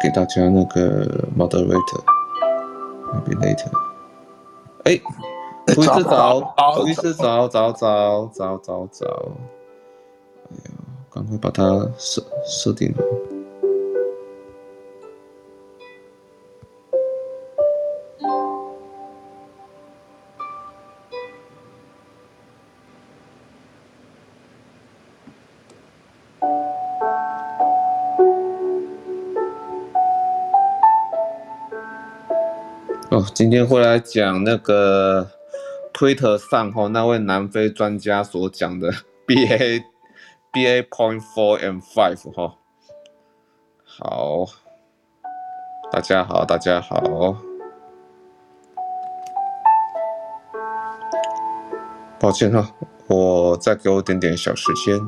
给大家那个 moderator，maybe later。哎，图一次找，图一次找找找找找找，哎呀，赶快把它设设定好。今天会来讲那个推特上哈那位南非专家所讲的 BA BA point four and five 哈。好，大家好，大家好。抱歉哈，我再给我点点小时间，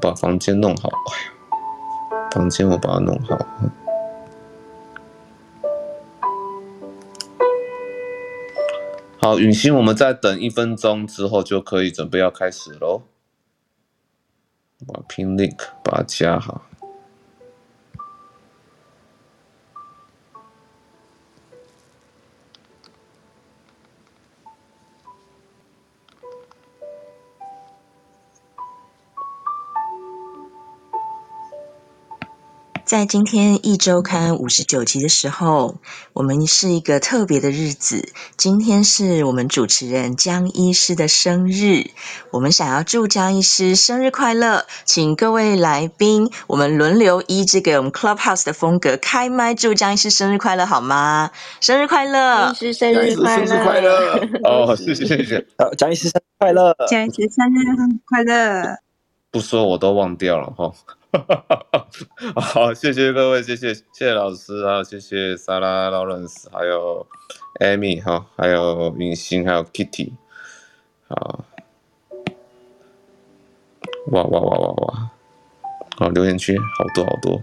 把房间弄好。哎呀，房间我把它弄好。好，允欣，我们再等一分钟之后就可以准备要开始喽。把 pin link 把它加好。在今天一周刊五十九集的时候，我们是一个特别的日子。今天是我们主持人江医师的生日，我们想要祝江医师生日快乐，请各位来宾，我们轮流依这个我们 Clubhouse 的风格开麦祝江医师生日快乐，好吗？生日快乐，医师生日快乐，生日快乐！哦，谢谢谢谢，好，江医师生日快乐，江医师生日快乐。不说我都忘掉了哈。好，谢谢各位，谢谢谢谢老师啊，谢谢莎拉、劳伦斯，还有艾米哈，还有允欣，还有 Kitty，好，哇哇哇哇哇，好，留言区好多好多，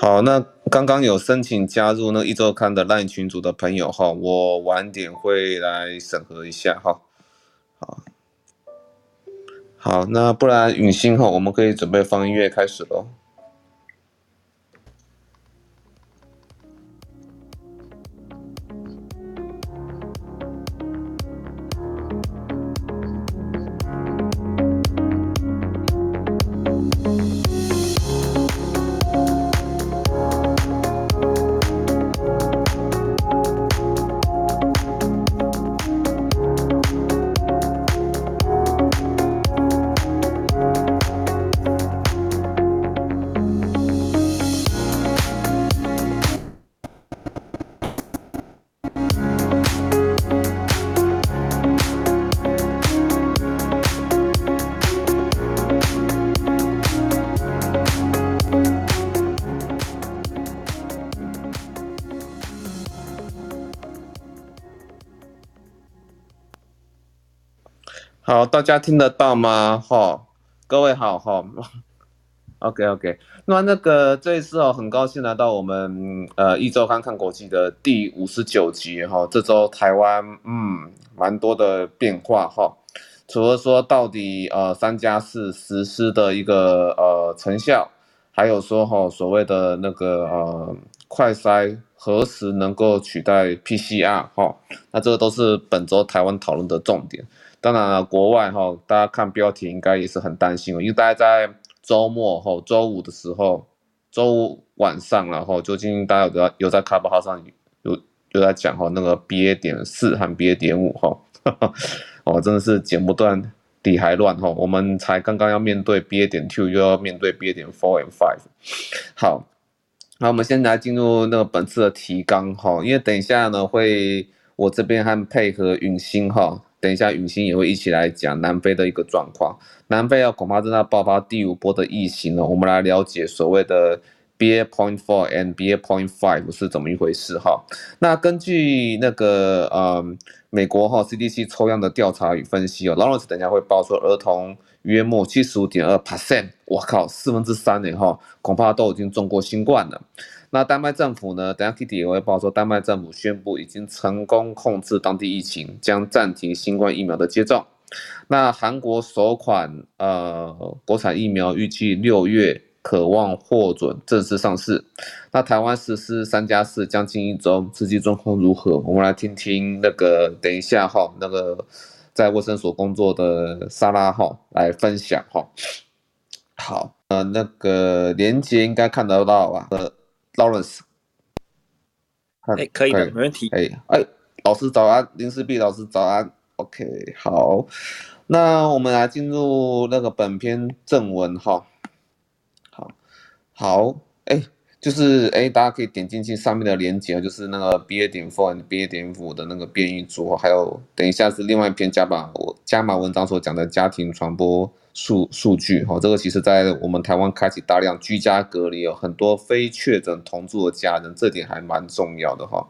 好，那刚刚有申请加入那一周刊的 LINE 群组的朋友哈，我晚点会来审核一下哈，好。好，那不然允欣哈，我们可以准备放音乐开始喽。大家听得到吗？哈，各位好哈。OK OK，那那个这一次哦，很高兴来到我们呃一周刊看国际的第五十九集哈。这周台湾嗯蛮多的变化哈，除了说到底呃三加四实施的一个呃成效，还有说哈所谓的那个呃快筛何时能够取代 PCR 哈，那这个都是本周台湾讨论的重点。当然了，国外哈，大家看标题应该也是很担心，因为大家在周末哈，周五的时候，周五晚上然后，最近大家有在有在 Clubhouse 上有有在讲哈，那个 BA 点四和 BA 点五哈，哦，真的是剪不断，理还乱哈，我们才刚刚要面对 BA 点 two，又要面对 BA 点 four and five，好，那我们现在进入那个本次的提纲哈，因为等一下呢会我这边还配合允星哈。等一下，雨欣也会一起来讲南非的一个状况。南非要恐怕正在爆发第五波的疫情了。我们来了解所谓的 BA point four and BA point five 是怎么一回事哈。那根据那个呃美国哈 CDC 抽样的调查与分析哦，劳伦斯等一下会报说儿童约莫七十五点二 percent，我靠，四分之三呢哈，恐怕都已经中过新冠了。那丹麦政府呢？等下 Kitty 也会报说，丹麦政府宣布已经成功控制当地疫情，将暂停新冠疫苗的接种。那韩国首款呃国产疫苗预计六月可望获准正式上市。那台湾实施三加四将近一周，实际状况如何？我们来听听那个等一下哈，那个在卫生所工作的莎拉哈来分享哈。好，呃，那个连接应该看得到吧？呃，Lawrence，哎，可以的，没问题。哎哎，老师早安，林思碧老师早安。OK，好，那我们来进入那个本篇正文哈。好，好，哎，就是哎，大家可以点进去上面的链接，就是那个 BA 点 four，B A 点五的那个变异组，还有等一下是另外一篇加码我加码文章所讲的家庭传播数数据哈。这个其实在我们台湾开启大量居家隔离，有很多非确诊同住的家人，这点还蛮重要的哈。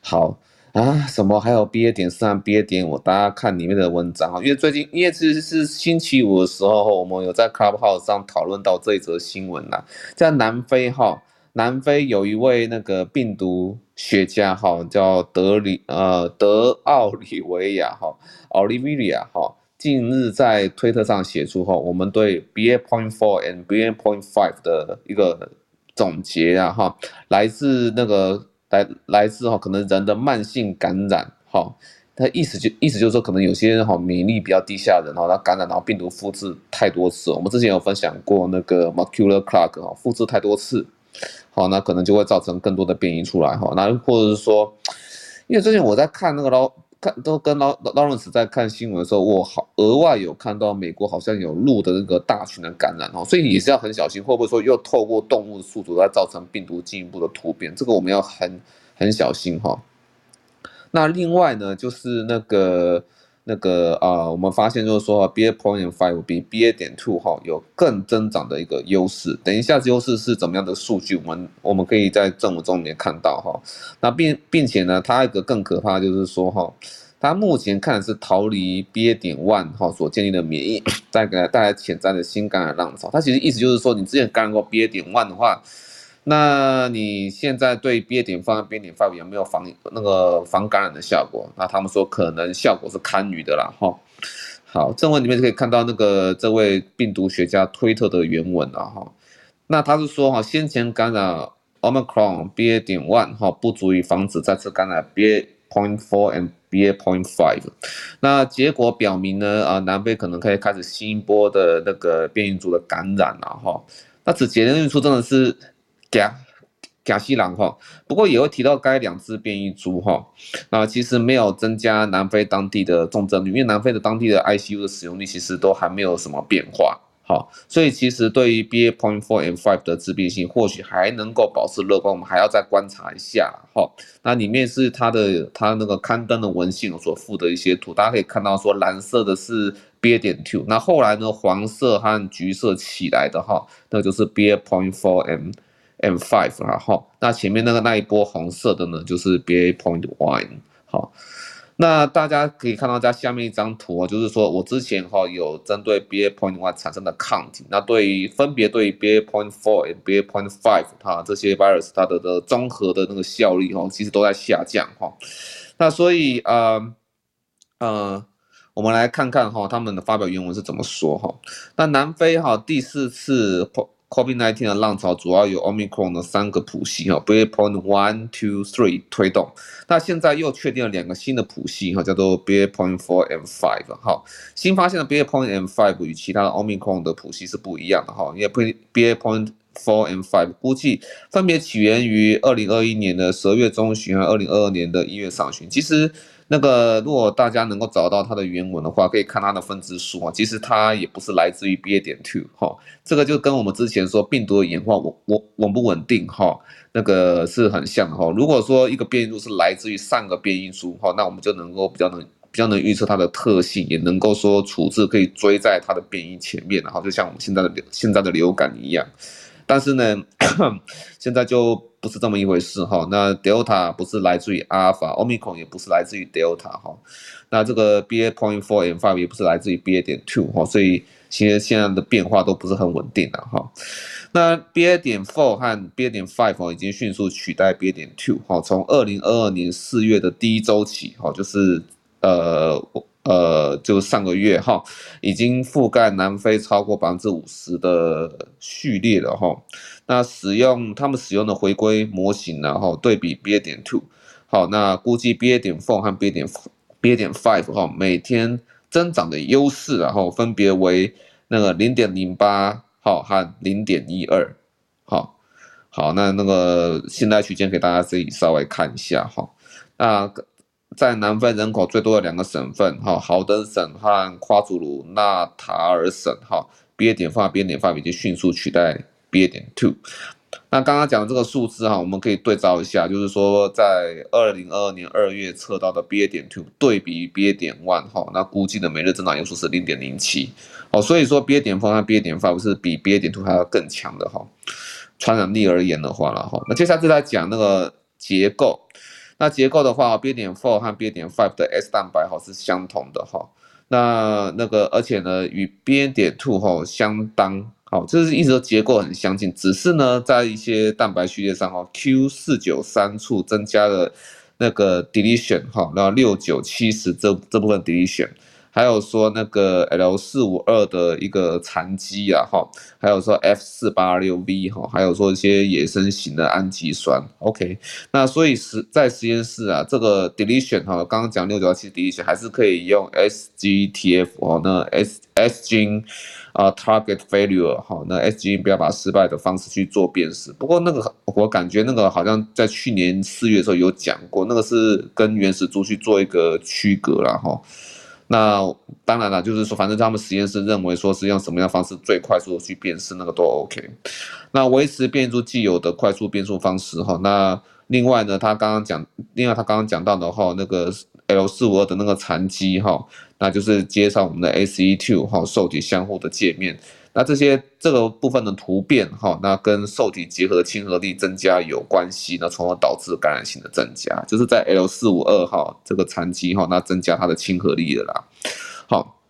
好。啊，什么还有 BA 点三、BA 点五，大家看里面的文章哈，因为最近因为其实是星期五的时候，我们有在 Clubhouse 上讨论到这一则新闻呐，在南非哈，南非有一位那个病毒学家哈，叫德里呃德奥里维亚哈，Olivia 哈，近日在推特上写出哈，我们对 BA point four and BA point five 的一个总结啊哈，来自那个。来来自哈，可能人的慢性感染哈，他意思就意思就是说，可能有些人哈免疫力比较低下的人哈，他感染然后病毒复制太多次，我们之前有分享过那个 Macular Clog 哈，复制太多次，好，那可能就会造成更多的变异出来哈，那或者是说，因为最近我在看那个捞。看都跟劳劳伦斯在看新闻的时候，我好额外有看到美国好像有鹿的那个大群的感染哦，所以也是要很小心，会不会说又透过动物的宿主来造成病毒进一步的突变？这个我们要很很小心哈。那另外呢，就是那个。那个啊、我们发现就是说，BA point five 比 BA 点 two 哈有更增长的一个优势。等一下，优势是怎么样的数据？我们我们可以在正文中里面看到哈。那并并且呢，它一个更可怕就是说哈，它目前看是逃离 BA 点 one 哈所建立的免疫，带给带来潜在的新感染浪潮。它其实意思就是说，你之前感染过 BA 点 one 的话。那你现在对 BA 点 five、BA 点 five 有没有防那个防感染的效果？那他们说可能效果是堪虞的啦，哈。好，正文里面可以看到那个这位病毒学家推特的原文了哈。那他是说哈，先前感染 Omicron BA 点 one 哈不足以防止再次感染 BA point four and BA point five。那结果表明呢，啊，南非可能可以开始新一波的那个变异株的感染了哈。那此结论出真的是。假假西郎哈，不过也会提到该两只变异株哈，那其实没有增加南非当地的重症率，因为南非的当地的 ICU 的使用率其实都还没有什么变化，好，所以其实对于 BA point four and five 的致病性或许还能够保持乐观，我们还要再观察一下哈。那里面是它的它那个刊登的文献所附的一些图，大家可以看到说蓝色的是 BA 点 two，那后来呢黄色和橘色起来的哈，那就是 BA point four and M five，然后那前面那个那一波红色的呢，就是 BA point one。好，那大家可以看到在下面一张图，就是说我之前哈有针对 BA point one 产生的抗体，那对于分别对于 BA point four 和 BA point five 它这些 virus 它的的综合的那个效率哈，其实都在下降哈。那所以呃呃，我们来看看哈他们的发表原文是怎么说哈。那南非哈第四次。COVID-19 的浪潮主要由 Omicron 的三个谱系哈，BA point one two three 推动。那现在又确定了两个新的谱系哈，叫做 BA point four and five 哈。新发现的 BA point and five 与其他的 Omicron 的谱系是不一样的哈，因为 BA point four and five 估计分别起源于二零二一年的十二月中旬和二零二二年的一月上旬。其实。那个，如果大家能够找到它的原文的话，可以看它的分支书啊。其实它也不是来自于 BA 点 two 哈，这个就跟我们之前说病毒的演化稳稳稳不稳定哈，那个是很像哈。如果说一个变异株是来自于上个变异株哈，那我们就能够比较能比较能预测它的特性，也能够说处置可以追在它的变异前面，然后就像我们现在的现在的流感一样。但是呢，现在就。不是这么一回事哈，那 Delta 不是来自于 Alpha，Omicron 也不是来自于 Delta 哈，那这个 BA point four and five 也不是来自于 BA 点 two 哈，所以其实现在的变化都不是很稳定的哈。那 BA 点 four 和 BA 点 five 已经迅速取代 BA 点 two 哈，从二零二二年四月的第一周起哈，就是呃呃就上个月哈，已经覆盖南非超过百分之五十的序列了哈。那使用他们使用的回归模型然后对比 BA 点 two，好，那估计 BA 点 four 和 BA 点 BA 点 five 哈每天增长的优势然后分别为那个零点零八好和零点一二好，好，那那个信赖区间给大家自己稍微看一下哈，那。在南非人口最多的两个省份，哈，豪登省和夸祖鲁纳塔尔省，哈，BA 点 five、BA 点 five 已经迅速取代 B 点 two。那刚刚讲的这个数字，哈，我们可以对照一下，就是说在二零二二年二月测到的 B 点 two 对比 B 点 one，哈，那估计的每日增长有数是零点零七，哦，所以说 B 点 four 和 B 点 five 是比 B 点 two 还要更强的，哈，传染力而言的话了，哈，那接下来就来讲那个结构。那结构的话，B 点 four 和 B 点 five 的 S 蛋白哈是相同的哈。那那个而且呢，与 B 点 two 哈相当好，就是一直结构很相近，只是呢在一些蛋白序列上哈，Q 四九三处增加了那个 deletion 哈，然后六九七十这这部分 deletion。还有说那个 L 四五二的一个残基啊，哈，还有说 F 四八六 V 哈，还有说一些野生型的氨基酸，OK，那所以实在实验室啊，这个 deletion 哈，刚刚讲六九七 deletion 还是可以用 SGTF 哦，那 ssg 啊 target failure 哈，那 S gene 不要把失败的方式去做辨识。不过那个我感觉那个好像在去年四月的时候有讲过，那个是跟原始株去做一个区隔了哈。那当然了，就是说，反正他们实验室认为说是用什么样方式最快速的去辨识那个都 OK。那维持变株既有的快速变数方式哈。那另外呢，他刚刚讲，另外他刚刚讲到的话，那个 L 四五二的那个残基哈，那就是接上我们的 ACE2 哈受体相互的界面。那这些这个部分的突变哈，那跟受体结合的亲和力增加有关系，那从而导致感染性的增加，就是在 L 四五二号这个残基哈，那增加它的亲和力的啦。好，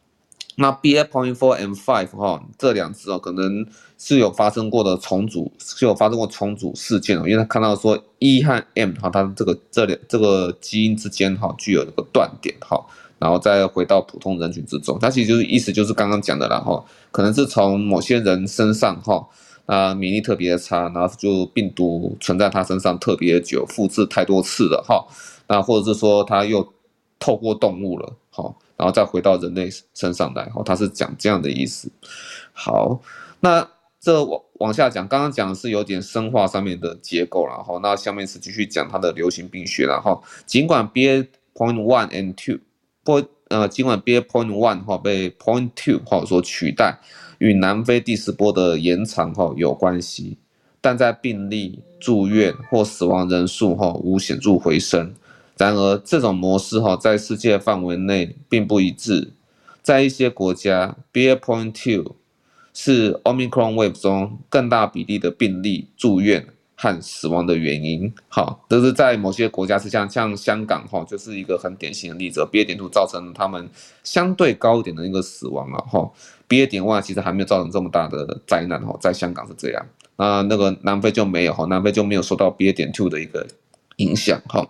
那 BA point four and five 哈这两只哦，可能是有发生过的重组，是有发生过重组事件哦，因为他看到说 E 和 M 哈，它这个这两这个基因之间哈具有这个断点哈。然后再回到普通人群之中，它其实就是意思就是刚刚讲的了哈，可能是从某些人身上哈，啊免疫力特别的差，然后就病毒存在他身上特别久，复制太多次了哈，那或者是说他又透过动物了哈，然后再回到人类身上来哈，他是讲这样的意思。好，那这往往下讲，刚刚讲的是有点生化上面的结构了哈，那下面是继续讲它的流行病学了哈，尽管 BA point one and two。波，呃，尽管 BA point one 哈被 point two 哈所取代，与南非第四波的延长哈有关系，但在病例、住院或死亡人数哈无显著回升。然而，这种模式哈在世界范围内并不一致，在一些国家，BA point two 是 Omicron wave 中更大比例的病例、住院。和死亡的原因，好，都是在某些国家是像像香港哈，就是一个很典型的例子。，B. 点 two 造成他们相对高一点的一个死亡了哈。B. 点 one 其实还没有造成这么大的灾难哈，在香港是这样，那那个南非就没有哈，南非就没有受到 BA 点 two 的一个影响哈。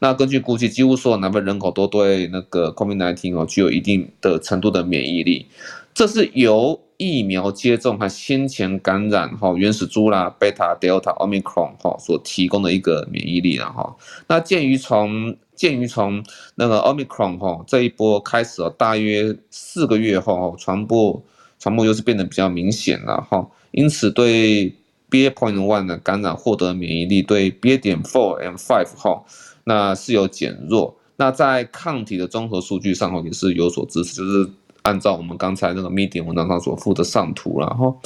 那根据估计，几乎所有南非人口都对那个 COVID-19 哦具有一定的程度的免疫力，这是由。疫苗接种和先前感染哈原始株啦、贝塔、德尔塔、奥密克戎哈所提供的一个免疫力了哈。那鉴于从鉴于从那个奥密克戎哈这一波开始了，大约四个月后传播传播又是变得比较明显了哈。因此对 BA point one 的感染获得免疫力，对 BA 点 four and five 哈那是有减弱。那在抗体的综合数据上哈也是有所支持，就是。按照我们刚才那个 Medium 文章上所附的上图，然后，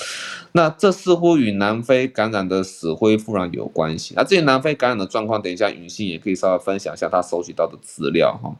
那这似乎与南非感染的死灰复燃有关系。那这些南非感染的状况，等一下允信也可以稍微分享一下他收集到的资料哈。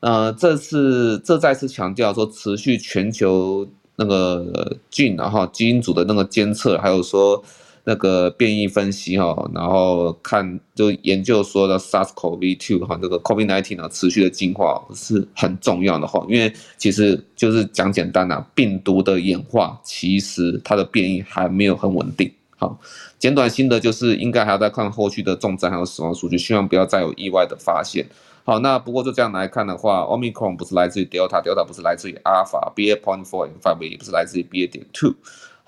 呃，这次这再次强调说，持续全球那个菌然后基因组的那个监测，还有说。那个变异分析哈，然后看就研究说的 SARS-CoV-2 哈，这个 COVID-19 呢持续的进化是很重要的哈，因为其实就是讲简单呐，病毒的演化其实它的变异还没有很稳定，好，简短心得就是应该还要再看后续的重症还有死亡数据，希望不要再有意外的发现。好，那不过就这样来看的话，Omicron 不是来自于 Delta，Delta 不是来自于 Alpha，BA point four and five 也不是来自于 BA 点 two。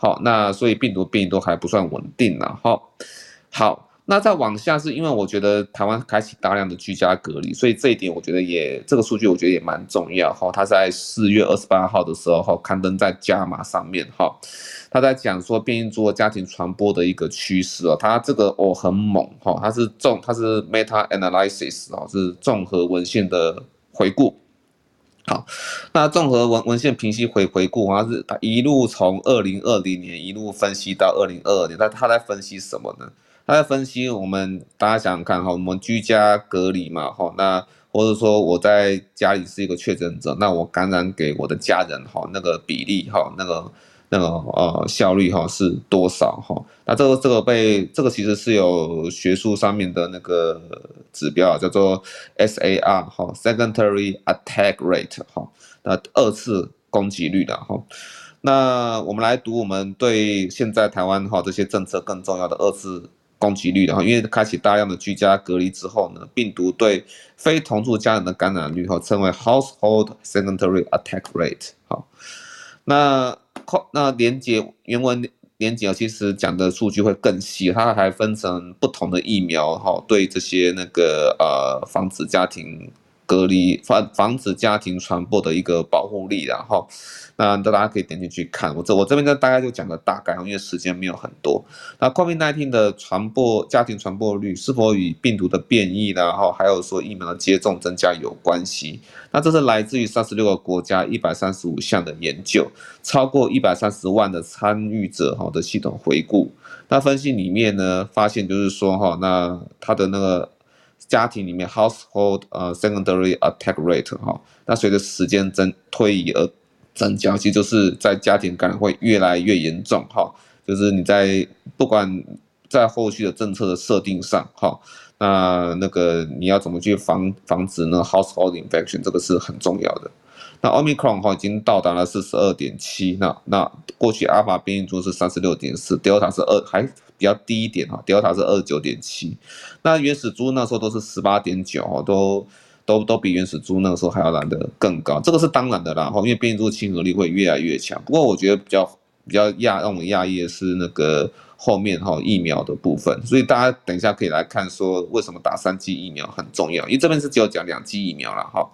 好，那所以病毒变异都还不算稳定了。好，好。那再往下是因为我觉得台湾开启大量的居家隔离，所以这一点我觉得也这个数据我觉得也蛮重要哈。他在四月二十八号的时候刊登在加码上面哈，他在讲说变异株的家庭传播的一个趋势哦，他这个哦很猛哈，他是综他是 meta analysis 哦，是综合文献的回顾。好，那综合文文献评析回回顾，他是他一路从二零二零年一路分析到二零二二年，那他在分析什么呢？他在分析我们大家想想看哈，我们居家隔离嘛哈，那或者说我在家里是一个确诊者，那我感染给我的家人哈，那个比例哈，那个那个呃效率哈是多少哈？那这个这个被这个其实是有学术上面的那个指标叫做 SAR 哈，Secondary Attack Rate 哈，那二次攻击率的哈。那我们来读我们对现在台湾哈这些政策更重要的二次。攻击率的哈，因为开启大量的居家隔离之后呢，病毒对非同住家人的感染率哈，称为 household secondary attack rate。好，那那连接原文连接其实讲的数据会更细，它还分成不同的疫苗哈，对这些那个呃防止家庭。隔离防防止家庭传播的一个保护力，然后，那大家可以点进去看。我这我这边呢大概就讲个大概，因为时间没有很多。那 COVID-19 的传播家庭传播率是否与病毒的变异，然后还有说疫苗的接种增加有关系？那这是来自于三十六个国家一百三十五项的研究，超过一百三十万的参与者哈的系统回顾。那分析里面呢，发现就是说哈，那它的那个。家庭里面 household 呃 secondary attack rate 哈，那随着时间增推移而增加，其实就是在家庭感染会越来越严重哈，就是你在不管在后续的政策的设定上哈，那那个你要怎么去防防止呢 household infection 这个是很重要的。那 Omicron 哈已经到达了四十二点七，那那过去阿尔法变异株是三十六点四，Delta 是二还比较低一点哈，Delta 是二九点七，那原始株那时候都是十八点九哈，都都都比原始株那个时候还要来得更高，这个是当然的啦哈，因为变异株亲和力会越来越强。不过我觉得比较比较讶让我们讶异的是那个。后面哈疫苗的部分，所以大家等一下可以来看说为什么打三剂疫苗很重要，因为这边是只有讲两剂疫苗了哈。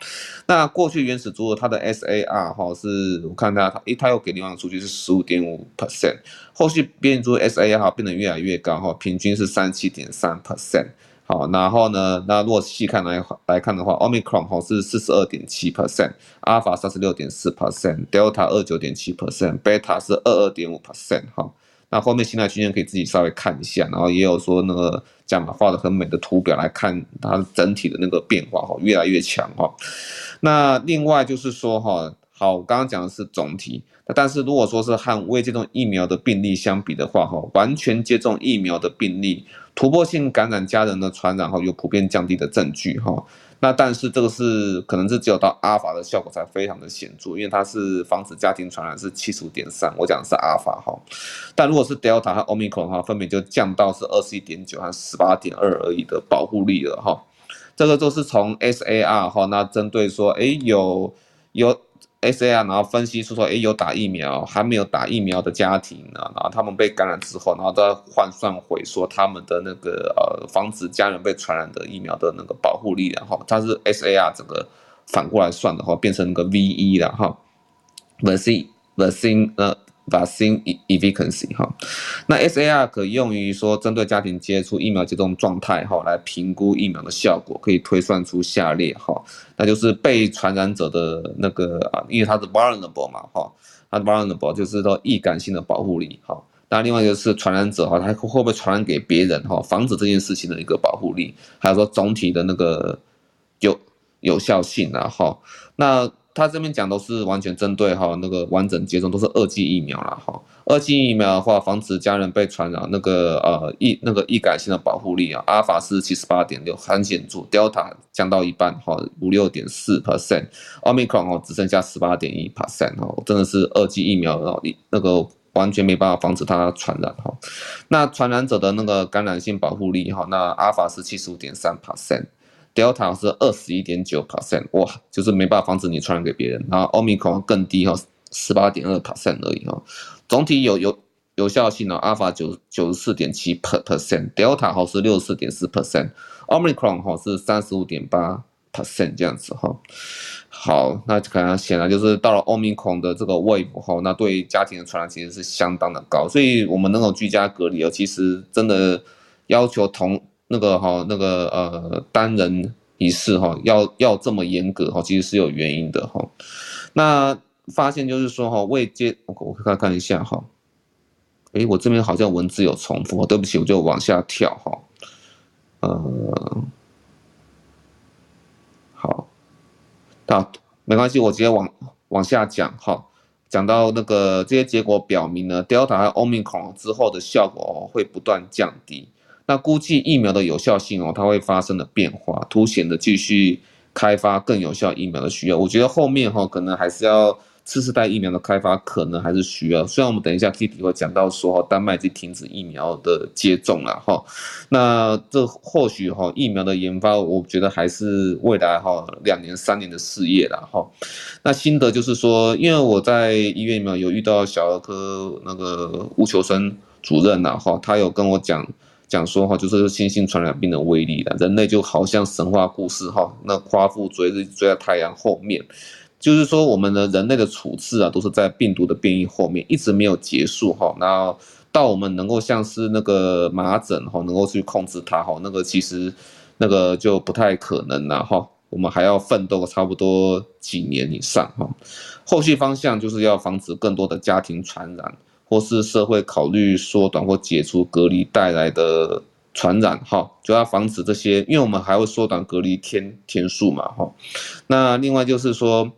那过去原始株它的 SAR 哈是我看它它诶它又给另外的数据是十五点五 percent，后续变异株 SAR 哈变得越来越高哈，平均是三七点三 percent。好，然后呢，那如果细看来来看的话，Omicron 哈是四十二点七 percent，Alpha 三十六点四 percent，Delta 二九点七 percent，Beta 是二二点五 percent 哈。那后面新的经验可以自己稍微看一下，然后也有说那个讲嘛画的很美的图表来看它整体的那个变化哈，越来越强哈。那另外就是说哈，好，我刚刚讲的是总体，但是如果说是和未接种疫苗的病例相比的话哈，完全接种疫苗的病例，突破性感染家人的传染哈，有普遍降低的证据哈。那但是这个是可能是只有到阿尔法的效果才非常的显著，因为它是防止家庭传染是七十五点三，我讲的是阿尔法哈。但如果是 Delta 和 Omicron 的话，分别就降到是二十一点九和十八点二而已的保护力了哈。这个都是从 SAR 哈，那针对说，哎有有。SAR，然后分析出说，哎，有打疫苗，还没有打疫苗的家庭啊，然后他们被感染之后，然后再换算回说他们的那个呃防止家人被传染的疫苗的那个保护力，然后它是 SAR 整个反过来算的话，变成那个 VE 了哈，vaccine vaccine 呃。Vaccine efficacy 哈，那 SAR 可用于说针对家庭接触疫苗接种状态哈，来评估疫苗的效果，可以推算出下列哈，那就是被传染者的那个啊，因为它是 vulnerable 嘛哈，它是 vulnerable 就是说易感性的保护力哈，那另外一个是传染者哈，它会不会传染给别人哈，防止这件事情的一个保护力，还有说总体的那个有有效性然后那。他这边讲都是完全针对哈那个完整接种都是二剂疫苗了哈，二剂疫苗的话防止家人被传染那个呃易那个易感性的保护力啊，阿尔法是七十八点六很显著，Delta 降到一半哈五六点四 percent，Omicron 哦只剩下十八点一 percent 哦，真的是二剂疫苗哦那个完全没办法防止它传染哈。那传染者的那个感染性保护力哈，那阿尔法是七十五点三 percent Delta 是二十一点九 percent，哇，就是没办法防止你传染给别人。然后 Omicron 更低哈，十八点二 percent 而已哈。总体有有有效性呢，阿尔法九九十四点七 percent，Delta 哈是六十四点四 percent，Omicron 哈是三十五点八 percent 这样子哈。好，那可能显然就是到了 Omicron 的这个 wave 后，那对家庭的传染其实是相当的高，所以我们能够居家隔离哦，其实真的要求同那个哈那个呃单人仪式哈要要这么严格哈，其实是有原因的哈。那发现就是说哈未接，我我看看一下哈，诶，我这边好像文字有重复，对不起，我就往下跳哈，呃，好。啊，没关系，我直接往往下讲哈。讲到那个这些结果表明呢，Delta 和 Omicron 之后的效果哦会不断降低。那估计疫苗的有效性哦，它会发生的变化，凸显的继续开发更有效疫苗的需要。我觉得后面哈可能还是要。次世代疫苗的开发可能还是需要，虽然我们等一下 Kitty 会讲到说哈，丹麦已经停止疫苗的接种了哈，那这或许哈疫苗的研发，我觉得还是未来哈两年三年的事业了哈。那心得就是说，因为我在医院里面有遇到小儿科那个吴求生主任呐哈，他有跟我讲讲说哈，就是新兴传染病的威力了，人类就好像神话故事哈，那夸父追日追在太阳后面。就是说，我们的人类的处置啊，都是在病毒的变异后面，一直没有结束哈。那到我们能够像是那个麻疹哈，能够去控制它哈，那个其实那个就不太可能了哈。我们还要奋斗差不多几年以上哈。后续方向就是要防止更多的家庭传染，或是社会考虑缩短或解除隔离带来的传染哈，就要防止这些，因为我们还会缩短隔离天天数嘛哈。那另外就是说。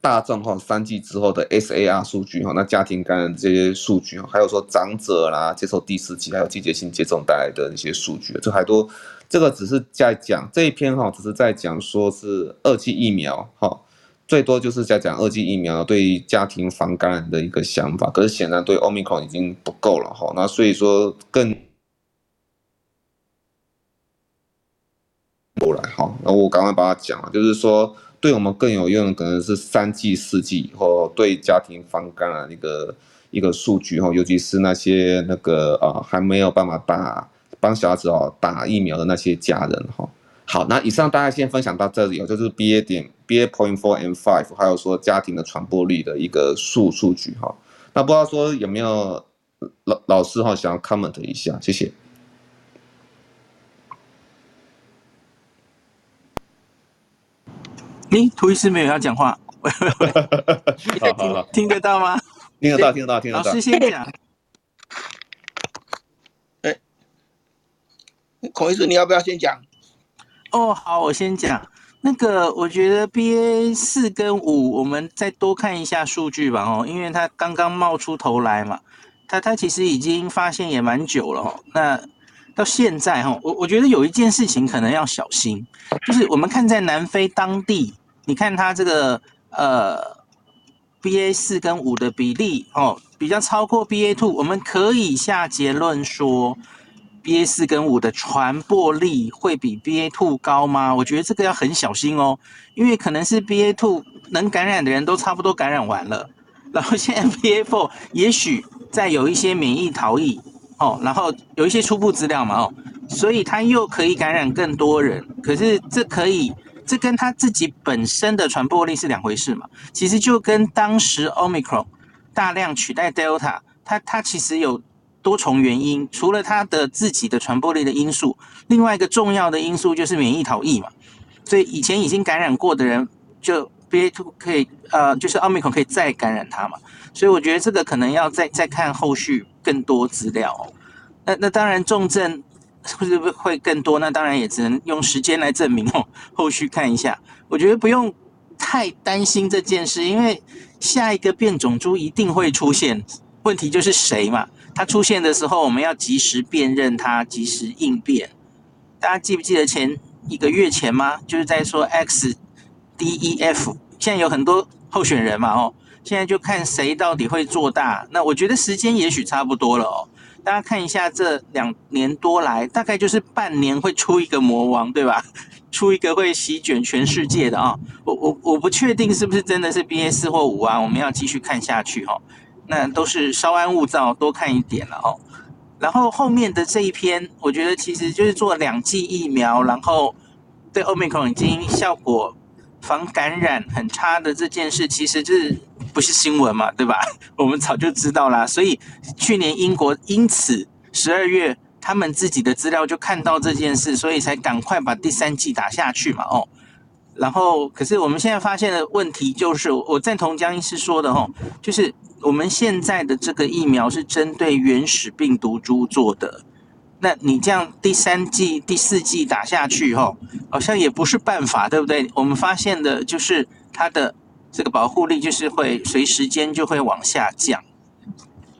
大众哈三剂之后的 SAR 数据哈，那家庭感染这些数据，还有说长者啦接受第四剂还有季节性接种带来的一些数据，这还多，这个只是在讲这一篇哈，只是在讲说是二期疫苗哈，最多就是在讲二剂疫苗对家庭防感染的一个想法，可是显然对 Omicron 已经不够了哈，那所以说更过来哈，那我赶快把它讲了，就是说。对我们更有用的可能是三剂、四剂以后对家庭防感染一个一个数据哈，尤其是那些那个啊还没有办法打帮小孩子哦打疫苗的那些家人哈。好，那以上大家先分享到这里哦，就是 BA 点 BA point four and five，还有说家庭的传播率的一个数数据哈。那不知道说有没有老老师哈想要 comment 一下，谢谢。诶，涂医师没有要讲话，喂喂喂，听好好好 听得到吗？听得到，听得到，听得到。老师先讲。哎，孔医师，你要不要先讲？哦，好，我先讲。那个，我觉得 BA 四跟五，我们再多看一下数据吧。哦，因为它刚刚冒出头来嘛，它它其实已经发现也蛮久了。哦，那到现在哈，我我觉得有一件事情可能要小心，就是我们看在南非当地。你看它这个呃，BA 四跟五的比例哦，比较超过 BA two，我们可以下结论说，BA 四跟五的传播力会比 BA two 高吗？我觉得这个要很小心哦，因为可能是 BA two 能感染的人都差不多感染完了，然后现在 BA four 也许再有一些免疫逃逸哦，然后有一些初步资料嘛哦，所以它又可以感染更多人，可是这可以。这跟他自己本身的传播力是两回事嘛？其实就跟当时 Omicron 大量取代 Delta，它它其实有多重原因，除了它的自己的传播力的因素，另外一个重要的因素就是免疫逃逸嘛。所以以前已经感染过的人，就 BA2 可以呃，就是 Omicron 可以再感染它嘛。所以我觉得这个可能要再再看后续更多资料哦。那那当然重症。会不是会更多？那当然也只能用时间来证明哦。后续看一下，我觉得不用太担心这件事，因为下一个变种株一定会出现。问题就是谁嘛？它出现的时候，我们要及时辨认它，及时应变。大家记不记得前一个月前吗？就是在说 X、D、E、F，现在有很多候选人嘛，哦，现在就看谁到底会做大。那我觉得时间也许差不多了哦。大家看一下这两年多来，大概就是半年会出一个魔王，对吧？出一个会席卷全世界的啊、哦！我我我不确定是不是真的是 BA 四或五啊，我们要继续看下去哈、哦。那都是稍安勿躁，多看一点了哦。然后后面的这一篇，我觉得其实就是做两剂疫苗，然后对 Omicron 已经效果防感染很差的这件事，其实就是不是新闻嘛，对吧？我们早就知道啦。所以去年英国因此十二月他们自己的资料就看到这件事，所以才赶快把第三剂打下去嘛，哦。然后可是我们现在发现的问题就是，我赞同江医师说的哦，就是。我们现在的这个疫苗是针对原始病毒株做的，那你这样第三剂、第四剂打下去，吼，好像也不是办法，对不对？我们发现的就是它的这个保护力就是会随时间就会往下降，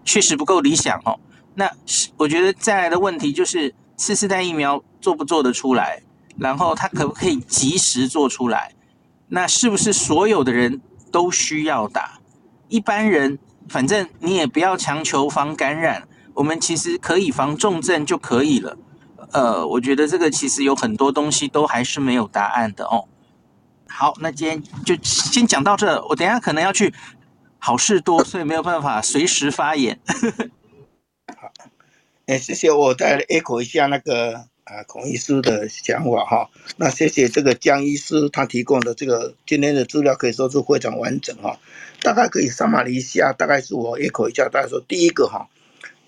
确实不够理想哦。那我觉得再来的问题就是次世代疫苗做不做得出来，然后它可不可以及时做出来？那是不是所有的人都需要打？一般人？反正你也不要强求防感染，我们其实可以防重症就可以了。呃，我觉得这个其实有很多东西都还是没有答案的哦。好，那今天就先讲到这，我等下可能要去好事多，所以没有办法随时发言。好，哎，谢谢，我再 echo 一下那个啊孔医师的想法哈。那谢谢这个江医师他提供的这个今天的资料，可以说是非常完整哈。大概可以上马了一下，大概是我一口一下。大概说，第一个哈，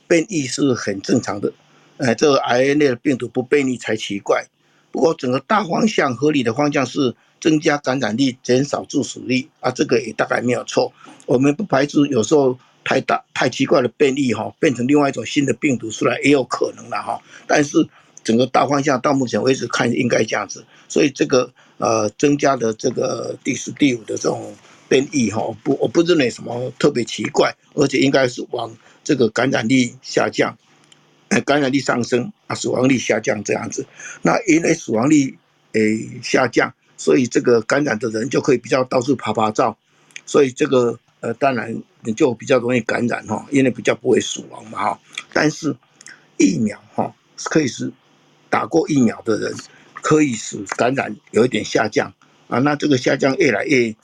变异是很正常的，哎，这个 RNA 的病毒不变异才奇怪。不过整个大方向合理的方向是增加感染力，减少致死率啊，这个也大概没有错。我们不排除有时候太大太奇怪的变异哈，变成另外一种新的病毒出来也有可能的哈。但是整个大方向到目前为止看应该这样子，所以这个呃增加的这个第四、第五的这种。变异哈不，我不认为什么特别奇怪，而且应该是往这个感染力下降，感染力上升啊，死亡率下降这样子。那因为死亡率诶下降，所以这个感染的人就可以比较到处爬爬照，所以这个呃当然你就比较容易感染哈，因为比较不会死亡嘛哈。但是疫苗哈可以是打过疫苗的人可以使感染有一点下降啊，那这个下降越来越。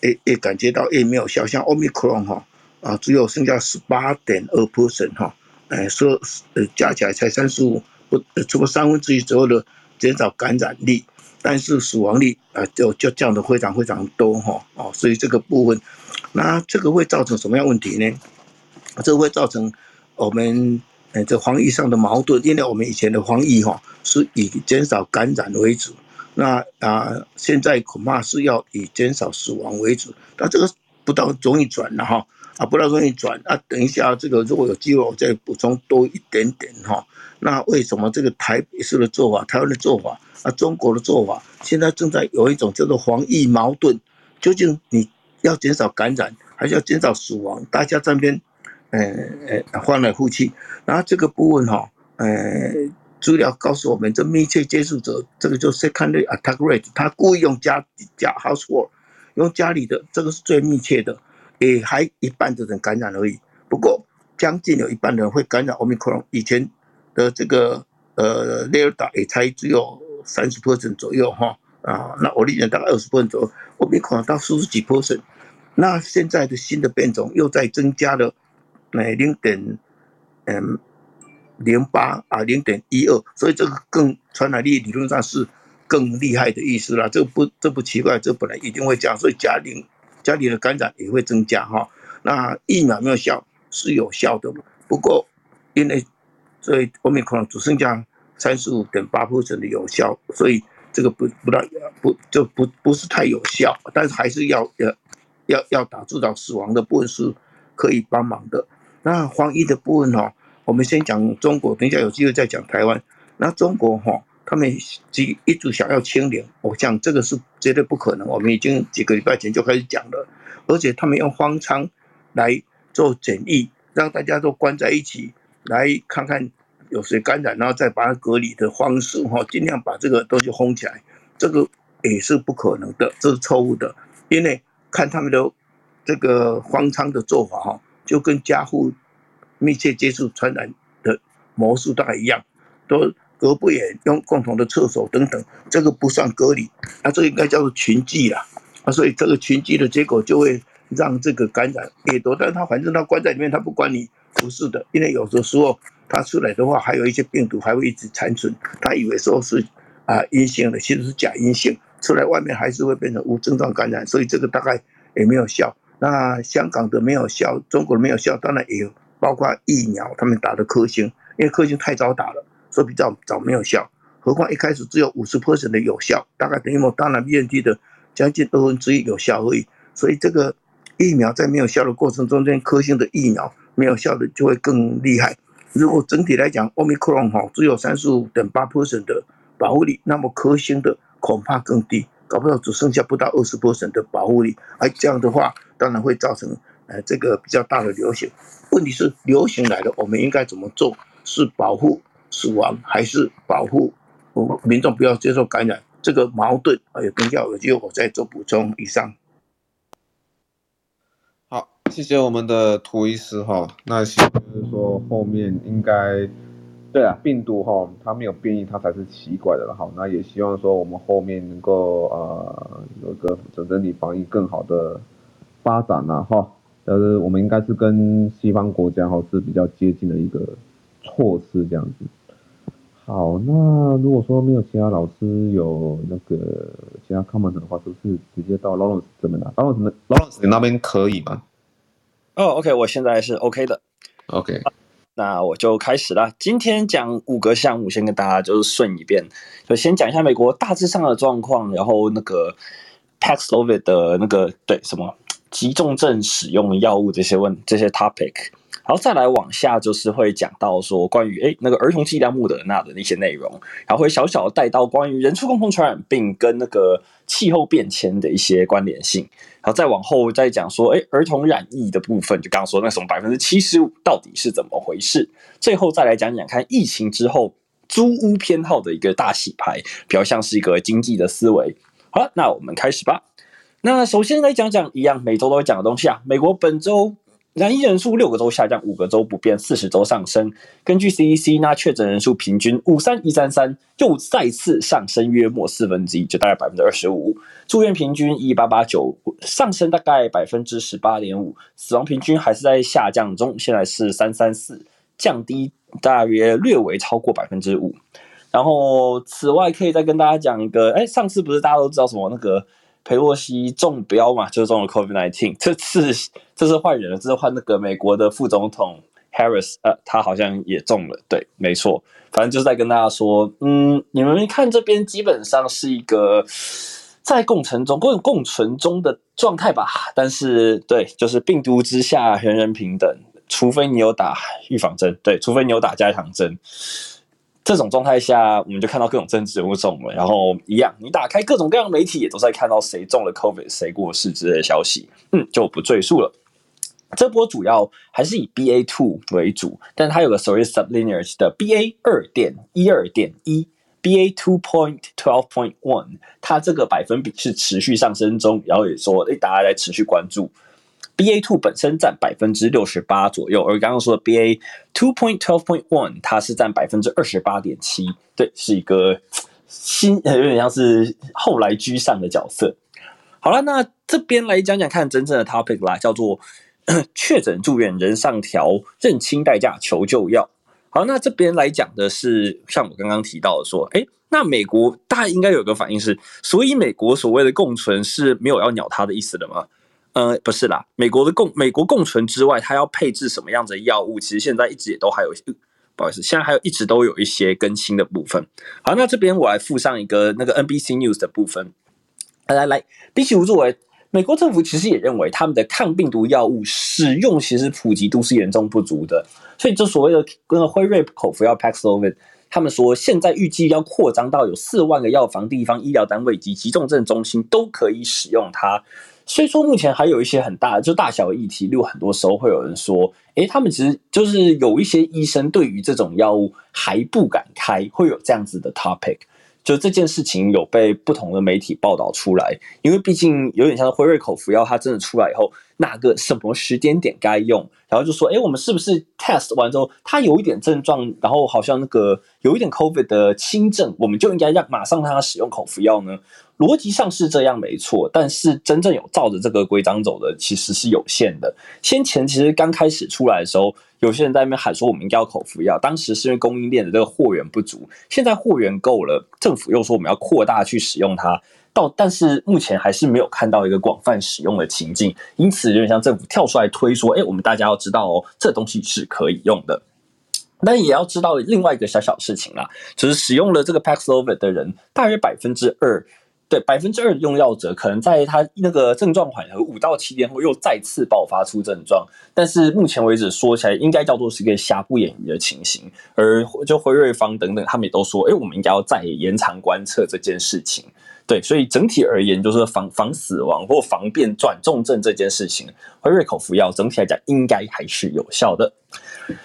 也也感觉到越没有效，像 Omicron 哈啊，只有剩下十八点二 percent 哈，哎说呃加起来才三十五，不超过三分之一左右的减少感染力，但是死亡率啊就就降得非常非常多哈哦，所以这个部分，那这个会造成什么样问题呢？这会造成我们这防疫上的矛盾，因为我们以前的防疫哈是以减少感染为主。那啊，现在恐怕是要以减少死亡为主，那这个不到容易转了哈，啊，不大容易转啊。等一下，这个如果有机会，我再补充多一点点哈。那为什么这个台北市的做法、台湾的做法啊、中国的做法，现在正在有一种叫做防疫矛盾？究竟你要减少感染，还是要减少死亡？大家这边，呃呃，翻来覆去，然后这个部分哈，呃。资料告诉我们，这密切接触者，这个就 secondary attack rate，他故意用家家 household，用家里的，这个是最密切的，也还一半的人感染而已。不过将近有一半的人会感染 Omicron，以前的这个呃 Delta 也才只有三十 percent 左右哈啊，那我理解大概二十 percent 左右，Omicron 到四十几 percent，那现在的新的变种又在增加了，那零点嗯。零八啊，零点一二，所以这个更传染力理论上是更厉害的意思啦。这不这不奇怪，这本来一定会降，所以家里家里的感染也会增加哈。那疫苗没有效是有效的，不过因为所以后面可能只剩下三十五点八%的有效，所以这个不不大不就不不是太有效，但是还是要要要要打至少死亡的部分是可以帮忙的。那防疫的部分哈。我们先讲中国，等一下有机会再讲台湾。那中国哈，他们一一直想要清零，我想这个是绝对不可能。我们已经几个礼拜前就开始讲了，而且他们用方舱来做检疫，让大家都关在一起，来看看有谁感染，然后再把它隔离的方式哈，尽量把这个东西封起来。这个也是不可能的，这是错误的，因为看他们的这个方舱的做法哈，就跟家户密切接触传染的模式大概一样，都隔不远，用共同的厕所等等，这个不算隔离，那这个应该叫做群聚了啊，所以这个群聚的结果就会让这个感染越多，但他反正他关在里面，他不管你不是的，因为有的时候他出来的话，还有一些病毒还会一直残存，他以为说是啊阴性的，其实是假阴性。出来外面还是会变成无症状感染，所以这个大概也没有效。那香港的没有效，中国没有效，当然也有，包括疫苗他们打的科兴，因为科兴太早打了，所以比较早没有效。何况一开始只有五十 percent 的有效，大概等于我当然 BNT 的将近二分之一有效而已。所以这个疫苗在没有效的过程中间，科兴的疫苗没有效的就会更厉害。如果整体来讲，Omicron 哈只有三十五点八 percent 的保护力，那么科兴的。恐怕更低，搞不好只剩下不到二十 percent 的保护力，而这样的话，当然会造成呃这个比较大的流行。问题是流行来了，我们应该怎么做？是保护死亡，还是保护民众不要接受感染？这个矛盾，还有等下有机会我再做补充。以上。好，谢谢我们的涂医师哈。那其实就是说后面应该。对啊，病毒哈，它没有变异，它才是奇怪的了哈。那也希望说我们后面能够呃有个整整体防疫更好的发展呐哈。但是我们应该是跟西方国家哈是比较接近的一个措施这样子。好，那如果说没有其他老师有那个其他 comment 的话，是不是直接到 Lawrence 这边来？Lawrence Lawrence 你那边可以吗？哦，OK，我现在是 OK 的。OK。那我就开始了。今天讲五个项目，先跟大家就是顺一遍，就先讲一下美国大致上的状况，然后那个 Paxlovid 的那个对什么急重症使用药物这些问这些 topic，然后再来往下就是会讲到说关于诶那个儿童剂量莫德纳的那些内容，然后会小小的带到关于人畜共同传染病跟那个气候变迁的一些关联性。然后再往后再讲说，哎，儿童染疫的部分，就刚刚说那什么百分之七十五到底是怎么回事？最后再来讲讲看疫情之后租屋偏好的一个大洗牌，比较像是一个经济的思维。好了，那我们开始吧。那首先来讲讲一样每周都会讲的东西啊，美国本周。染疫人数六个周下降，五个周不变，四十周上升。根据 CDC，那确诊人数平均五三一三三，又再次上升约莫四分之一，就大概百分之二十五。住院平均一八八九，上升大概百分之十八点五。死亡平均还是在下降中，现在是三三四，降低大约略微超过百分之五。然后此外，可以再跟大家讲一个，哎，上次不是大家都知道什么那个？裴洛西中标嘛，就是中了 COVID-19。这次这是换人了，这是换那个美国的副总统 Harris，呃，他好像也中了。对，没错，反正就是在跟大家说，嗯，你们看这边基本上是一个在共存中、共共存中的状态吧。但是，对，就是病毒之下人人平等，除非你有打预防针，对，除非你有打加强针。这种状态下，我们就看到各种政治人物中了，然后一样，你打开各种各样的媒体，也都在看到谁中了 COVID，谁过世之类的消息。嗯，就不赘述了。这波主要还是以 BA two 为主，但它有个所谓 sublineage 的 BA 二点一二点一 BA two point twelve point one，它这个百分比是持续上升中，然后也说，诶，大家在持续关注。BA two 本身占百分之六十八左右，而刚刚说的 BA two point twelve point one，它是占百分之二十八点七，对，是一个新，有点像是后来居上的角色。好了，那这边来讲讲看真正的 topic 啦，叫做 确诊住院人上调认清代价求救药。好，那这边来讲的是像我刚刚提到的说，诶，那美国大家应该有个反应是，所以美国所谓的共存是没有要鸟他的意思的吗？呃，不是啦，美国的共美国共存之外，它要配置什么样子的药物？其实现在一直也都还有，不好意思，现在还有一直都有一些更新的部分。好，那这边我来附上一个那个 NBC News 的部分。来来来，比起无作为，美国政府其实也认为他们的抗病毒药物使用其实普及度是严重不足的，所以这所谓的跟辉瑞口服药 Paxlovid，他们说现在预计要扩张到有四万个药房、地方医疗单位及急重症中心都可以使用它。虽说目前还有一些很大的就大小议题，例如很多时候会有人说，诶，他们其实就是有一些医生对于这种药物还不敢开，会有这样子的 topic。就这件事情有被不同的媒体报道出来，因为毕竟有点像是辉瑞口服药，它真的出来以后，哪个什么时间点该用，然后就说，哎，我们是不是 test 完之后，他有一点症状，然后好像那个有一点 COVID 的轻症，我们就应该让马上让他使用口服药呢？逻辑上是这样没错，但是真正有照着这个规章走的其实是有限的。先前其实刚开始出来的时候，有些人在那边喊说我们应该要口服药，当时是因为供应链的这个货源不足，现在货源够了，政府又说我们要扩大去使用它，到但是目前还是没有看到一个广泛使用的情境，因此有点像政府跳出来推说，哎，我们大家要知道哦，这东西是可以用的。但也要知道另外一个小小事情啦，就是使用了这个 Paxlovid 的人，大约百分之二。对，百分之二的用药者可能在他那个症状缓和五到七天后又再次爆发出症状，但是目前为止说起来应该叫做是一个瑕不掩瑜的情形。而就辉瑞方等等，他们也都说，哎，我们应该要再延长观测这件事情。对，所以整体而言，就是防防死亡或防变转重症这件事情，辉瑞口服药整体来讲应该还是有效的。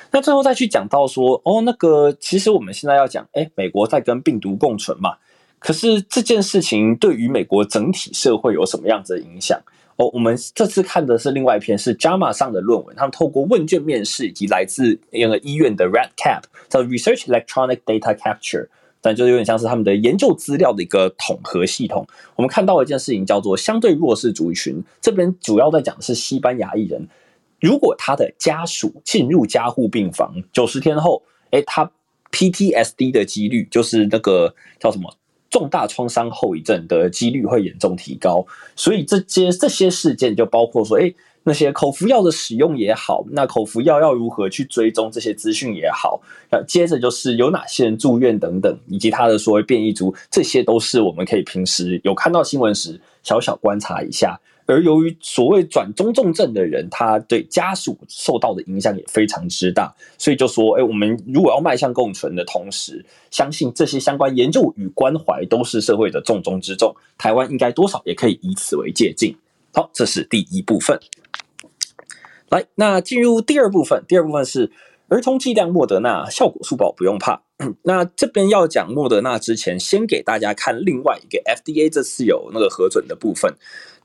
那最后再去讲到说，哦，那个其实我们现在要讲，哎，美国在跟病毒共存嘛。可是这件事情对于美国整体社会有什么样子的影响？哦，我们这次看的是另外一篇是 JAMA 上的论文，他们透过问卷面试以及来自那个医院的 REDCap 叫 Research Electronic Data Capture，但就是有点像是他们的研究资料的一个统合系统。我们看到一件事情叫做相对弱势族群，这边主要在讲的是西班牙裔人，如果他的家属进入加护病房九十天后，诶，他 PTSD 的几率就是那个叫什么？重大创伤后遗症的几率会严重提高，所以这些这些事件就包括说，诶，那些口服药的使用也好，那口服药要如何去追踪这些资讯也好，那接着就是有哪些人住院等等，以及他的所谓变异株，这些都是我们可以平时有看到新闻时小小观察一下。而由于所谓转中重症的人，他对家属受到的影响也非常之大，所以就说，哎，我们如果要迈向共存的同时，相信这些相关研究与关怀都是社会的重中之重。台湾应该多少也可以以此为借鉴。好，这是第一部分。来，那进入第二部分，第二部分是儿童剂量莫德纳效果速报，不用怕。那这边要讲莫德纳之前，先给大家看另外一个 FDA 这次有那个核准的部分。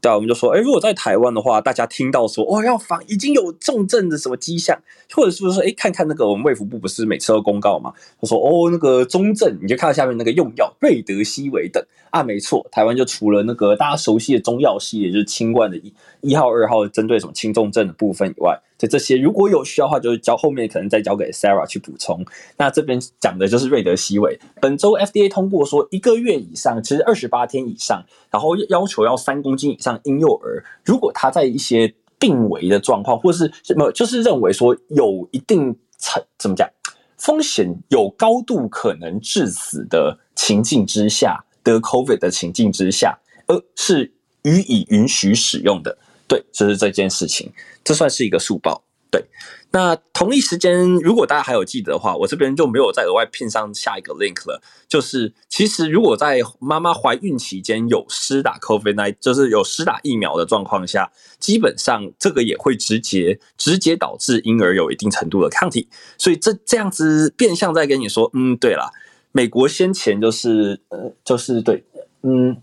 对，我们就说，哎，如果在台湾的话，大家听到说，哦，要防已经有重症的什么迹象，或者是不是说，哎，看看那个我们卫福部不是每次都公告嘛？他说，哦，那个中症，你就看到下面那个用药，瑞德西韦等啊，没错，台湾就除了那个大家熟悉的中药系也，就是清冠的一号、二号，针对什么轻重症的部分以外，就这些如果有需要的话，就是交后面可能再交给 Sarah 去补充。那这边讲的就是瑞德西韦，本周 FDA 通过说，一个月以上，其实二十八天以上，然后要求要三公斤以上。婴幼儿，如果他在一些病危的状况，或是什么，就是认为说有一定成怎么讲风险，有高度可能致死的情境之下，得 COVID 的情境之下，呃，是予以允许使用的。对，就是这件事情，这算是一个速报。对，那同一时间，如果大家还有记得的话，我这边就没有再额外拼上下一个 link 了。就是其实如果在妈妈怀孕期间有施打 COVID-19，就是有施打疫苗的状况下，基本上这个也会直接直接导致婴儿有一定程度的抗体。所以这这样子变相在跟你说，嗯，对了，美国先前就是呃，就是对，嗯。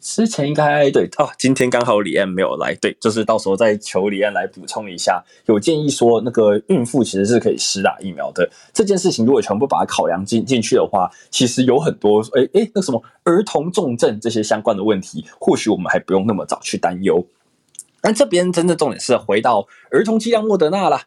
之前应该对哦，今天刚好李安没有来，对，就是到时候再求李安来补充一下。有建议说，那个孕妇其实是可以施打疫苗的。这件事情如果全部把它考量进进去的话，其实有很多诶诶，那什么儿童重症这些相关的问题，或许我们还不用那么早去担忧。但这边真正重点是回到儿童剂量莫德纳啦。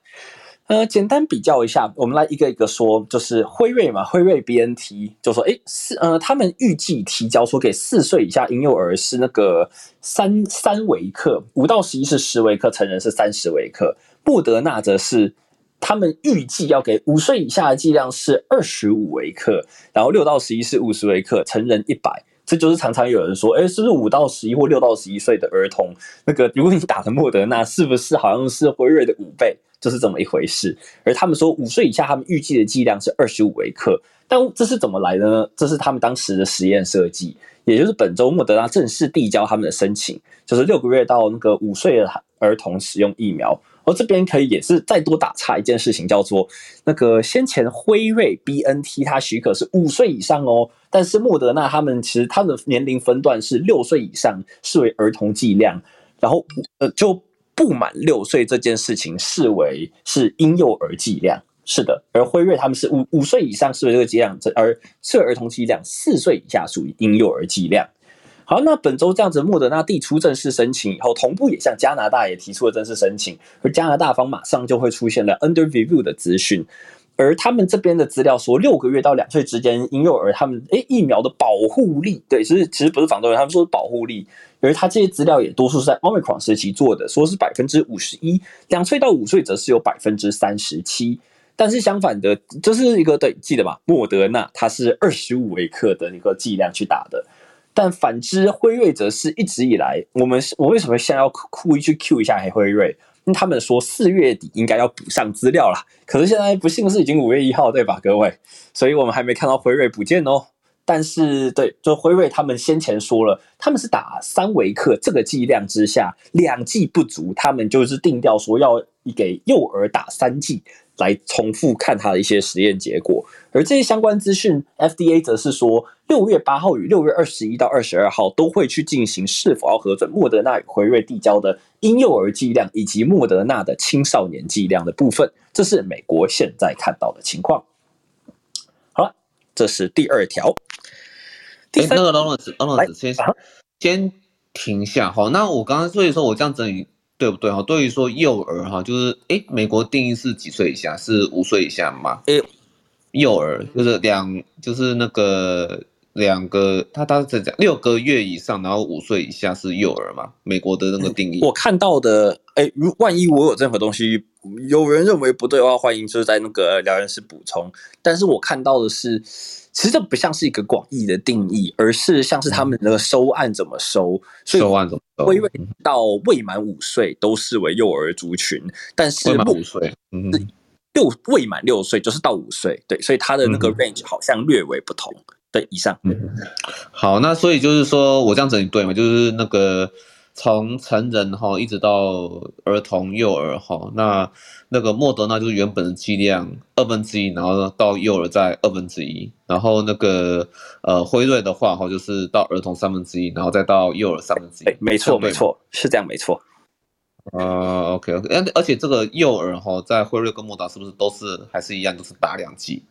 呃，简单比较一下，我们来一个一个说，就是辉瑞嘛，辉瑞 BNT 就说，诶，四呃，他们预计提交说给四岁以下婴幼儿是那个三三微克，五到十一是十微克，成人是三十微克。莫德纳则是他们预计要给五岁以下的剂量是二十五微克，然后六到十一是五十微克，成人一百。这就是常常有人说，诶，是不是五到十一或六到十一岁的儿童，那个如果你打的莫德纳，是不是好像是辉瑞的五倍？就是这么一回事，而他们说五岁以下，他们预计的剂量是二十五微克，但这是怎么来的呢？这是他们当时的实验设计，也就是本周莫德纳正式递交他们的申请，就是六个月到那个五岁的儿童使用疫苗。而这边可以也是再多打岔一件事情，叫做那个先前辉瑞 BNT 它许可是五岁以上哦，但是莫德纳他们其实他们的年龄分段是六岁以上视为儿童剂量，然后呃就。不满六岁这件事情视为是婴幼儿剂量。是的，而辉瑞他们是五五岁以上视为这个剂量，而是儿童剂量四岁以下属于婴幼儿剂量。好，那本周这样子，莫德纳递出正式申请以后，同步也向加拿大也提出了正式申请，而加拿大方马上就会出现了 under review 的资讯。而他们这边的资料说，六个月到两岁之间婴幼儿，他们诶疫苗的保护力，对，其实其实不是防重人，他们说是保护力。而他这些资料也多数是在 Omicron 时期做的，说是百分之五十一，两岁到五岁则是有百分之三十七。但是相反的，这是一个对，记得吧？莫德纳它是二十五微克的一个剂量去打的，但反之辉瑞则是一直以来，我们我为什么现在要故意去 Q 一下黑辉瑞？因为他们说四月底应该要补上资料啦，可是现在不幸是已经五月一号，对吧，各位？所以我们还没看到辉瑞补件哦。但是对，就辉瑞他们先前说了，他们是打三维克这个剂量之下，两剂不足，他们就是定调说要给幼儿打三剂。来重复看它的一些实验结果，而这些相关资讯，FDA 则是说，六月八号与六月二十一到二十二号都会去进行是否要核准莫德纳与辉瑞递交的婴幼儿剂量以及莫德纳的青少年剂量的部分。这是美国现在看到的情况。好了，这是第二条。第三，那个 Lawrence，Lawrence 先先停下。好，那我刚刚所以说我这样整理。对不对哈？对于说幼儿哈，就是诶，美国定义是几岁以下？是五岁以下吗？诶，幼儿就是两，就是那个两个，他他是讲六个月以上，然后五岁以下是幼儿嘛？美国的那个定义。我看到的，诶，如万一我有任何东西，有人认为不对的话，欢迎就是在那个聊天室补充。但是我看到的是。其实这不像是一个广义的定义，而是像是他们那个收案怎么收，收案怎么收？到未满五岁都视为幼儿族群，但是未满五岁，嗯，六未满六岁就是到五岁，对，所以他的那个 range 好像略微不同。对，以上，嗯，好，那所以就是说我这样整理对吗？就是那个。从成人哈一直到儿童幼儿哈，那那个莫德纳就是原本的剂量二分之一，然后到幼儿再二分之一，然后那个呃辉瑞的话哈就是到儿童三分之一，然后再到幼儿三分之一。没错没错，是这样没错。呃，OK OK，而而且这个幼儿哈在辉瑞跟莫德是不是都是还是一样，都是打两剂？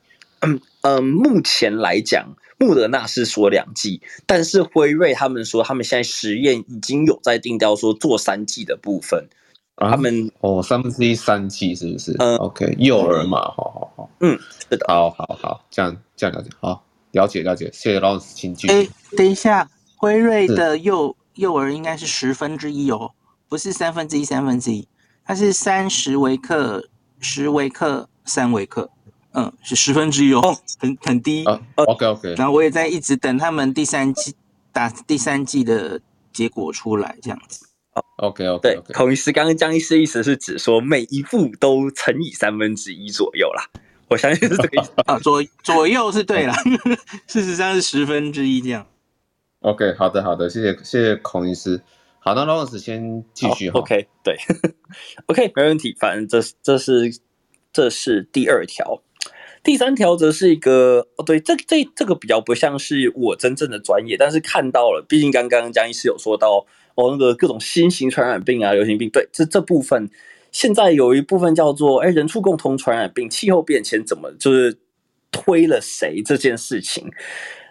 嗯嗯，目前来讲。穆德纳是说两剂，但是辉瑞他们说他们现在实验已经有在定调说做三剂的部分。啊、他们哦三分之一三剂是不是？嗯，OK，幼儿嘛，好好好，嗯，是的，好好好，这样这样了解，好了解了解，谢谢老师，请继续。哎，等一下，辉瑞的幼幼儿应该是十分之一哦，不是三分之一三分之一，它是三十微克、十微克、三微克。嗯，是十分之一哦，很很低。Uh, OK OK。然后我也在一直等他们第三季打第三季的结果出来，这样子。OK OK。对，孔医师刚刚江医师意思是指说每一步都乘以三分之一左右啦，我相信是这个意思 啊，左左右是对啦，事实上是十分之一这样。OK，好的好的，谢谢谢谢孔医师。好，那 Lawrence 先继续。OK，对，OK，没问题，反正这这是这是第二条。第三条则是一个哦，对，这这这个比较不像是我真正的专业，但是看到了，毕竟刚刚江医师有说到哦，那个各种新型传染病啊、流行病，对，这这部分现在有一部分叫做哎，人畜共同传染病、气候变迁怎么就是推了谁这件事情？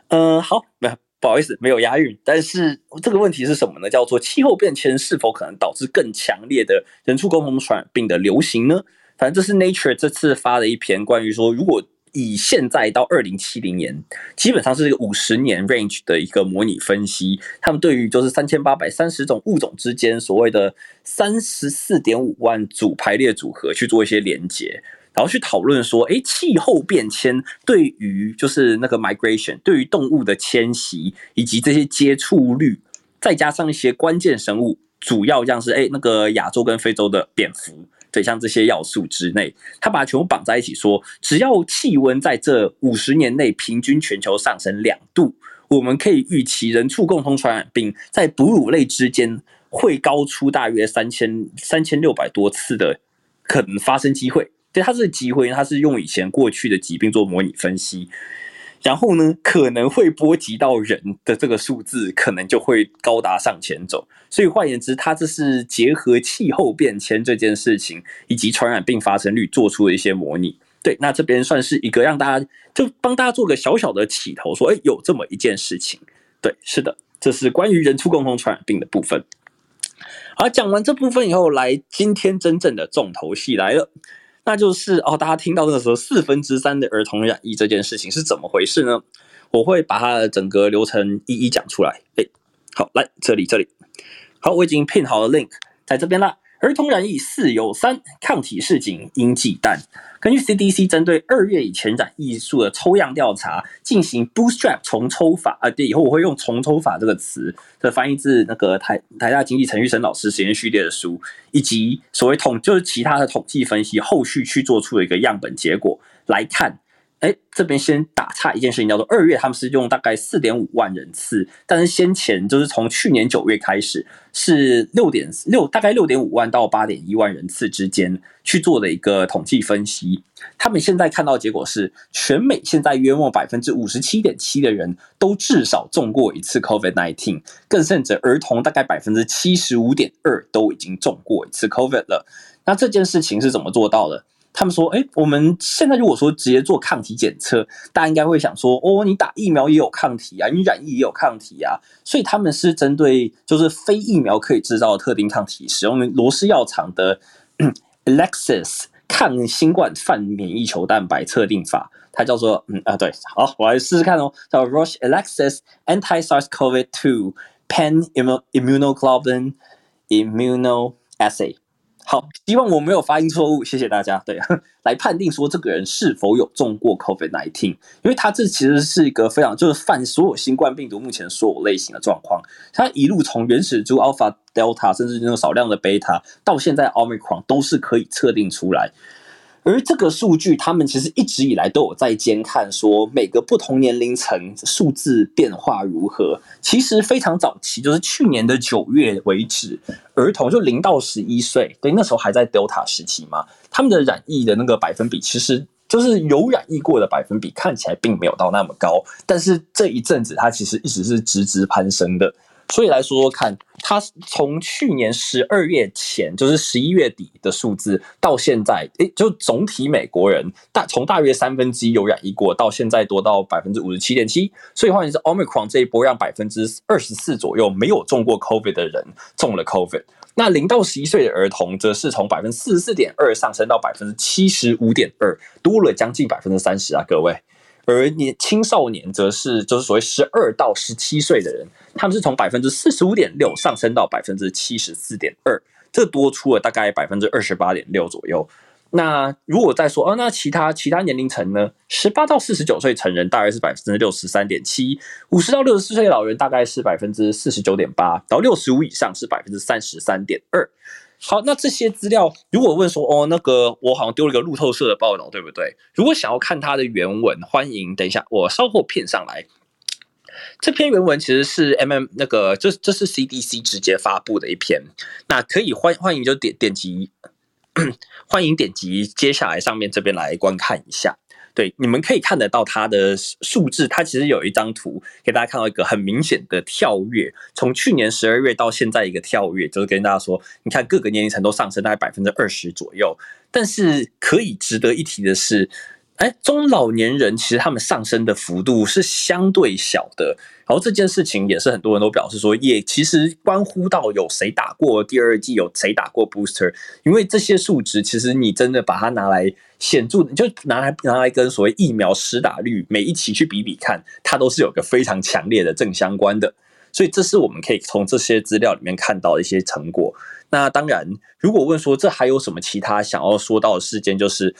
嗯、好，没，不好意思，没有押韵，但是这个问题是什么呢？叫做气候变迁是否可能导致更强烈的人畜共同传染病的流行呢？反正这是 Nature 这次发的一篇关于说，如果以现在到二零七零年，基本上是一个五十年 range 的一个模拟分析。他们对于就是三千八百三十种物种之间所谓的三十四点五万组排列组合去做一些连接，然后去讨论说，诶，气候变迁对于就是那个 migration 对于动物的迁徙以及这些接触率，再加上一些关键生物，主要像是诶那个亚洲跟非洲的蝙蝠。对，像这些要素之内，他把它全部绑在一起说，只要气温在这五十年内平均全球上升两度，我们可以预期人畜共同传染病在哺乳类之间会高出大约三千三千六百多次的可能发生机会。对，它这个机会，它是用以前过去的疾病做模拟分析。然后呢，可能会波及到人的这个数字，可能就会高达上千种。所以换言之，它这是结合气候变迁这件事情以及传染病发生率做出的一些模拟。对，那这边算是一个让大家就帮大家做个小小的起头，说，哎，有这么一件事情。对，是的，这是关于人畜共同传染病的部分。好，讲完这部分以后，来今天真正的重头戏来了。那就是哦，大家听到那个时候四分之三的儿童染疫这件事情是怎么回事呢？我会把它的整个流程一一讲出来。哎，好，来这里这里，好，我已经 pin 好了 link 在这边啦。儿童染疫四有三，抗体示警应忌惮。根据 CDC 针对二月以前染疫数的抽样调查进行 bootstrap 重抽法啊，对，以后我会用重抽法这个词，的翻译自那个台台大经济陈玉生老师实验序列的书，以及所谓统就是其他的统计分析，后续去做出的一个样本结果来看。哎，这边先打岔一件事情，叫做二月他们是用大概四点五万人次，但是先前就是从去年九月开始是六点六，大概六点五万到八点一万人次之间去做的一个统计分析。他们现在看到结果是，全美现在约莫百分之五十七点七的人都至少中过一次 COVID-19，更甚者儿童大概百分之七十五点二都已经中过一次 COVID 了。那这件事情是怎么做到的？他们说：“哎，我们现在如果说直接做抗体检测，大家应该会想说，哦，你打疫苗也有抗体啊，你染疫也有抗体啊。所以他们是针对就是非疫苗可以制造的特定抗体，使用罗氏药厂的 ELIXIS 抗新冠泛免疫球蛋白测定法，它叫做嗯啊对，好，我来试试看哦，叫 Roche ELIXIS Anti-SARS-CoV-2 Pan Immunoglobulin Immunoassay。”好，希望我没有发音错误，谢谢大家。对，来判定说这个人是否有中过 COVID-19，因为他这其实是一个非常就是犯所有新冠病毒目前所有类型的状况，他一路从原始株 Alpha、Delta，甚至那种少量的 Beta，到现在 Omicron 都是可以测定出来。而这个数据，他们其实一直以来都有在监看，说每个不同年龄层数字变化如何。其实非常早期，就是去年的九月为止，儿童就零到十一岁，对，那时候还在 Delta 时期嘛，他们的染疫的那个百分比，其实就是有染疫过的百分比，看起来并没有到那么高。但是这一阵子，它其实一直是直直攀升的。所以来说说看，它从去年十二月前，就是十一月底的数字，到现在，诶，就总体美国人大从大约三分之一有染疫过，到现在多到百分之五十七点七。所以换言之，Omicron 这一波让百分之二十四左右没有中过 COVID 的人中了 COVID。那零到十一岁的儿童，则是从百分之四十四点二上升到百分之七十五点二，多了将近百分之三十啊，各位。而年青少年则是就是所谓十二到十七岁的人，他们是从百分之四十五点六上升到百分之七十四点二，这多出了大概百分之二十八点六左右。那如果再说哦，那其他其他年龄层呢？十八到四十九岁成人大概是百分之六十三点七，五十到六十四岁老人大概是百分之四十九点八，到六十五以上是百分之三十三点二。好，那这些资料，如果问说，哦，那个我好像丢了一个路透社的报道，对不对？如果想要看它的原文，欢迎等一下，我稍后片上来。这篇原文其实是 MM 那个，这这是 CDC 直接发布的一篇，那可以欢欢迎就点点击，欢迎点击接下来上面这边来观看一下。对，你们可以看得到它的数字，它其实有一张图给大家看到一个很明显的跳跃，从去年十二月到现在一个跳跃，就是跟大家说，你看各个年龄层都上升大概百分之二十左右，但是可以值得一提的是。哎，中老年人其实他们上升的幅度是相对小的，然后这件事情也是很多人都表示说，也其实关乎到有谁打过第二剂，有谁打过 booster，因为这些数值其实你真的把它拿来显著，就拿来拿来跟所谓疫苗施打率每一期去比比看，它都是有个非常强烈的正相关的，所以这是我们可以从这些资料里面看到的一些成果。那当然，如果问说这还有什么其他想要说到的事件，就是。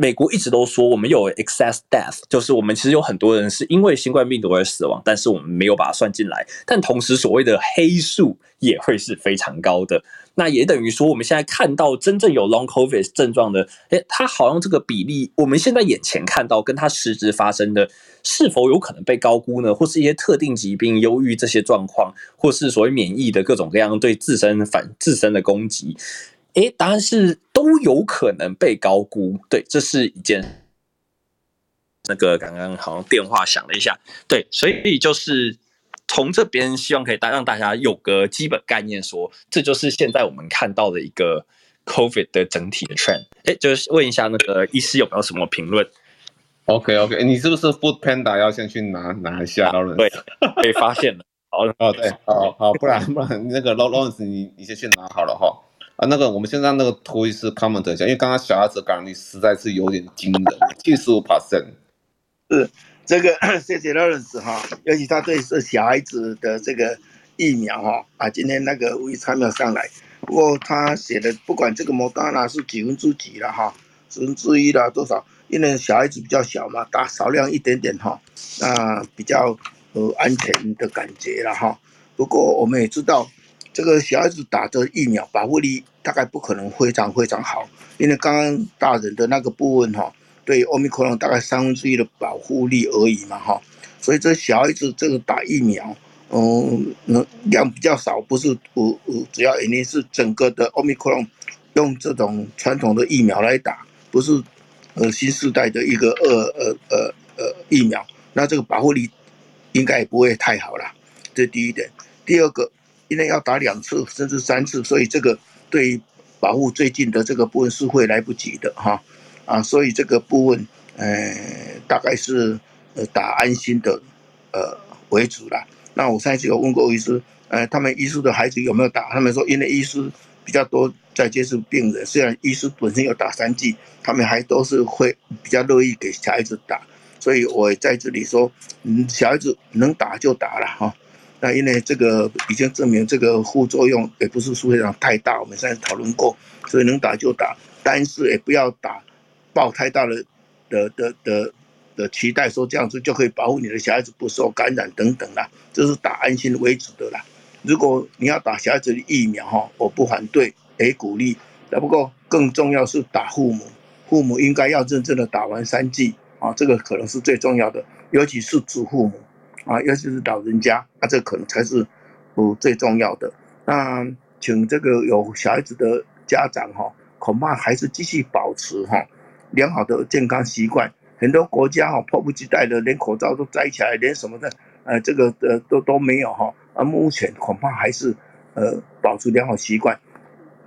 美国一直都说我们有 excess death，就是我们其实有很多人是因为新冠病毒而死亡，但是我们没有把它算进来。但同时，所谓的黑数也会是非常高的。那也等于说，我们现在看到真正有 long covid 症状的，诶，它好像这个比例，我们现在眼前看到跟它实质发生的，是否有可能被高估呢？或是一些特定疾病、忧郁这些状况，或是所谓免疫的各种各样对自身反自身的攻击？诶，答案是都有可能被高估。对，这是一件那个刚刚好像电话响了一下，对，所以就是从这边希望可以大让大家有个基本概念说，说这就是现在我们看到的一个 COVID 的整体的 trend。哎，就是问一下那个医师有没有什么评论？OK OK，你是不是 Food Panda 要先去拿拿一下？啊、对，被发现了。好哦，对，好好，不然不然那个 Lawrence 你你先去拿好了哈。啊，那个我们先让那个图医师 comment 一下，因为刚刚小孩子感染率实在是有点惊人，七十五 percent。是这个，谢谢 Lawrence 哈，尤其他对是小孩子的这个疫苗哈啊，今天那个无意参没有上来，不过他写的不管这个莫德纳是几分之几了哈，十分之一了多少，因为小孩子比较小嘛，打少量一点点哈，那比较。呃，安全的感觉了哈。不过我们也知道，这个小孩子打的疫苗保护力大概不可能非常非常好，因为刚刚大人的那个部分哈，对奥密克戎大概三分之一的保护力而已嘛哈。所以这小孩子这个打疫苗，嗯，量比较少，不是不主要原因是整个的奥密克戎用这种传统的疫苗来打，不是呃新时代的一个呃呃呃呃疫苗，那这个保护力。应该也不会太好了，这第一点。第二个，因为要打两次甚至三次，所以这个对保护最近的这个部分是会来不及的哈啊，所以这个部分呃大概是呃打安心的呃为主啦。那我上次有问过医师，呃，他们医师的孩子有没有打？他们说，因为医师比较多在接触病人，虽然医师本身有打三剂，他们还都是会比较乐意给小孩子打。所以我在这里说，嗯，小孩子能打就打了哈。那因为这个已经证明这个副作用也不是非常太大，我们上次讨论过，所以能打就打，但是也不要打抱太大的的的的的期待，说这样子就可以保护你的小孩子不受感染等等啦。这是打安心为主的啦。如果你要打小孩子的疫苗哈，我不反对，也鼓励。不过更重要是打父母，父母应该要认真的打完三剂。啊，这个可能是最重要的，尤其是祖父母啊，尤其是老人家啊，这可能才是呃最重要的。那请这个有小孩子的家长哈，恐怕还是继续保持哈良好的健康习惯。很多国家哈迫不及待的连口罩都摘起来，连什么的呃这个的都都没有哈。而目前恐怕还是呃保持良好习惯，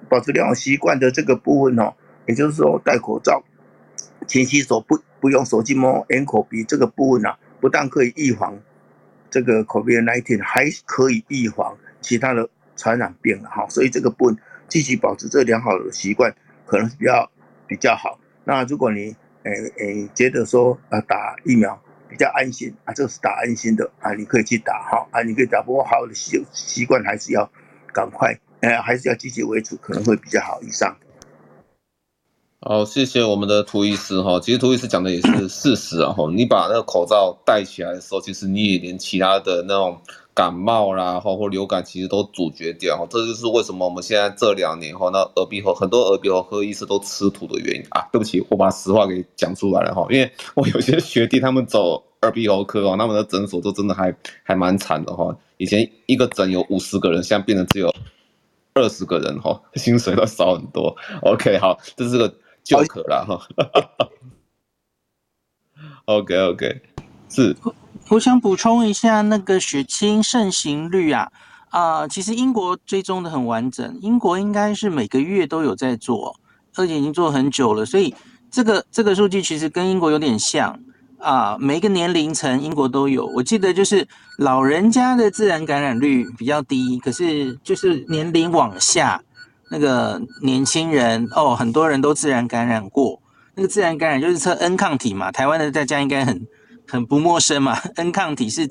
保持良好习惯的这个部分哦，也就是说戴口罩。勤洗手，不不用手机摸眼口鼻这个部分啊，不但可以预防这个 COVID-19，还可以预防其他的传染病了哈。所以这个不继续保持这良好的习惯，可能比较比较好。那如果你诶诶、觉得说啊打疫苗比较安心啊，这是打安心的啊，你可以去打哈啊，你可以打，不过好的习习惯还是要赶快，呃，还是要积极为主，可能会比较好。以上。好，谢谢我们的涂医师哈。其实涂医师讲的也是事实啊哈。你把那个口罩戴起来的时候，其实你也连其他的那种感冒啦，或或流感，其实都阻绝掉哈。这就是为什么我们现在这两年哈，那耳鼻喉很多耳鼻喉科医师都吃土的原因啊。对不起，我把实话给讲出来了哈。因为我有些学弟他们走耳鼻喉科哦，他们的诊所都真的还还蛮惨的哈。以前一个诊有五十个人，现在变成只有二十个人哈，薪水都少很多。OK，好，这是个。就可了哈，OK OK，是。我想补充一下那个血清盛行率啊，啊、呃，其实英国追踪的很完整，英国应该是每个月都有在做，而且已经做很久了，所以这个这个数据其实跟英国有点像啊、呃，每一个年龄层英国都有。我记得就是老人家的自然感染率比较低，可是就是年龄往下。那个年轻人哦，很多人都自然感染过。那个自然感染就是测 N 抗体嘛，台湾的大家应该很很不陌生嘛。N 抗体是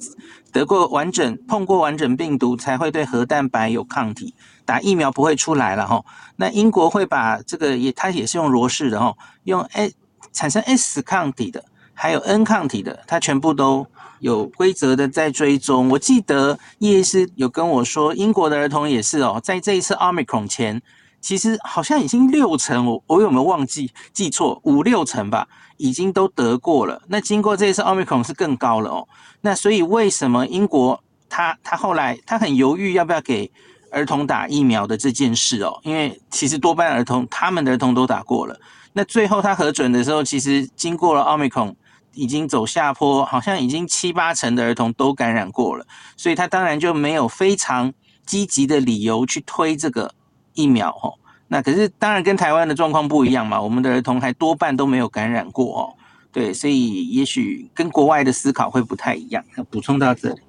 得过完整碰过完整病毒才会对核蛋白有抗体，打疫苗不会出来了哈。那英国会把这个也，它也是用罗氏的哈，用 S 产生 S 抗体的，还有 N 抗体的，它全部都。有规则的在追踪，我记得叶医师有跟我说，英国的儿童也是哦，在这一次 Omicron 前，其实好像已经六成，我我有没有忘记记错？五六成吧，已经都得过了。那经过这一次 Omicron 是更高了哦。那所以为什么英国他他后来他很犹豫要不要给儿童打疫苗的这件事哦？因为其实多半儿童他们的儿童都打过了。那最后他核准的时候，其实经过了 Omicron。已经走下坡，好像已经七八成的儿童都感染过了，所以他当然就没有非常积极的理由去推这个疫苗哦。那可是当然跟台湾的状况不一样嘛，我们的儿童还多半都没有感染过哦。对，所以也许跟国外的思考会不太一样。补充到这里。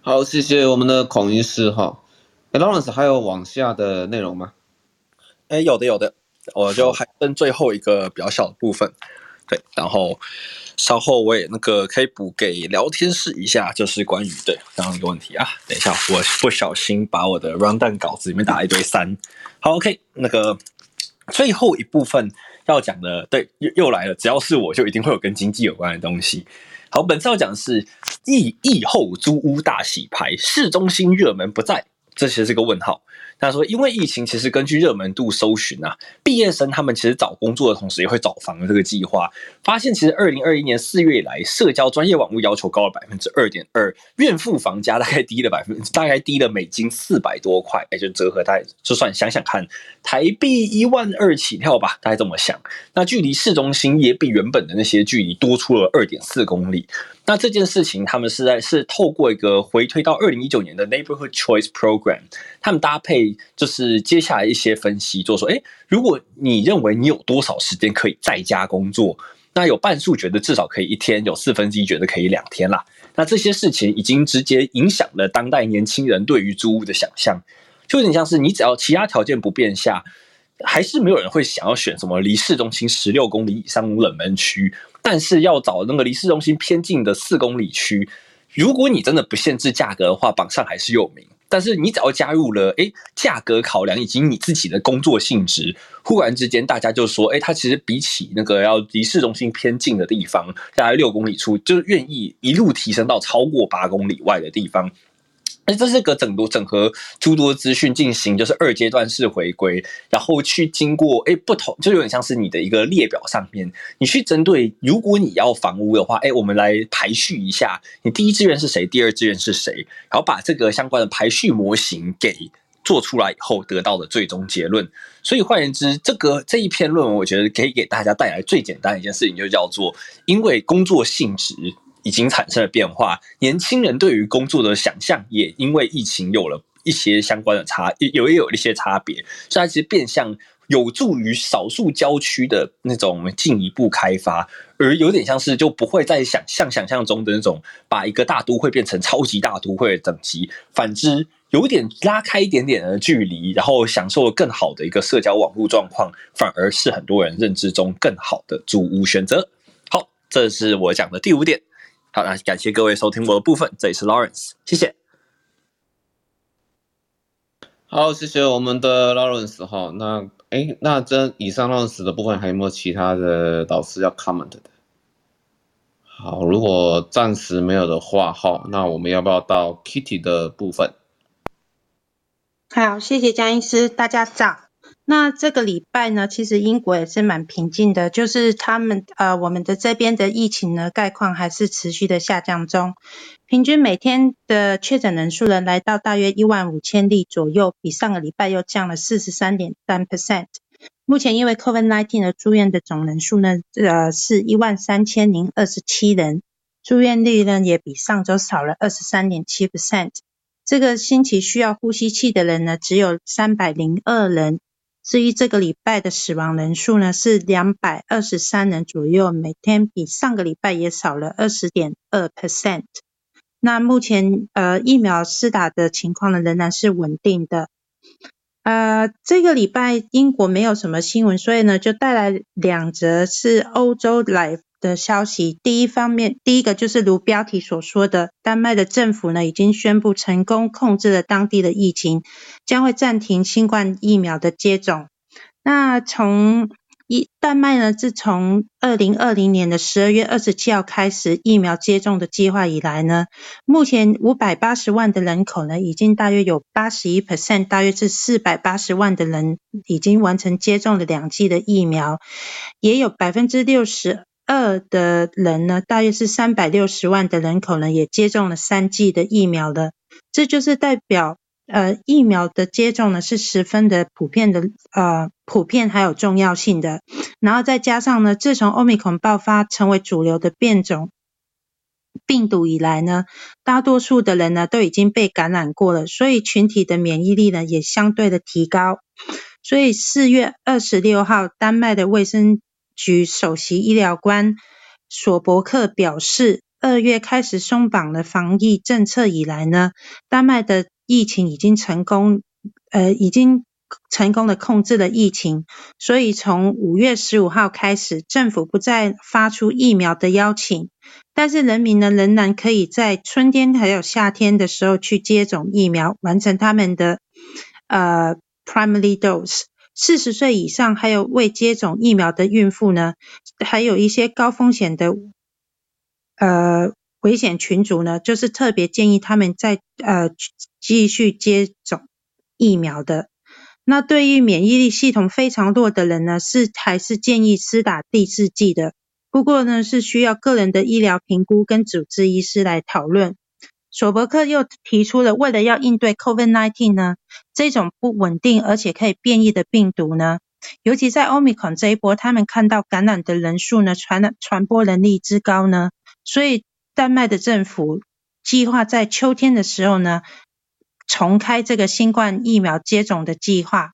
好，谢谢我们的孔医师哈。Lawrence 还有往下的内容吗？哎，有的有的，我就还剩最后一个比较小的部分。对，然后稍后我也那个可以补给聊天室一下，就是关于对刚刚一个问题啊。等一下，我不小心把我的 rundown 稿子里面打了一堆三。好，OK，那个最后一部分要讲的，对，又又来了，只要是我就一定会有跟经济有关的东西。好，本次要讲的是疫疫后租屋大洗牌，市中心热门不在，这其实是个问号。他说，因为疫情，其实根据热门度搜寻啊，毕业生他们其实找工作的同时也会找房的这个计划，发现其实二零二一年四月以来，社交专业网络要求高了百分之二点二，愿付房价大概低了百分，大概低了美金四百多块，也就折合大概就算想想看，台币一万二起跳吧，大概这么想。那距离市中心也比原本的那些距离多出了二点四公里。那这件事情，他们是在是透过一个回推到二零一九年的 Neighborhood Choice Program，他们搭配就是接下来一些分析，就说，诶，如果你认为你有多少时间可以在家工作，那有半数觉得至少可以一天，有四分之一觉得可以两天啦。那这些事情已经直接影响了当代年轻人对于租屋的想象，就有点像是你只要其他条件不变下，还是没有人会想要选什么离市中心十六公里以上冷门区。但是要找那个离市中心偏近的四公里区，如果你真的不限制价格的话，榜上还是有名。但是你只要加入了，诶，价格考量以及你自己的工作性质，忽然之间大家就说，诶，它其实比起那个要离市中心偏近的地方，大概六公里处，就是愿意一路提升到超过八公里外的地方。哎，这是个整多整合诸多资讯进行，就是二阶段式回归，然后去经过哎不同，就有点像是你的一个列表上面，你去针对，如果你要房屋的话，哎，我们来排序一下，你第一志愿是谁，第二志愿是谁，然后把这个相关的排序模型给做出来以后，得到的最终结论。所以换言之，这个这一篇论文，我觉得可以给大家带来最简单的一件事情，就叫做因为工作性质。已经产生了变化，年轻人对于工作的想象也因为疫情有了一些相关的差，有也有一些差别，所以它其实变相有助于少数郊区的那种进一步开发，而有点像是就不会再想像想象中的那种把一个大都会变成超级大都会的等级，反之有点拉开一点点的距离，然后享受更好的一个社交网络状况，反而是很多人认知中更好的租屋选择。好，这是我讲的第五点。好，那感谢各位收听我的部分，这里是 Lawrence，谢谢。好，谢谢我们的 Lawrence 哈。那哎，那这以上 Lawrence 的部分还有没有其他的导师要 comment 的？好，如果暂时没有的话，哈，那我们要不要到 Kitty 的部分？好，谢谢江医师，大家早。那这个礼拜呢，其实英国也是蛮平静的，就是他们呃，我们的这边的疫情呢，概况还是持续的下降中，平均每天的确诊人数呢，来到大约一万五千例左右，比上个礼拜又降了四十三点三 percent。目前因为 COVID-19 而住院的总人数呢，呃，是一万三千零二十七人，住院率呢也比上周少了二十三点七 percent。这个星期需要呼吸器的人呢，只有三百零二人。至于这个礼拜的死亡人数呢，是两百二十三人左右，每天比上个礼拜也少了二十点二 percent。那目前呃疫苗施打的情况呢，仍然是稳定的。呃，这个礼拜英国没有什么新闻，所以呢就带来两则是欧洲来的消息。第一方面，第一个就是如标题所说的，丹麦的政府呢已经宣布成功控制了当地的疫情，将会暂停新冠疫苗的接种。那从一丹麦呢，自从二零二零年的十二月二十七号开始疫苗接种的计划以来呢，目前五百八十万的人口呢，已经大约有八十一 percent，大约是四百八十万的人已经完成接种了两剂的疫苗，也有百分之六十。二的人呢，大约是三百六十万的人口呢，也接种了三剂的疫苗了。这就是代表，呃疫苗的接种呢是十分的普遍的，呃普遍还有重要性的。然后再加上呢，自从 Omicron 爆发成为主流的变种病毒以来呢，大多数的人呢都已经被感染过了，所以群体的免疫力呢也相对的提高。所以四月二十六号，丹麦的卫生局首席医疗官索伯克表示，二月开始松绑了防疫政策以来呢，丹麦的疫情已经成功，呃，已经成功的控制了疫情。所以从五月十五号开始，政府不再发出疫苗的邀请，但是人民呢仍然可以在春天还有夏天的时候去接种疫苗，完成他们的呃。Primary dose，四十岁以上还有未接种疫苗的孕妇呢，还有一些高风险的呃危险群组呢，就是特别建议他们再呃继续接种疫苗的。那对于免疫力系统非常弱的人呢，是还是建议施打第四剂的。不过呢，是需要个人的医疗评估跟主治医师来讨论。索伯克又提出了，为了要应对 COVID-19 呢，这种不稳定而且可以变异的病毒呢，尤其在 Omicron 这一波，他们看到感染的人数呢，传染传播能力之高呢，所以丹麦的政府计划在秋天的时候呢，重开这个新冠疫苗接种的计划。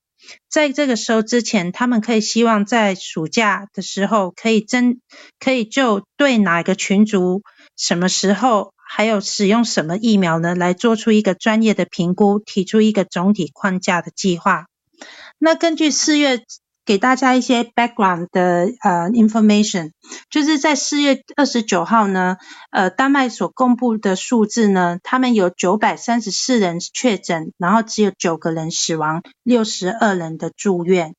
在这个时候之前，他们可以希望在暑假的时候可以真可以就对哪个群组什么时候。还有使用什么疫苗呢？来做出一个专业的评估，提出一个总体框架的计划。那根据四月给大家一些 background 的呃 information，就是在四月二十九号呢，呃，丹麦所公布的数字呢，他们有九百三十四人确诊，然后只有九个人死亡，六十二人的住院。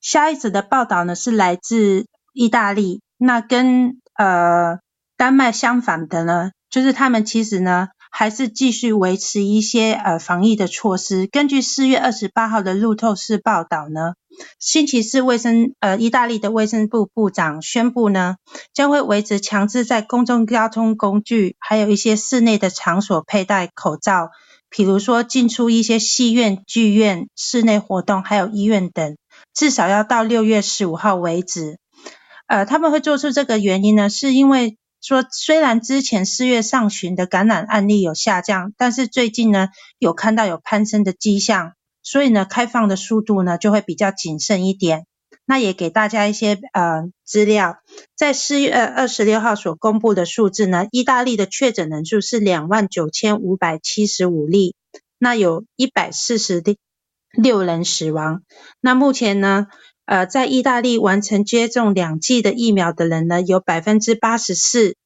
下一则的报道呢是来自意大利，那跟呃。丹麦相反的呢，就是他们其实呢还是继续维持一些呃防疫的措施。根据四月二十八号的路透社报道呢，星期四卫生呃意大利的卫生部部长宣布呢，将会维持强制在公众交通工具还有一些室内的场所佩戴口罩，比如说进出一些戏院、剧院、室内活动还有医院等，至少要到六月十五号为止。呃，他们会做出这个原因呢，是因为。说虽然之前四月上旬的感染案例有下降，但是最近呢有看到有攀升的迹象，所以呢开放的速度呢就会比较谨慎一点。那也给大家一些呃资料，在四月二十六号所公布的数字呢，意大利的确诊人数是两万九千五百七十五例，那有一百四十六人死亡。那目前呢？呃，在意大利完成接种两剂的疫苗的人呢，有百分之八十四，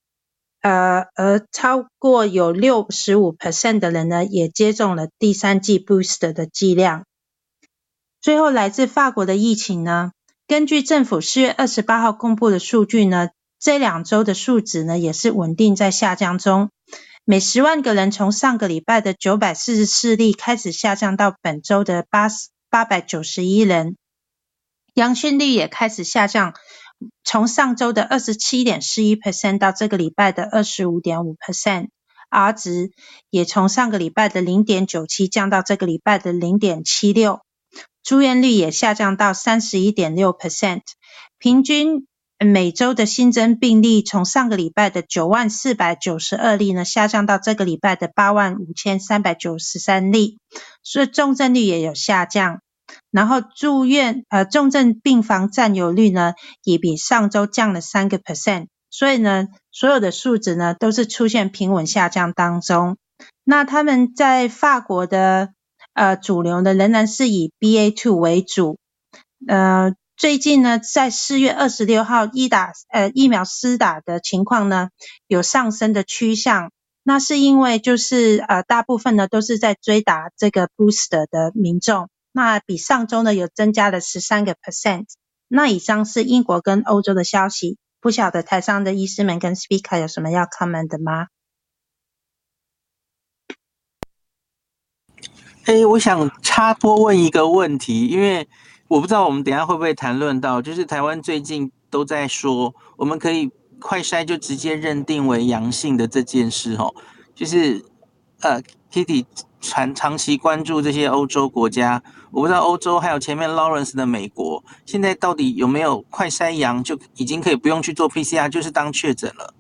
呃，而超过有六十五 percent 的人呢，也接种了第三剂 boost 的剂量。最后，来自法国的疫情呢，根据政府四月二十八号公布的数据呢，这两周的数值呢，也是稳定在下降中，每十万个人从上个礼拜的九百四十四例开始下降到本周的八八百九十一人。阳性率也开始下降，从上周的二十七点四一 percent 到这个礼拜的二十五点五 percent，R 值也从上个礼拜的零点九七降到这个礼拜的零点七六，住院率也下降到三十一点六 percent，平均每周的新增病例从上个礼拜的九万四百九十二例呢，下降到这个礼拜的八万五千三百九十三例，所以重症率也有下降。然后住院呃重症病房占有率呢，也比上周降了三个 percent，所以呢，所有的数值呢都是出现平稳下降当中。那他们在法国的呃主流呢仍然是以 BA two 为主。呃，最近呢在四月二十六号一打呃疫苗施打的情况呢有上升的趋向，那是因为就是呃大部分呢都是在追打这个 boost 的民众。那比上周呢有增加了十三个 percent。那以上是英国跟欧洲的消息，不晓得台上的医师们跟 speaker 有什么要 comment 的吗？哎，我想插播问一个问题，因为我不知道我们等一下会不会谈论到，就是台湾最近都在说，我们可以快筛就直接认定为阳性的这件事，哦，就是呃，Kitty 长长期关注这些欧洲国家，我不知道欧洲还有前面 Lawrence 的美国，现在到底有没有快筛阳就已经可以不用去做 PCR，就是当确诊了。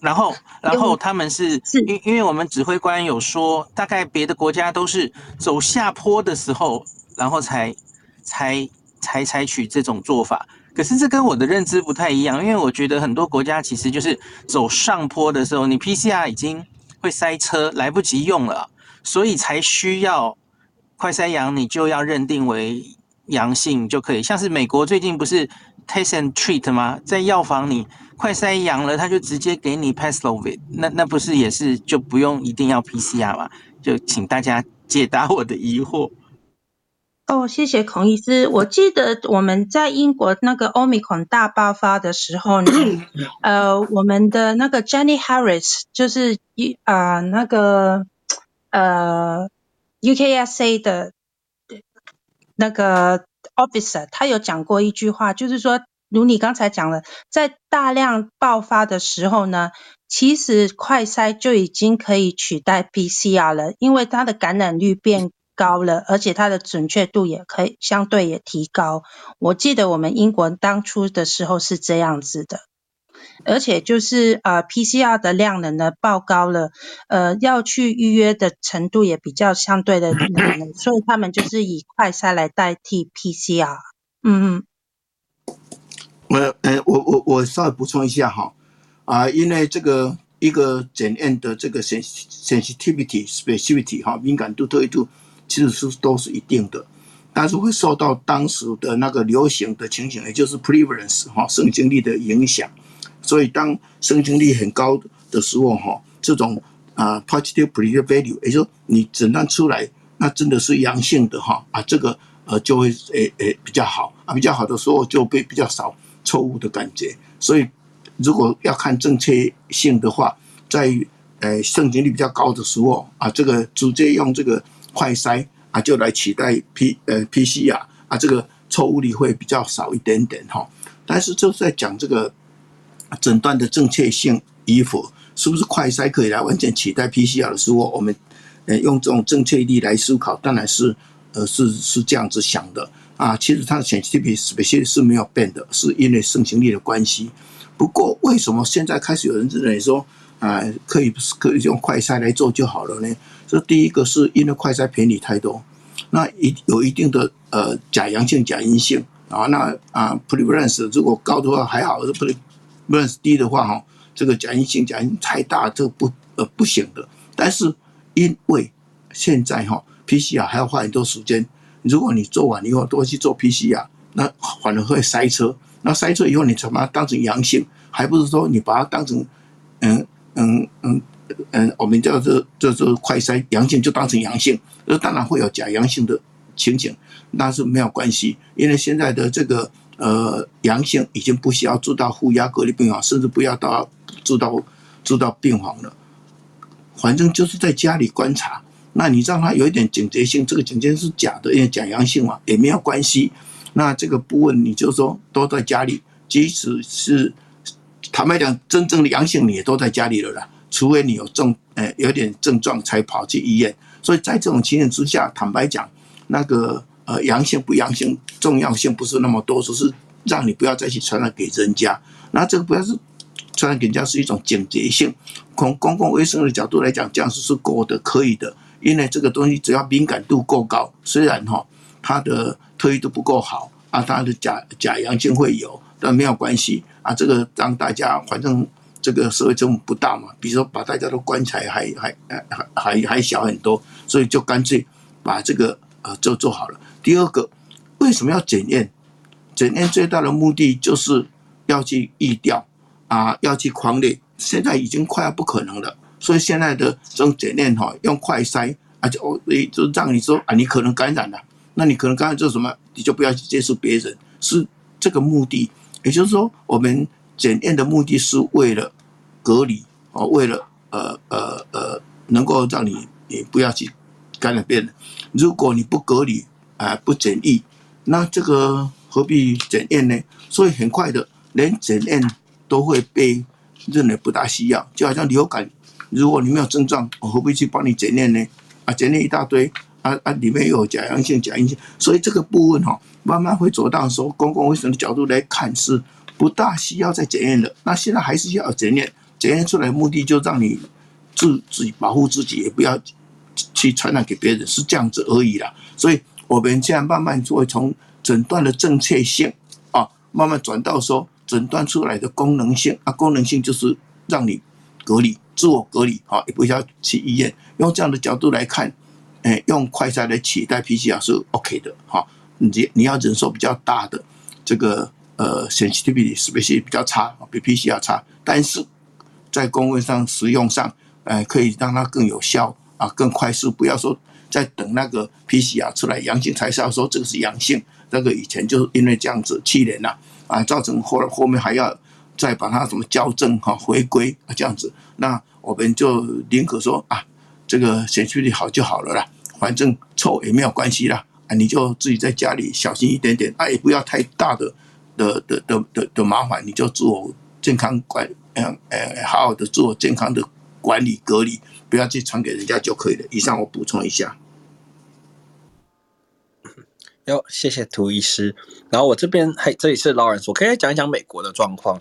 然后，然后他们是，因因为我们指挥官有说，大概别的国家都是走下坡的时候，然后才才才采取这种做法。可是这跟我的认知不太一样，因为我觉得很多国家其实就是走上坡的时候，你 PCR 已经会塞车，来不及用了，所以才需要快筛阳，你就要认定为阳性就可以。像是美国最近不是 Test and Treat 吗？在药房你快筛阳了，他就直接给你 Paxlovid，那那不是也是就不用一定要 PCR 吗？就请大家解答我的疑惑。哦，谢谢孔医师。我记得我们在英国那个 Omicron 大爆发的时候呢，呃，我们的那个 Jenny Harris 就是一啊、呃、那个呃 UKSA 的那个 officer，他有讲过一句话，就是说，如你刚才讲的，在大量爆发的时候呢，其实快筛就已经可以取代 PCR 了，因为它的感染率变高了，而且它的准确度也可以相对也提高。我记得我们英国当初的时候是这样子的，而且就是呃 PCR 的量能呢爆高了，呃要去预约的程度也比较相对的难了，所以他们就是以快筛来代替 PCR。嗯嗯。我呃我我我稍微补充一下哈啊，因为这个一个检验的这个 sensitivity specificity 哈敏感度特异度。其实是都是一定的，但是会受到当时的那个流行的情形，也就是 prevalence 哈盛行率的影响。所以当盛行率很高的时候哈，这种啊 positive predictive value，也就你诊断出来那真的是阳性的哈啊，这个呃就会诶诶比较好啊，比较好的时候就会比较少错误的感觉。所以如果要看正确性的话，在呃盛行率比较高的时候啊，这个直接用这个。快筛啊，就来取代 P 呃 PCR 啊，这个错误率会比较少一点点哈。但是就是在讲这个诊断的正确性与否，是不是快筛可以来完全取代 PCR 的时候，我们呃用这种正确率来思考，当然是呃是是这样子想的啊。其实它的 sensitivity 是没有变的，是因为盛行率的关系。不过为什么现在开始有人认为说啊可以可以用快筛来做就好了呢？这第一个是因为快筛便宜太多，那一有一定的呃假阳性、假阴性啊，那啊 prevalence 如果高的话还好，prevalence 低的话哈，这个假阴性、假阴太大，这个不呃不行的。但是因为现在哈 PCR 还要花很多时间，如果你做完以后都去做 PCR，那反而会塞车。那塞车以后你怎么当成阳性，还不是说你把它当成嗯嗯嗯。嗯，我们叫做这这快筛阳性就当成阳性，那当然会有假阳性的情形，但是没有关系，因为现在的这个呃阳性已经不需要住到负压隔离病房，甚至不要到住到住到病房了，反正就是在家里观察。那你让他有一点警觉性，这个警觉是假的，因为假阳性嘛，也没有关系。那这个部分你就说都在家里，即使是坦白讲，真正的阳性你也都在家里了啦。除非你有症，呃，有点症状才跑去医院，所以在这种情形之下，坦白讲，那个呃阳性不阳性重要性不是那么多，只是让你不要再去传染给人家。那这个不要是传染给人家是一种警觉性，从公共卫生的角度来讲，这样子是够的，可以的。因为这个东西只要敏感度够高，虽然哈它的特异度不够好啊，它的假假阳性会有，但没有关系啊。这个让大家反正。这个社会这么不大嘛，比如说把大家都关起来还还还还还小很多，所以就干脆把这个呃做做好了。第二个，为什么要检验？检验最大的目的就是要去疫调啊，要去匡列，现在已经快要不可能了。所以现在的这种检验哈，用快筛啊，就就让你说啊，你可能感染了，那你可能感染做什么？你就不要去接触别人，是这个目的。也就是说，我们。检验的目的是为了隔离哦，为了呃呃呃，能够让你你不要去感染别人。如果你不隔离啊、不检疫，那这个何必检验呢？所以很快的，连检验都会被认为不大需要，就好像流感如果你没有症状，我何必去帮你检验呢？啊，检验一大堆，啊啊，里面有假阳性、假阴性，所以这个部分哈、哦，慢慢会走到说公共卫生的角度来看是不大需要再检验的。那现在还是要检验，检验出来目的就让你自自己保护自己，也不要去传染给别人，是这样子而已啦。所以我们现在慢慢就会从诊断的正确性啊，慢慢转到说诊断出来的功能性啊，功能性就是让你隔离、自我隔离啊，也不需要去医院。用这样的角度来看，诶，用快筛来取代 PCR 是 OK 的哈。你你要忍受比较大的这个呃 sensitivity 是不是比较差，比 P C 要差？但是在公共上使用上，呃，可以让它更有效啊，更快速。不要说在等那个 PCR 出来阳性才是要说这个是阳性。那个以前就是因为这样子去年呐啊，造成后后面还要再把它什么校正哈回归啊这样子，那我们就宁可说啊。这个选区率好就好了啦，反正臭也没有关系啦，啊，你就自己在家里小心一点点，啊，也不要太大的的的的的的麻烦，你就做健康管，嗯呃，好好的做健康的管理隔离，不要去传给人家就可以了。以上我补充一下。哟，谢谢涂医师。然后我这边嘿，这里是 Lawrence，我可以讲一讲美国的状况。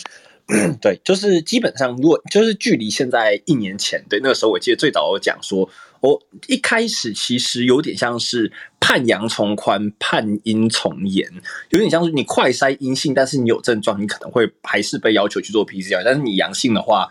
对，就是基本上，如果就是距离现在一年前，对那个时候，我记得最早我讲说，我一开始其实有点像是判阳从宽，判阴从严，有点像是你快筛阴性，但是你有症状，你可能会还是被要求去做 PCR，但是你阳性的话。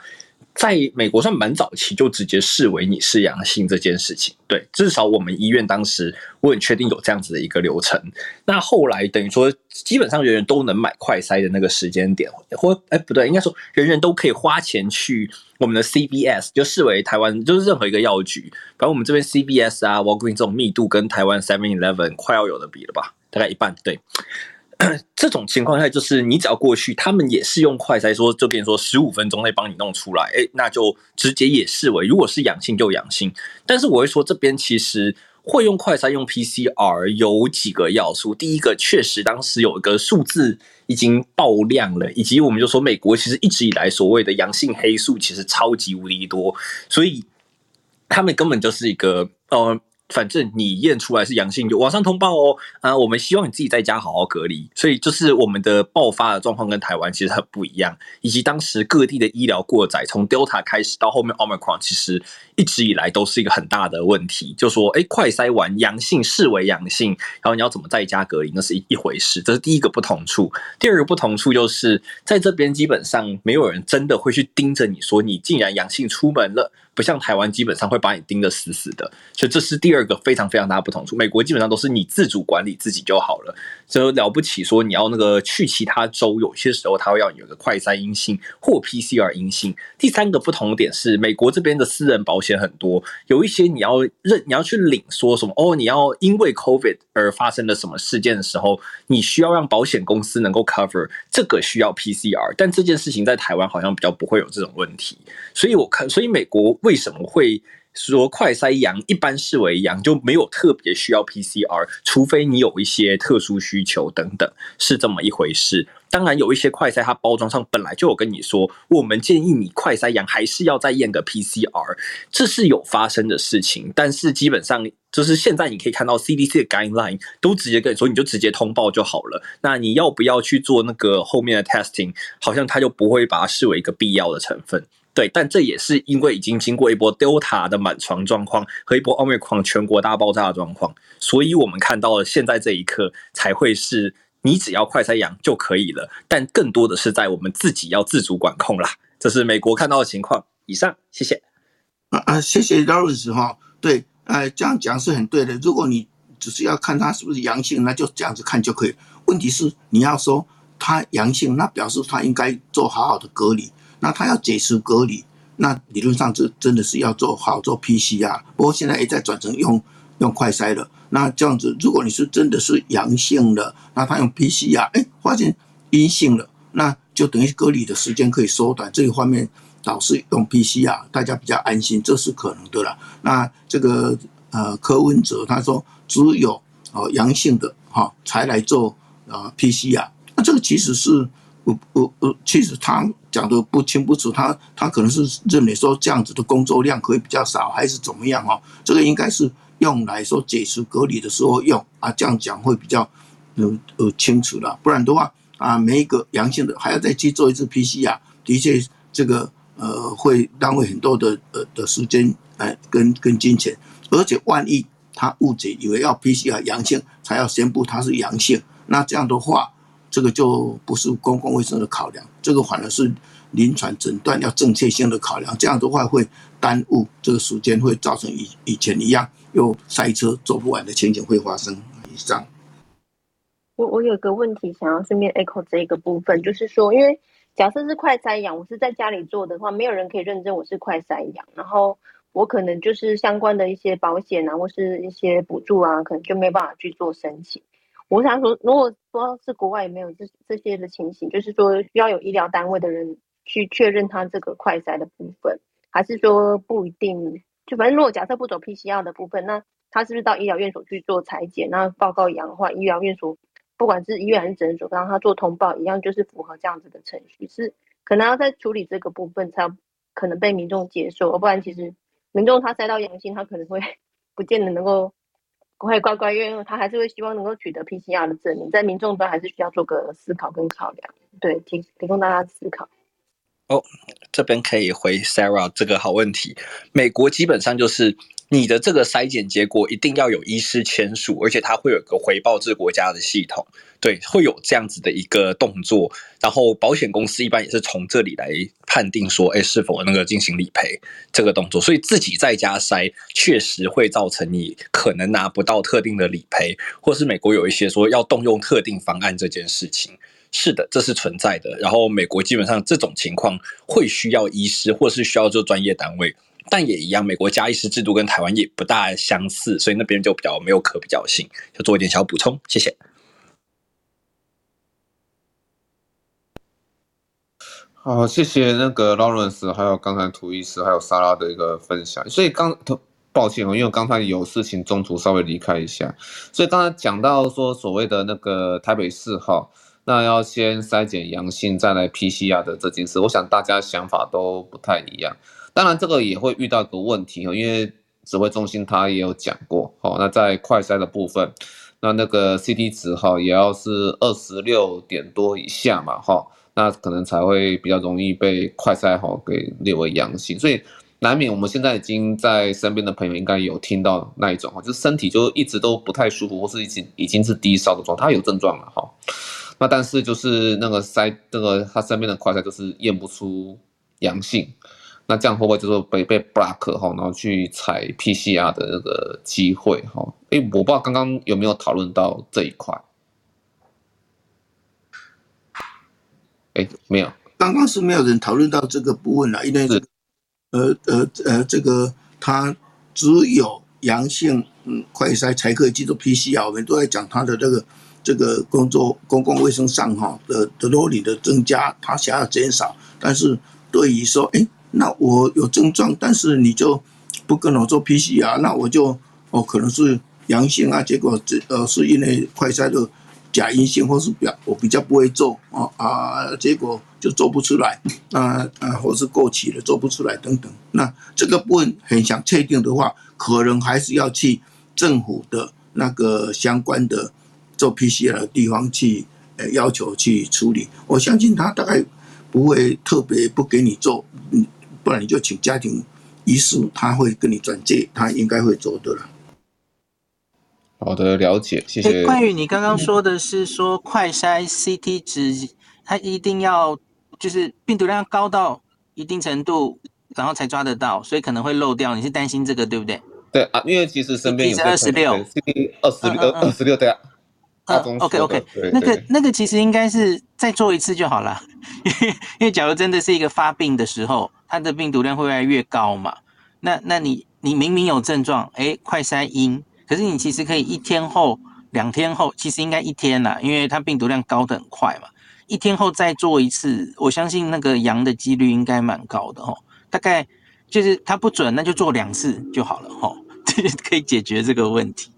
在美国算蛮早期，就直接视为你是阳性这件事情。对，至少我们医院当时我很确定有这样子的一个流程。那后来等于说，基本上人人都能买快筛的那个时间点，或哎不对，应该说人人都可以花钱去我们的 C B S，就视为台湾就是任何一个药局。反正我们这边 C B S 啊，Walgreens 这种密度跟台湾 Seven Eleven 快要有的比了吧，大概一半。对。这种情况下，就是你只要过去，他们也是用快筛说，就跟你说十五分钟内帮你弄出来，哎，那就直接也视为，如果是阳性就阳性。但是我会说，这边其实会用快筛用 PCR 有几个要素。第一个，确实当时有一个数字已经爆量了，以及我们就说美国其实一直以来所谓的阳性黑数其实超级无敌多，所以他们根本就是一个呃。反正你验出来是阳性，就网上通报哦。啊，我们希望你自己在家好好隔离。所以就是我们的爆发的状况跟台湾其实很不一样，以及当时各地的医疗过载，从 Delta 开始到后面 Omicron，其实一直以来都是一个很大的问题。就说，哎，快筛完阳性视为阳性，然后你要怎么在家隔离，那是一一回事。这是第一个不同处。第二个不同处就是在这边基本上没有人真的会去盯着你说你竟然阳性出门了。不像台湾，基本上会把你盯得死死的，所以这是第二个非常非常大的不同处。美国基本上都是你自主管理自己就好了，就了不起说你要那个去其他州，有些时候他会要你有个快筛阴性或 PCR 阴性。第三个不同点是，美国这边的私人保险很多，有一些你要认你要去领说什么哦，你要因为 COVID 而发生了什么事件的时候，你需要让保险公司能够 cover 这个需要 PCR，但这件事情在台湾好像比较不会有这种问题，所以我看，所以美国。为什么会说快筛阳一般视为阳，就没有特别需要 PCR，除非你有一些特殊需求等等，是这么一回事。当然有一些快筛，它包装上本来就有跟你说，我们建议你快筛阳还是要再验个 PCR，这是有发生的事情。但是基本上就是现在你可以看到 CDC 的 guideline 都直接跟你说，你就直接通报就好了。那你要不要去做那个后面的 testing？好像他就不会把它视为一个必要的成分。对，但这也是因为已经经过一波 Delta 的满床状况和一波 Omicron 全国大爆炸的状况，所以我们看到了现在这一刻才会是你只要快筛阳就可以了，但更多的是在我们自己要自主管控啦。这是美国看到的情况。以上，谢谢。啊啊，谢谢 Lawrence 哈。对，呃，这样讲是很对的。如果你只是要看他是不是阳性，那就这样子看就可以。问题是你要说他阳性，那表示他应该做好好的隔离。那他要解除隔离，那理论上这真的是要做好做 PCR，不过现在也在转成用用快筛了。那这样子，如果你是真的是阳性的，那他用 PCR，哎、发现阴性了，那就等于隔离的时间可以缩短。这一方面导致用 PCR，大家比较安心，这是可能的了。那这个呃柯文哲他说，只有哦阳性的哈才来做啊 PCR，那这个其实是。我我我，其实他讲的不清不楚，他他可能是认为说这样子的工作量可以比较少，还是怎么样哦？这个应该是用来说解除隔离的时候用啊，这样讲会比较呃呃清楚了。不然的话啊，每一个阳性的还要再去做一次 PCR，的确这个呃会浪费很多的呃的时间哎跟跟金钱，而且万一他误解以为要 PCR 阳性才要宣布他是阳性，那这样的话。这个就不是公共卫生的考量，这个反而是临床诊断要正确性的考量。这样的话会耽误这个时间，会造成以以前一样又塞车做不完的情景会发生。以上，我我有个问题想要顺便 echo 这个部分，就是说，因为假设是快筛阳，我是在家里做的话，没有人可以认证我是快筛阳，然后我可能就是相关的一些保险啊，或是一些补助啊，可能就没办法去做申请。我想说，如果说是国外也没有这这些的情形，就是说需要有医疗单位的人去确认他这个快筛的部分，还是说不一定？就反正如果假设不走 PCR 的部分，那他是不是到医疗院所去做裁检，那报告阳的话，医疗院所不管是医院还是诊所，让他做通报一样，就是符合这样子的程序，是可能要在处理这个部分，才可能被民众接受，不然其实民众他筛到阳性，他可能会 不见得能够。不会乖乖，因为他还是会希望能够取得 PCR 的证明，在民众端还是需要做个思考跟考量，对，提提供大家思考。哦，这边可以回 Sarah 这个好问题。美国基本上就是。你的这个筛检结果一定要有医师签署，而且他会有个回报至国家的系统，对，会有这样子的一个动作。然后保险公司一般也是从这里来判定说，哎，是否那个进行理赔这个动作。所以自己在家筛确实会造成你可能拿不到特定的理赔，或是美国有一些说要动用特定方案这件事情，是的，这是存在的。然后美国基本上这种情况会需要医师，或是需要做专业单位。但也一样，美国加医师制度跟台湾也不大相似，所以那边就比较没有可比较性，就做一点小补充，谢谢。好，谢谢那个 Lawrence，还有刚才涂医师，还有莎拉的一个分享。所以刚，抱歉哦，因为我刚才有事情，中途稍微离开一下。所以刚才讲到说，所谓的那个台北市哈，那要先筛检阳性，再来 PCR 的这件事，我想大家想法都不太一样。当然，这个也会遇到一个问题哦，因为指挥中心他也有讲过，好，那在快筛的部分，那那个 CT 值哈也要是二十六点多以下嘛，哈，那可能才会比较容易被快筛哈给列为阳性，所以难免我们现在已经在身边的朋友应该有听到那一种哈，就是身体就一直都不太舒服，或是已经已经是低烧的状态，他有症状了哈，那但是就是那个筛那个他身边的快筛就是验不出阳性。那这样会不会就是被被 block 哈，然后去采 PCR 的那个机会哈？哎，我不知道刚刚有没有讨论到这一块。哎，没有，刚刚是没有人讨论到这个部分了，因为是呃呃呃，这个它只有阳性嗯快筛才可以去做 PCR，我们都在讲它的这个这个工作公共卫生上哈的的 loading 的增加，它想要减少，但是对于说哎。那我有症状，但是你就不跟我做 PCR，那我就哦可能是阳性啊，结果这呃是因为快筛的假阴性，或是表我比较不会做啊啊，结果就做不出来，啊啊或是过期了做不出来等等。那这个部分很想确定的话，可能还是要去政府的那个相关的做 PCR 的地方去呃要求去处理。我相信他大概不会特别不给你做，嗯。不然你就请家庭医师，他会跟你转介，他应该会做的了。好的，了解，谢谢。关于你刚刚说的是说快筛 CT 值，它一定要就是病毒量高到一定程度，然后才抓得到，所以可能会漏掉。你是担心这个对不对？对啊，因为其实身边有二十六，CT 二十六，二十六对啊。嗯，OK OK，那个那个其实应该是再做一次就好了，因为因为假如真的是一个发病的时候。它的病毒量会越来越高嘛？那那你你明明有症状，哎，快筛阴，可是你其实可以一天后、两天后，其实应该一天啦，因为它病毒量高的很快嘛。一天后再做一次，我相信那个阳的几率应该蛮高的哦。大概就是它不准，那就做两次就好了哈，这就可以解决这个问题。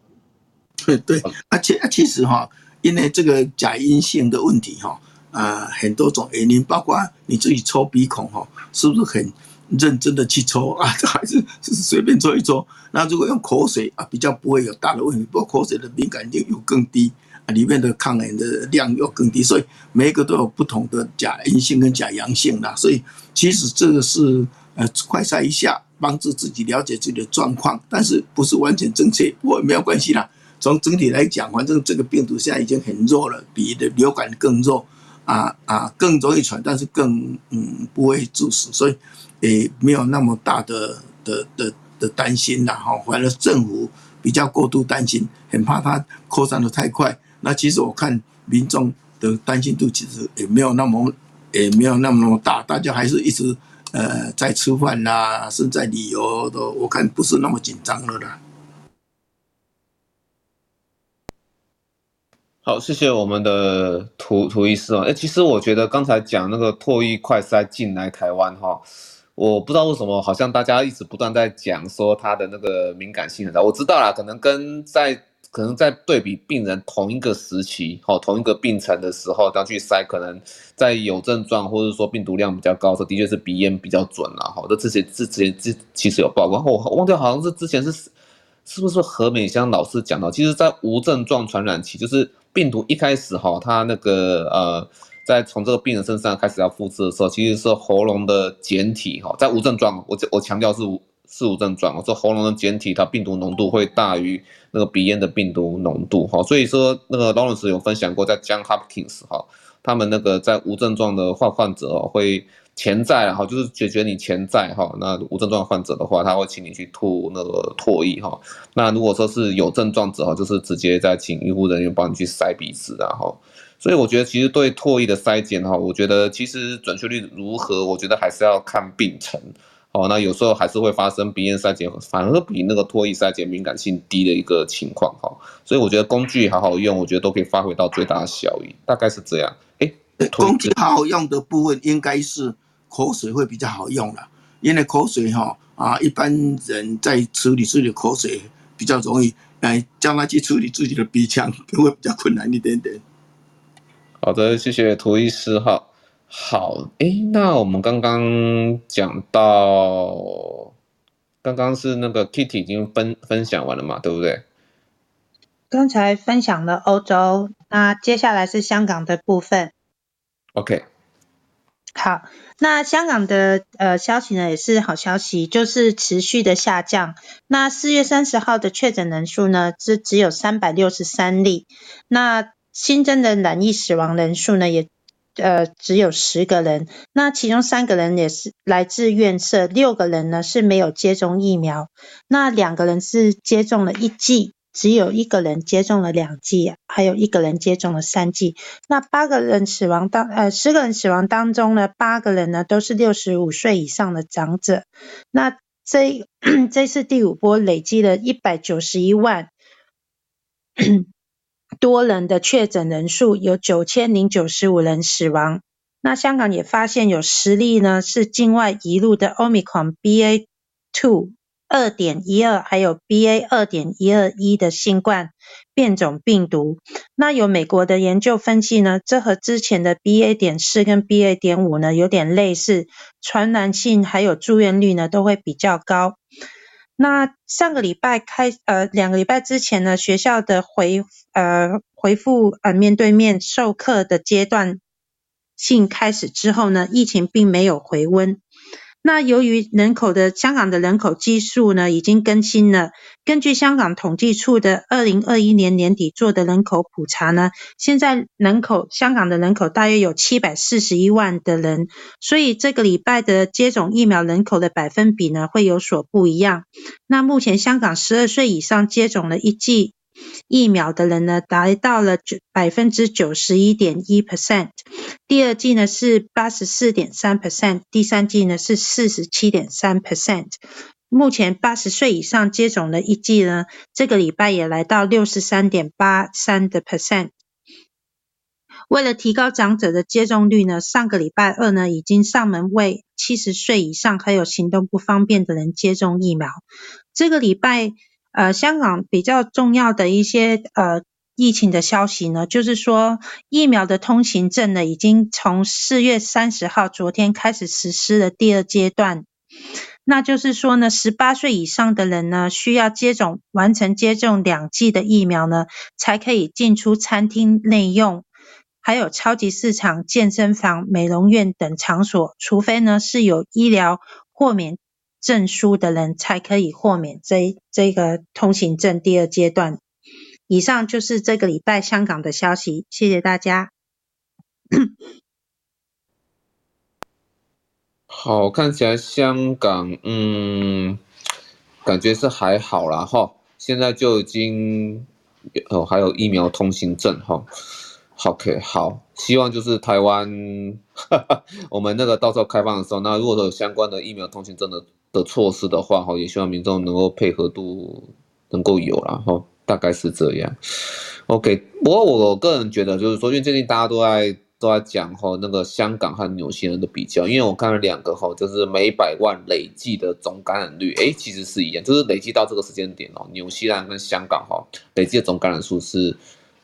对对，而且其实哈，因为这个假阴性的问题哈。啊、呃、很多种原因，包括你自己抽鼻孔哈，是不是很认真的去抽啊？还是是随便抽一抽？那如果用口水啊，比较不会有大的问题，不过口水的敏感度又更低啊，里面的抗原的量又更低，所以每一个都有不同的假阴性跟假阳性啦。所以其实这个是呃快筛一下，帮助自己了解自己的状况，但是不是完全正确，不过没有关系啦。从整体来讲，反正这个病毒现在已经很弱了，比的流感更弱，啊啊，更容易传，但是更嗯不会致死，所以也没有那么大的的的的担心啦哈。反而政府比较过度担心，很怕它扩散的太快。那其实我看民众的担心度其实也没有那么也没有那么那么大，大家还是一直呃在吃饭啦，甚至在旅游都，我看不是那么紧张了啦。好，谢谢我们的涂涂医师哦。哎，其实我觉得刚才讲那个唾液快筛进来台湾哈，我不知道为什么，好像大家一直不断在讲说它的那个敏感性很高。我知道啦，可能跟在可能在对比病人同一个时期，哈，同一个病程的时候，当去筛，可能在有症状或者说病毒量比较高的时候，的确是鼻咽比较准啦。哈，这之前之前之其实有报告，我忘掉好像是之前是是不是何美香老师讲到，其实在无症状传染期就是。病毒一开始哈，它那个呃，在从这个病人身上开始要复制的时候，其实是喉咙的检体哈，在无症状，我我强调是无是无症状，我说喉咙的检体它病毒浓度会大于那个鼻咽的病毒浓度哈，所以说那个 Lawrence 有分享过，在 John Hopkins 哈，他们那个在无症状的患患者会。潜在哈，就是解决你潜在哈，那无症状患者的话，他会请你去吐那个唾液哈。那如果说是有症状者哈，就是直接再请医护人员帮你去塞鼻子然后。所以我觉得其实对唾液的筛检哈，我觉得其实准确率如何，我觉得还是要看病程。哦，那有时候还是会发生鼻咽筛检反而比那个唾液筛检敏感性低的一个情况哈。所以我觉得工具好好用，我觉得都可以发挥到最大的效益，大概是这样。哎，工具好好用的部分应该是。口水会比较好用了，因为口水哈啊，一般人在处理自己的口水比较容易，来叫他去处理自己的鼻腔会比较困难一点点。好的，谢谢涂医师哈。好，哎，那我们刚刚讲到，刚刚是那个 Kitty 已经分分享完了嘛，对不对？刚才分享了欧洲，那接下来是香港的部分。OK。好，那香港的呃消息呢也是好消息，就是持续的下降。那四月三十号的确诊人数呢是只有三百六十三例，那新增的染疫死亡人数呢也呃只有十个人，那其中三个人也是来自院舍，六个人呢是没有接种疫苗，那两个人是接种了一剂。只有一个人接种了两剂，还有一个人接种了三剂。那八个人死亡当呃十个人死亡当中呢，八个人呢都是六十五岁以上的长者。那这这次第五波累积了一百九十一万多人的确诊人数，有九千零九十五人死亡。那香港也发现有十例呢是境外移入的 Omicron BA two。二点一二还有 BA 二点一二一的新冠变种病毒，那有美国的研究分析呢，这和之前的 BA 点四跟 BA 点五呢有点类似，传染性还有住院率呢都会比较高。那上个礼拜开呃两个礼拜之前呢，学校的回呃回复呃面对面授课的阶段性开始之后呢，疫情并没有回温。那由于人口的香港的人口基数呢已经更新了，根据香港统计处的二零二一年年底做的人口普查呢，现在人口香港的人口大约有七百四十一万的人，所以这个礼拜的接种疫苗人口的百分比呢会有所不一样。那目前香港十二岁以上接种了一剂。疫苗的人呢，达到了九百分之九十一点一 percent，第二季呢是八十四点三 percent，第三季呢是四十七点三 percent。目前八十岁以上接种了一剂呢，这个礼拜也来到六十三点八三的 percent。为了提高长者的接种率呢，上个礼拜二呢已经上门为七十岁以上还有行动不方便的人接种疫苗。这个礼拜。呃，香港比较重要的一些呃疫情的消息呢，就是说疫苗的通行证呢，已经从四月三十号昨天开始实施了第二阶段。那就是说呢，十八岁以上的人呢，需要接种完成接种两剂的疫苗呢，才可以进出餐厅内用，还有超级市场、健身房、美容院等场所，除非呢是有医疗豁免证书的人，才可以豁免这这个通行证第二阶段。以上就是这个礼拜香港的消息，谢谢大家。好，看起来香港，嗯，感觉是还好啦哈。现在就已经哦，还有疫苗通行证哈。OK，好，希望就是台湾，我们那个到时候开放的时候，那如果说有相关的疫苗通行证的的措施的话哈，也希望民众能够配合度能够有啦哈，大概是这样。OK，不过我个人觉得就是说，因为最近大家都在。都在讲吼那个香港和纽西兰的比较，因为我看了两个哈，就是每百万累计的总感染率，诶，其实是一样，就是累计到这个时间点哦，纽西兰跟香港哈累计的总感染数是，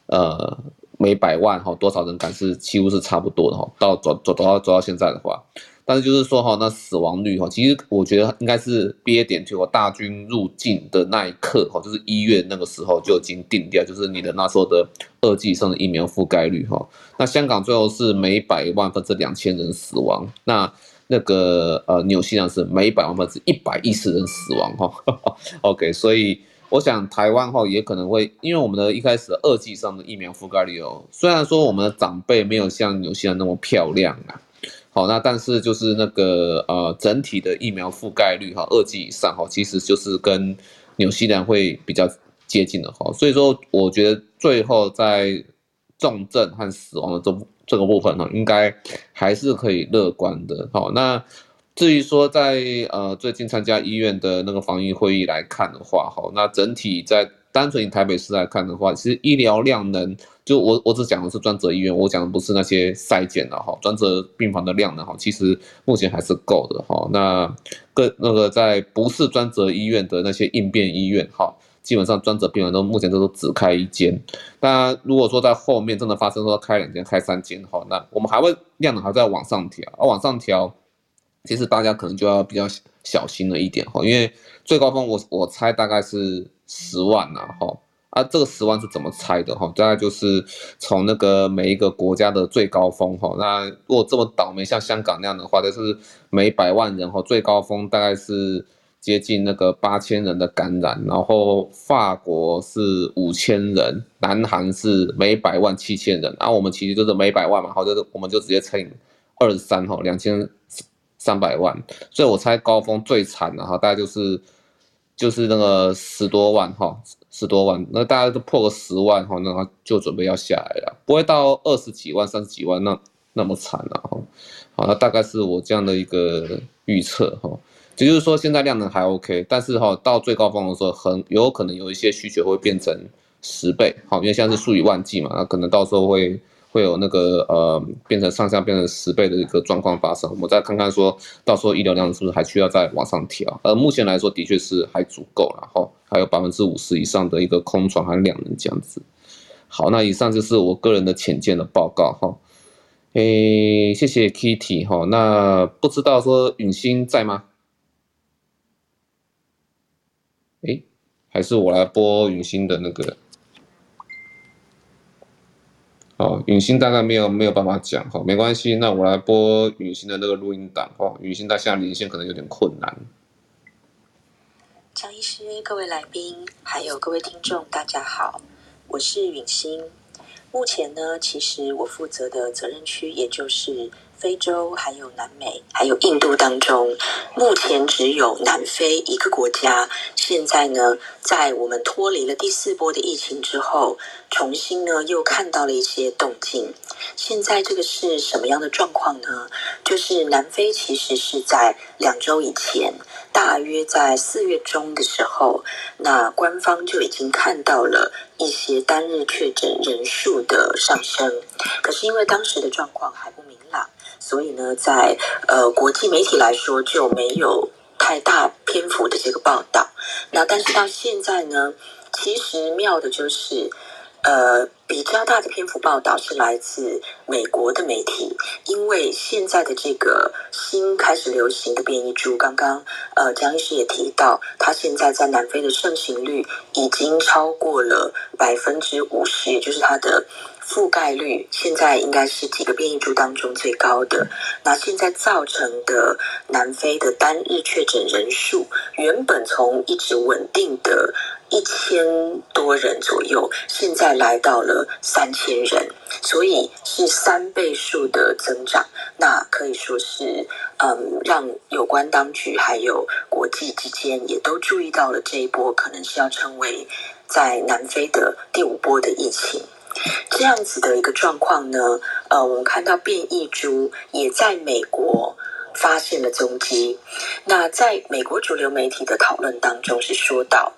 呃，每百万哈多少人感是几乎是差不多的哈，到走走走到走到现在的话。但是就是说哈，那死亡率哈，其实我觉得应该是 BA 点就我大军入境的那一刻哈，就是一月那个时候就已经定掉，就是你的那时候的二剂以上的疫苗覆盖率哈。那香港最后是每百万分之两千人死亡，那那个呃纽西兰是每百万分之一百一十人死亡哈。OK，所以我想台湾哈也可能会，因为我们的一开始二剂以上的疫苗覆盖率哦，虽然说我们的长辈没有像纽西兰那么漂亮啊。好，那但是就是那个呃，整体的疫苗覆盖率哈，二剂以上哈，其实就是跟纽西兰会比较接近的哈，所以说我觉得最后在重症和死亡的这这个部分呢，应该还是可以乐观的。好，那至于说在呃最近参加医院的那个防疫会议来看的话，哈，那整体在单纯以台北市来看的话，其实医疗量能。就我我只讲的是专责医院，我讲的不是那些筛检的哈，专责病房的量的哈，其实目前还是够的哈。那个那个在不是专责医院的那些应变医院哈，基本上专责病房都目前都是只开一间。那如果说在后面真的发生说开两间、开三间哈，那我们还会量能还在往上调，而往上调，其实大家可能就要比较小心了一点哈，因为最高峰我我猜大概是十万呐哈。啊，这个十万是怎么猜的哈？大概就是从那个每一个国家的最高峰哈。那如果这么倒霉，像香港那样的话，就是每百万人哈，最高峰大概是接近那个八千人的感染。然后法国是五千人，南韩是每百万七千人。然后我们其实就是每百万嘛，好，就是我们就直接乘以二十三哈，两千三百万。所以我猜高峰最惨的哈，大概就是就是那个十多万哈。十多万，那大家都破个十万哈，那他就准备要下来了，不会到二十几万、三十几万那那么惨了哈。好，那大概是我这样的一个预测哈。也就是说，现在量能还 OK，但是哈，到最高峰的时候，很有可能有一些需求会变成十倍，好，因为现在是数以万计嘛，那可能到时候会。会有那个呃，变成上下变成十倍的一个状况发生，我们再看看说到时候医疗量是不是还需要再往上调？而目前来说的确是还足够，然后还有百分之五十以上的一个空床和量能这样子。好，那以上就是我个人的浅见的报告哈。诶，谢谢 Kitty 哈。那不知道说允欣在吗？诶，还是我来播允欣的那个。哦，允欣大概没有没有办法讲哈，没关系，那我来播允欣的那个录音档哈。允欣她现在连线可能有点困难。张医师，各位来宾，还有各位听众，大家好，我是允欣。目前呢，其实我负责的责任区也就是。非洲还有南美，还有印度当中，目前只有南非一个国家。现在呢，在我们脱离了第四波的疫情之后，重新呢又看到了一些动静。现在这个是什么样的状况呢？就是南非其实是在两周以前，大约在四月中的时候，那官方就已经看到了一些单日确诊人数的上升。可是因为当时的状况还不。所以呢，在呃国际媒体来说就没有太大篇幅的这个报道。那但是到现在呢，其实妙的就是，呃，比较大的篇幅报道是来自美国的媒体，因为现在的这个新开始流行的变异株，刚刚呃江医师也提到，它现在在南非的盛行率已经超过了百分之五十，也就是它的。覆盖率现在应该是几个变异株当中最高的。那现在造成的南非的单日确诊人数，原本从一直稳定的一千多人左右，现在来到了三千人，所以是三倍数的增长。那可以说是，嗯，让有关当局还有国际之间也都注意到了这一波，可能是要成为在南非的第五波的疫情。这样子的一个状况呢，呃，我们看到变异株也在美国发现了踪迹。那在美国主流媒体的讨论当中是说到，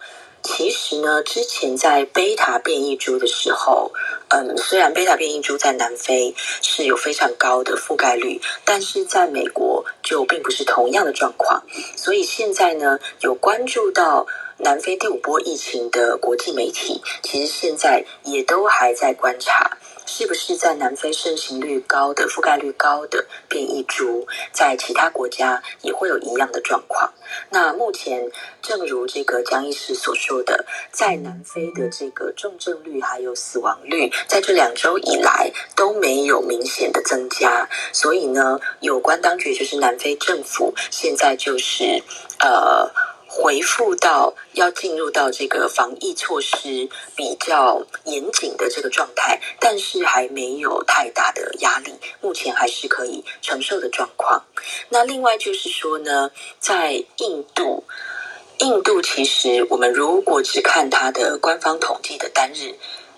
其实呢，之前在贝塔变异株的时候，嗯，虽然贝塔变异株在南非是有非常高的覆盖率，但是在美国就并不是同样的状况。所以现在呢，有关注到。南非第五波疫情的国际媒体，其实现在也都还在观察，是不是在南非盛行率高的、覆盖率高的变异株，在其他国家也会有一样的状况。那目前，正如这个江医师所说的，在南非的这个重症率还有死亡率，在这两周以来都没有明显的增加，所以呢，有关当局就是南非政府，现在就是呃。回复到要进入到这个防疫措施比较严谨的这个状态，但是还没有太大的压力，目前还是可以承受的状况。那另外就是说呢，在印度，印度其实我们如果只看它的官方统计的单日。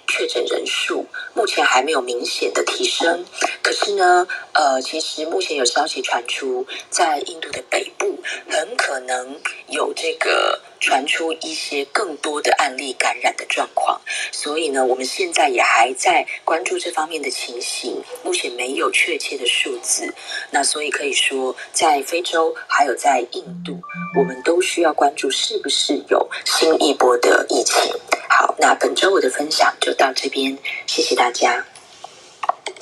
确诊人数目前还没有明显的提升，可是呢，呃，其实目前有消息传出，在印度的北部很可能有这个传出一些更多的案例感染的状况，所以呢，我们现在也还在关注这方面的情形，目前没有确切的数字，那所以可以说，在非洲还有在印度，我们都需要关注是不是有新一波的疫情。好，那本周我的分享就到这边，谢谢大家。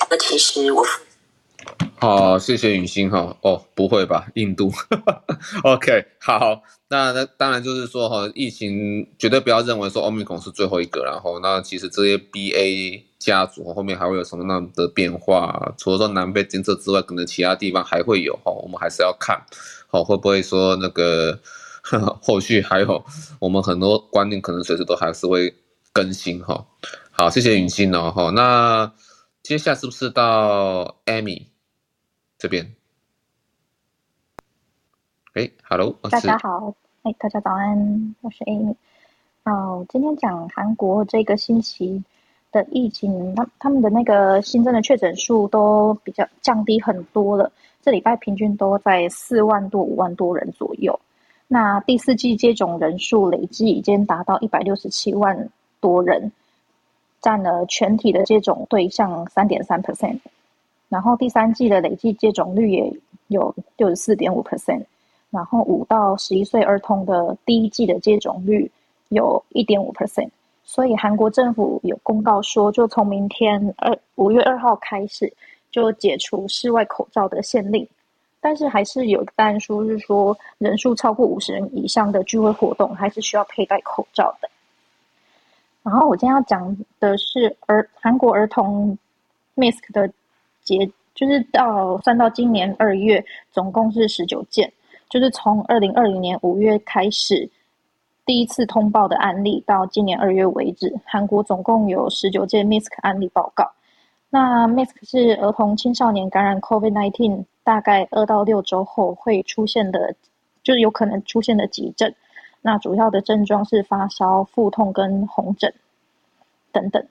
那其实我好，谢谢允欣哈。哦，不会吧，印度？OK，好，那那当然就是说哈，疫情绝对不要认为说 Omicron 是最后一个，然后那其实这些 BA 家族后面还会有什么样的变化？除了说南非监测之外，可能其他地方还会有哈，我们还是要看，好会不会说那个。后续还有我们很多观念可能随时都还是会更新哈。好，谢谢允欣哦哈。那接下来是不是到 Amy 这边？哎，Hello，大家好，哎，大家早安，我是 Amy。哦，今天讲韩国这个星期的疫情，他他们的那个新增的确诊数都比较降低很多了，这礼拜平均都在四万多、五万多人左右。那第四季接种人数累计已经达到一百六十七万多人，占了全体的接种对象三点三 percent。然后第三季的累计接种率也有六十四点五 percent。然后五到十一岁儿童的第一季的接种率有一点五 percent。所以韩国政府有公告说，就从明天二五月二号开始，就解除室外口罩的限令。但是还是有但说是说，人数超过五十人以上的聚会活动还是需要佩戴口罩的。然后我今天要讲的是儿韩国儿童 mask 的截，就是到算到今年二月，总共是十九件，就是从二零二零年五月开始第一次通报的案例，到今年二月为止，韩国总共有十九件 MISK 案例报告。那 MISK 是儿童青少年感染 COVID-19。大概二到六周后会出现的，就是有可能出现的急症。那主要的症状是发烧、腹痛跟红疹等等。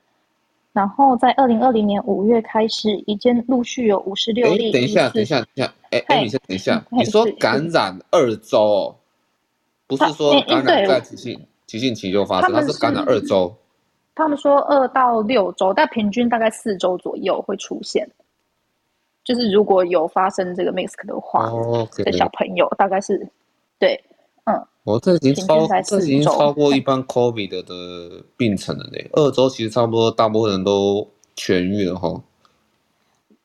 然后在二零二零年五月开始，已经陆续有五十六例。等一下，等一下，等一下，哎哎，你先等一下。你说感染二周，不是说感染在急性急性期就发生，它是感染二周。他们说二到六周，但平均大概四周左右会出现。就是如果有发生这个 mix 的话，的、oh, okay. 小朋友大概是对，嗯，我这已经超这已经超过一般 COVID 的的病程了嘞。二周其实差不多，大部分人都痊愈了哈。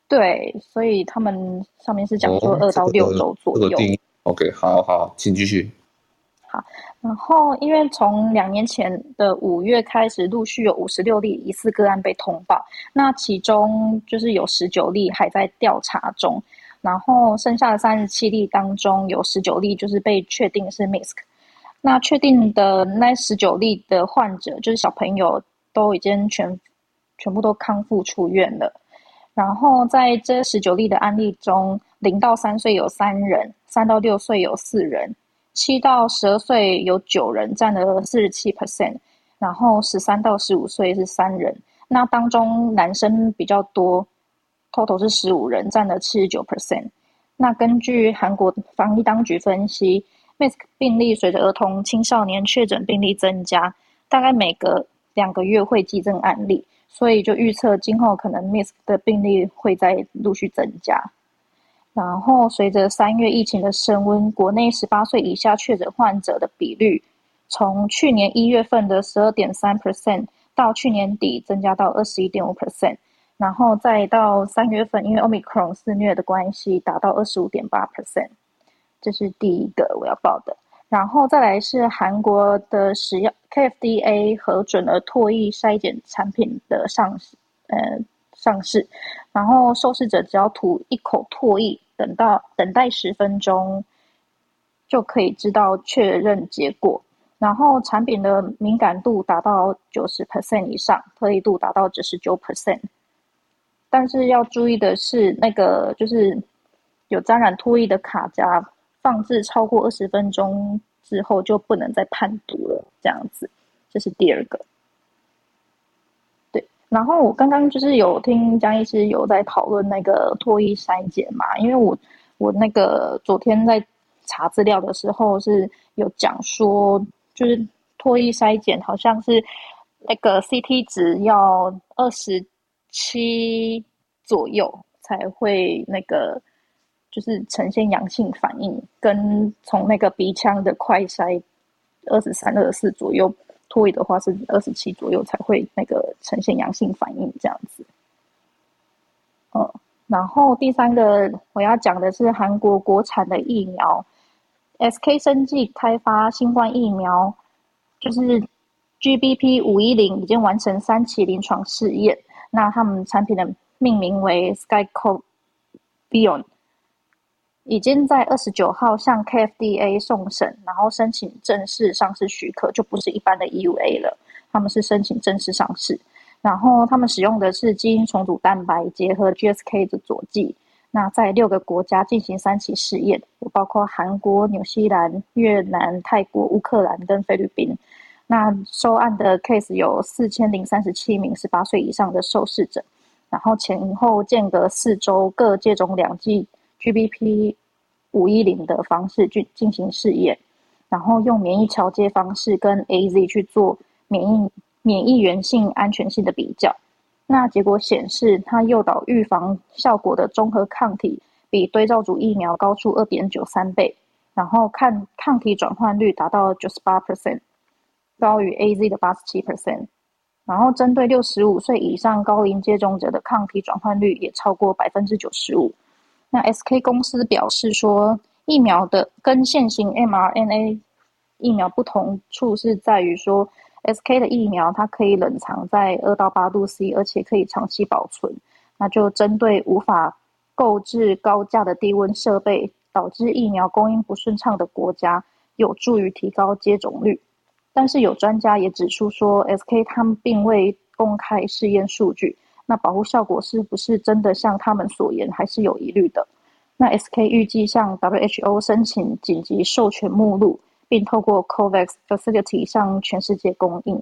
对，所以他们上面是讲说二到六周左右。哦这个这个、定 OK，好好，请继续。好，然后因为从两年前的五月开始，陆续有五十六例疑似个案被通报，那其中就是有十九例还在调查中，然后剩下的三十七例当中，有十九例就是被确定是 MIS-C。那确定的那十九例的患者，就是小朋友都已经全全部都康复出院了。然后在这十九例的案例中，零到三岁有三人，三到六岁有四人。七到十二岁有九人，占了四十七 percent，然后十三到十五岁是三人，那当中男生比较多，total 是十五人，占了七十九 percent。那根据韩国防疫当局分析，Misk 病例随着儿童青少年确诊病例增加，大概每隔两个月会激增案例，所以就预测今后可能 Misk 的病例会再陆续增加。然后，随着三月疫情的升温，国内十八岁以下确诊患者的比率，从去年一月份的十二点三 percent 到去年底增加到二十一点五 percent，然后再到三月份，因为 Omicron 肆虐的关系，达到二十五点八 percent。这是第一个我要报的。然后再来是韩国的食药 KFDA 核准了唾液筛检产品的上市，呃。上市，然后受试者只要吐一口唾液，等到等待十分钟，就可以知道确认结果。然后产品的敏感度达到九十 percent 以上，特异度达到九十九 percent。但是要注意的是，那个就是有沾染唾液的卡夹放置超过二十分钟之后，就不能再判读了。这样子，这是第二个。对然后我刚刚就是有听江医师有在讨论那个唾液筛检嘛，因为我我那个昨天在查资料的时候是有讲说，就是唾液筛检好像是那个 CT 值要二十七左右才会那个就是呈现阳性反应，跟从那个鼻腔的快筛二十三、二十四左右。唾液的话是二十七左右才会那个呈现阳性反应这样子，嗯，然后第三个我要讲的是韩国国产的疫苗，SK 生技开发新冠疫苗，就是 GBP 五一零已经完成三期临床试验，那他们产品的命名为 SKYCOV BEYOND。已经在二十九号向 KFDA 送审，然后申请正式上市许可，就不是一般的 EUA 了。他们是申请正式上市，然后他们使用的是基因重组蛋白结合 GSK 的佐剂。那在六个国家进行三期试验，有包括韩国、纽西兰、越南、泰国、乌克兰跟菲律宾。那收案的 case 有四千零三十七名十八岁以上的受试者，然后前后间隔四周各接种两剂。GBP 五一零的方式去进行试验，然后用免疫桥接方式跟 AZ 去做免疫免疫原性安全性的比较。那结果显示，它诱导预防效果的中和抗体比对照组疫苗高出二点九三倍，然后看抗体转换率达到九十八 percent，高于 AZ 的八十七 percent。然后针对六十五岁以上高龄接种者的抗体转换率也超过百分之九十五。那 SK 公司表示说，疫苗的跟现行 mRNA 疫苗不同处是在于说，SK 的疫苗它可以冷藏在二到八度 C，而且可以长期保存。那就针对无法购置高价的低温设备，导致疫苗供应不顺畅的国家，有助于提高接种率。但是有专家也指出说，SK 他们并未公开试验数据。那保护效果是不是真的像他们所言，还是有疑虑的？那 SK 预计向 WHO 申请紧急授权目录，并透过 COVAX Facility 向全世界供应。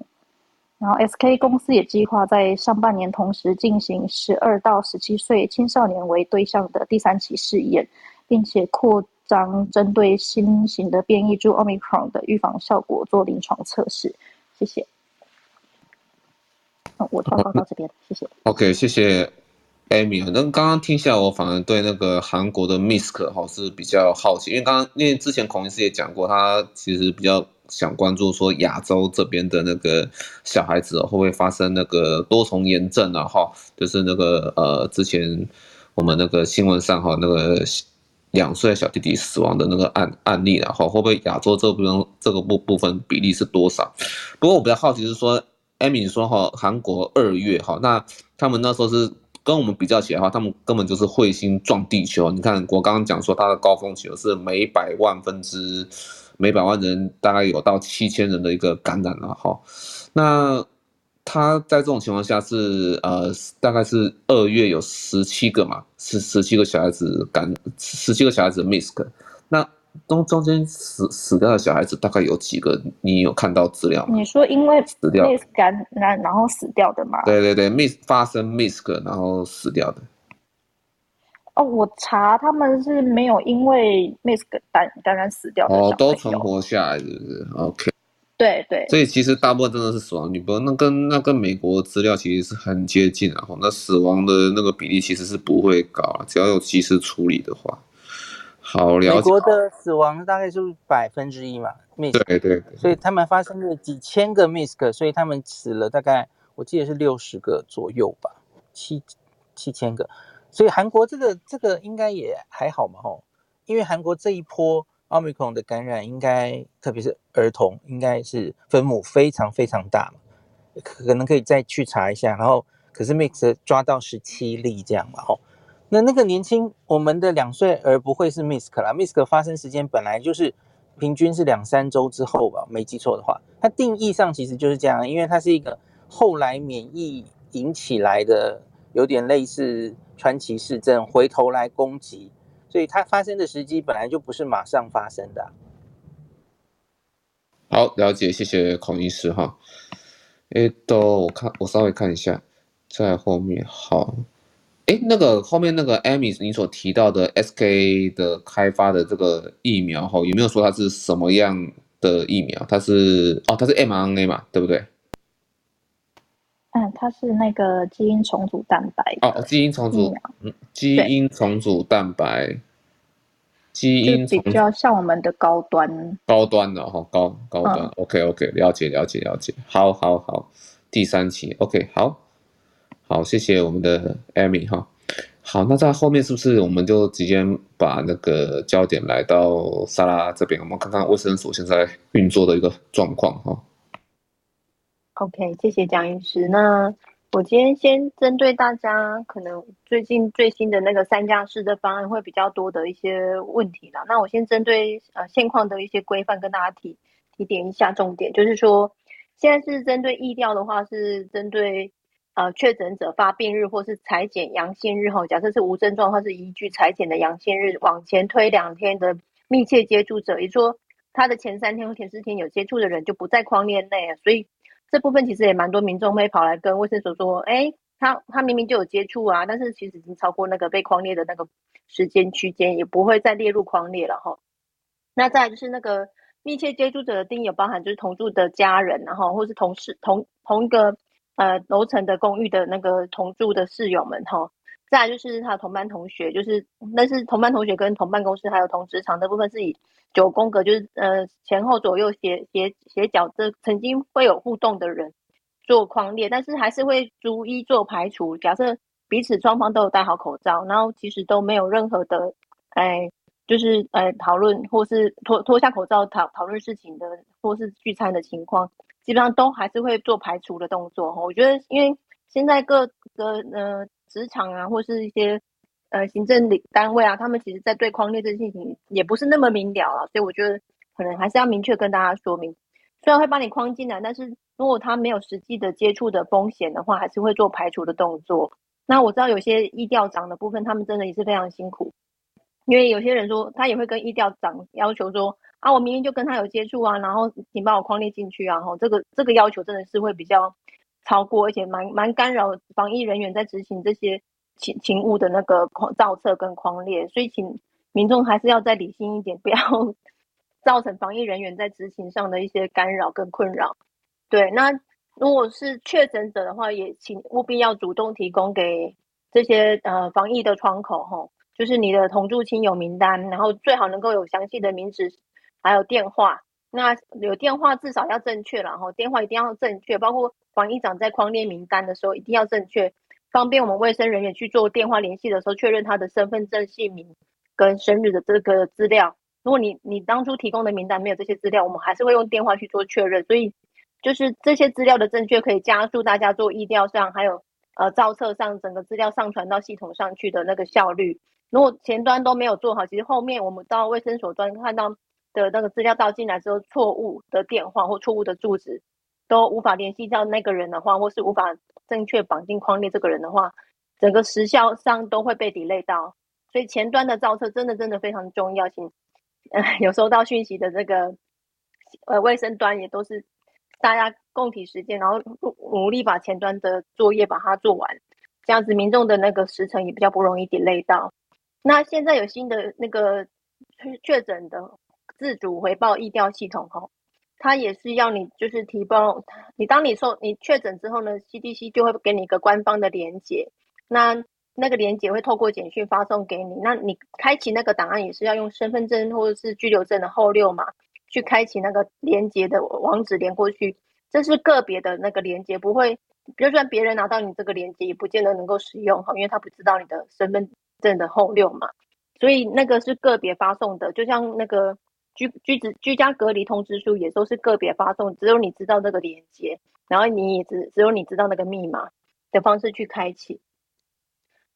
然后 SK 公司也计划在上半年同时进行十二到十七岁青少年为对象的第三期试验，并且扩张针对新型的变异株 Omicron 的预防效果做临床测试。谢谢。我报告到这边，谢谢。OK，谢谢 Amy，那刚刚听下来，我反而对那个韩国的 Misk 哈是比较好奇，因为刚刚因为之前孔医师也讲过，他其实比较想关注说亚洲这边的那个小孩子会不会发生那个多重炎症啊哈，就是那个呃之前我们那个新闻上哈那个两岁小弟弟死亡的那个案案例然后会不会亚洲这部分这个部部分比例是多少？不过我比较好奇是说，Amy 说哈韩国二月哈，那他们那时候是。跟我们比较起来的话，他们根本就是彗星撞地球。你看，我刚刚讲说它的高峰期是每百万分之每百万人大概有到七千人的一个感染了哈。那他在这种情况下是呃，大概是二月有十七个嘛，十十七个小孩子感十七个小孩子 miss。那中中间死死掉的小孩子大概有几个？你有看到资料吗？你说因为死掉感染然后死掉的吗？对对对，miss 发生 miss 然后死掉的。哦，我查他们是没有因为 miss 感感染死掉的哦，都存活下来，是不是？OK。对对。所以其实大部分真的是死亡率，不过那跟那跟美国资料其实是很接近，然后那死亡的那个比例其实是不会高，只要有及时处理的话。好了解。美国的死亡大概是百分之一嘛，miss。对对对。所以他们发生了几千个 miss，所以他们死了大概我记得是六十个左右吧，七七千个。所以韩国这个这个应该也还好嘛吼，因为韩国这一波奥密克戎的感染应该特别是儿童应该是分母非常非常大，可能可以再去查一下。然后可是 miss 抓到十七例这样嘛吼。那那个年轻，我们的两岁儿不会是 MIS-C 啦，MIS-C 发生时间本来就是平均是两三周之后吧，没记错的话，它定义上其实就是这样，因为它是一个后来免疫引起来的，有点类似川崎氏症，回头来攻击，所以它发生的时机本来就不是马上发生的。好，了解，谢谢孔医师哈。诶，都我看我稍微看一下，在后面好。哎，那个后面那个 Amy，你所提到的 SK 的开发的这个疫苗哈，有没有说它是什么样的疫苗？它是哦，它是 mRNA 嘛，对不对？嗯，它是那个基因重组蛋白。哦，基因重组，嗯，基因重组蛋白，基因就比较像我们的高端，高端的哈，高高端。嗯、OK OK，了解了解了解，好好好，第三期 OK 好。好，谢谢我们的 Amy 哈。好，那在后面是不是我们就直接把那个焦点来到萨拉这边，我们看看卫生所现在运作的一个状况哈。OK，谢谢蒋医师。那我今天先针对大家可能最近最新的那个三加四的方案会比较多的一些问题啦。那我先针对呃现况的一些规范跟大家提提点一下重点，就是说现在是针对疫调的话是针对。呃，确诊者发病日或是采检阳性日后，假设是无症状或是依据采检的阳性日往前推两天的密切接触者，也就是说他的前三天或前四天有接触的人就不在框列内。所以这部分其实也蛮多民众会跑来跟卫生所说，哎，他他明明就有接触啊，但是其实已经超过那个被框列的那个时间区间，也不会再列入框列了哈。那再来就是那个密切接触者的定义有包含就是同住的家人，然后或是同事同同一个。呃，楼层的公寓的那个同住的室友们哈，再就是他的同班同学，就是那是同班同学跟同办公室还有同职场的部分是以九宫格，就是呃前后左右斜斜斜角这曾经会有互动的人做框列，但是还是会逐一做排除。假设彼此双方都有戴好口罩，然后其实都没有任何的哎，就是呃讨论或是脱脱下口罩讨讨论事情的，或是聚餐的情况。基本上都还是会做排除的动作，我觉得因为现在各个呃职场啊，或是一些呃行政的单位啊，他们其实在对框列这件事情也不是那么明了啊，所以我觉得可能还是要明确跟大家说明，虽然会把你框进来，但是如果他没有实际的接触的风险的话，还是会做排除的动作。那我知道有些疫调长的部分，他们真的也是非常辛苦，因为有些人说他也会跟疫调长要求说。啊，我明明就跟他有接触啊，然后请把我框列进去啊，吼，这个这个要求真的是会比较超过，而且蛮蛮干扰防疫人员在执行这些勤勤务的那个造册跟匡列，所以请民众还是要再理性一点，不要造成防疫人员在执行上的一些干扰跟困扰。对，那如果是确诊者的话，也请务必要主动提供给这些呃防疫的窗口吼，就是你的同住亲友名单，然后最好能够有详细的名字，还有电话。那有电话至少要正确，然后电话一定要正确，包括防疫长在框列名单的时候一定要正确，方便我们卫生人员去做电话联系的时候确认他的身份证姓名跟生日的这个资料。如果你你当初提供的名单没有这些资料，我们还是会用电话去做确认。所以就是这些资料的正确可以加速大家做疫调上还有呃造册上整个资料上传到系统上去的那个效率。如果前端都没有做好，其实后面我们到卫生所端看到。的那个资料倒进来之后，错误的电话或错误的住址都无法联系到那个人的话，或是无法正确绑定框列这个人的话，整个时效上都会被 delay 到。所以前端的造册真的真的非常重要性。呃，有收到讯息的这个呃卫生端也都是大家共体时间，然后努力把前端的作业把它做完，这样子民众的那个时程也比较不容易 delay 到。那现在有新的那个确诊的。自主回报疫调系统哈，它也是要你就是提报你，当你受你确诊之后呢，CDC 就会给你一个官方的连接，那那个连接会透过简讯发送给你，那你开启那个档案也是要用身份证或者是居留证的后六码去开启那个连接的网址连过去，这是个别的那个连接，不会，就算别人拿到你这个连接也不见得能够使用哈，因为他不知道你的身份证的后六码，所以那个是个别发送的，就像那个。居居子居家隔离通知书也都是个别发送，只有你知道那个连接，然后你也只只有你知道那个密码的方式去开启。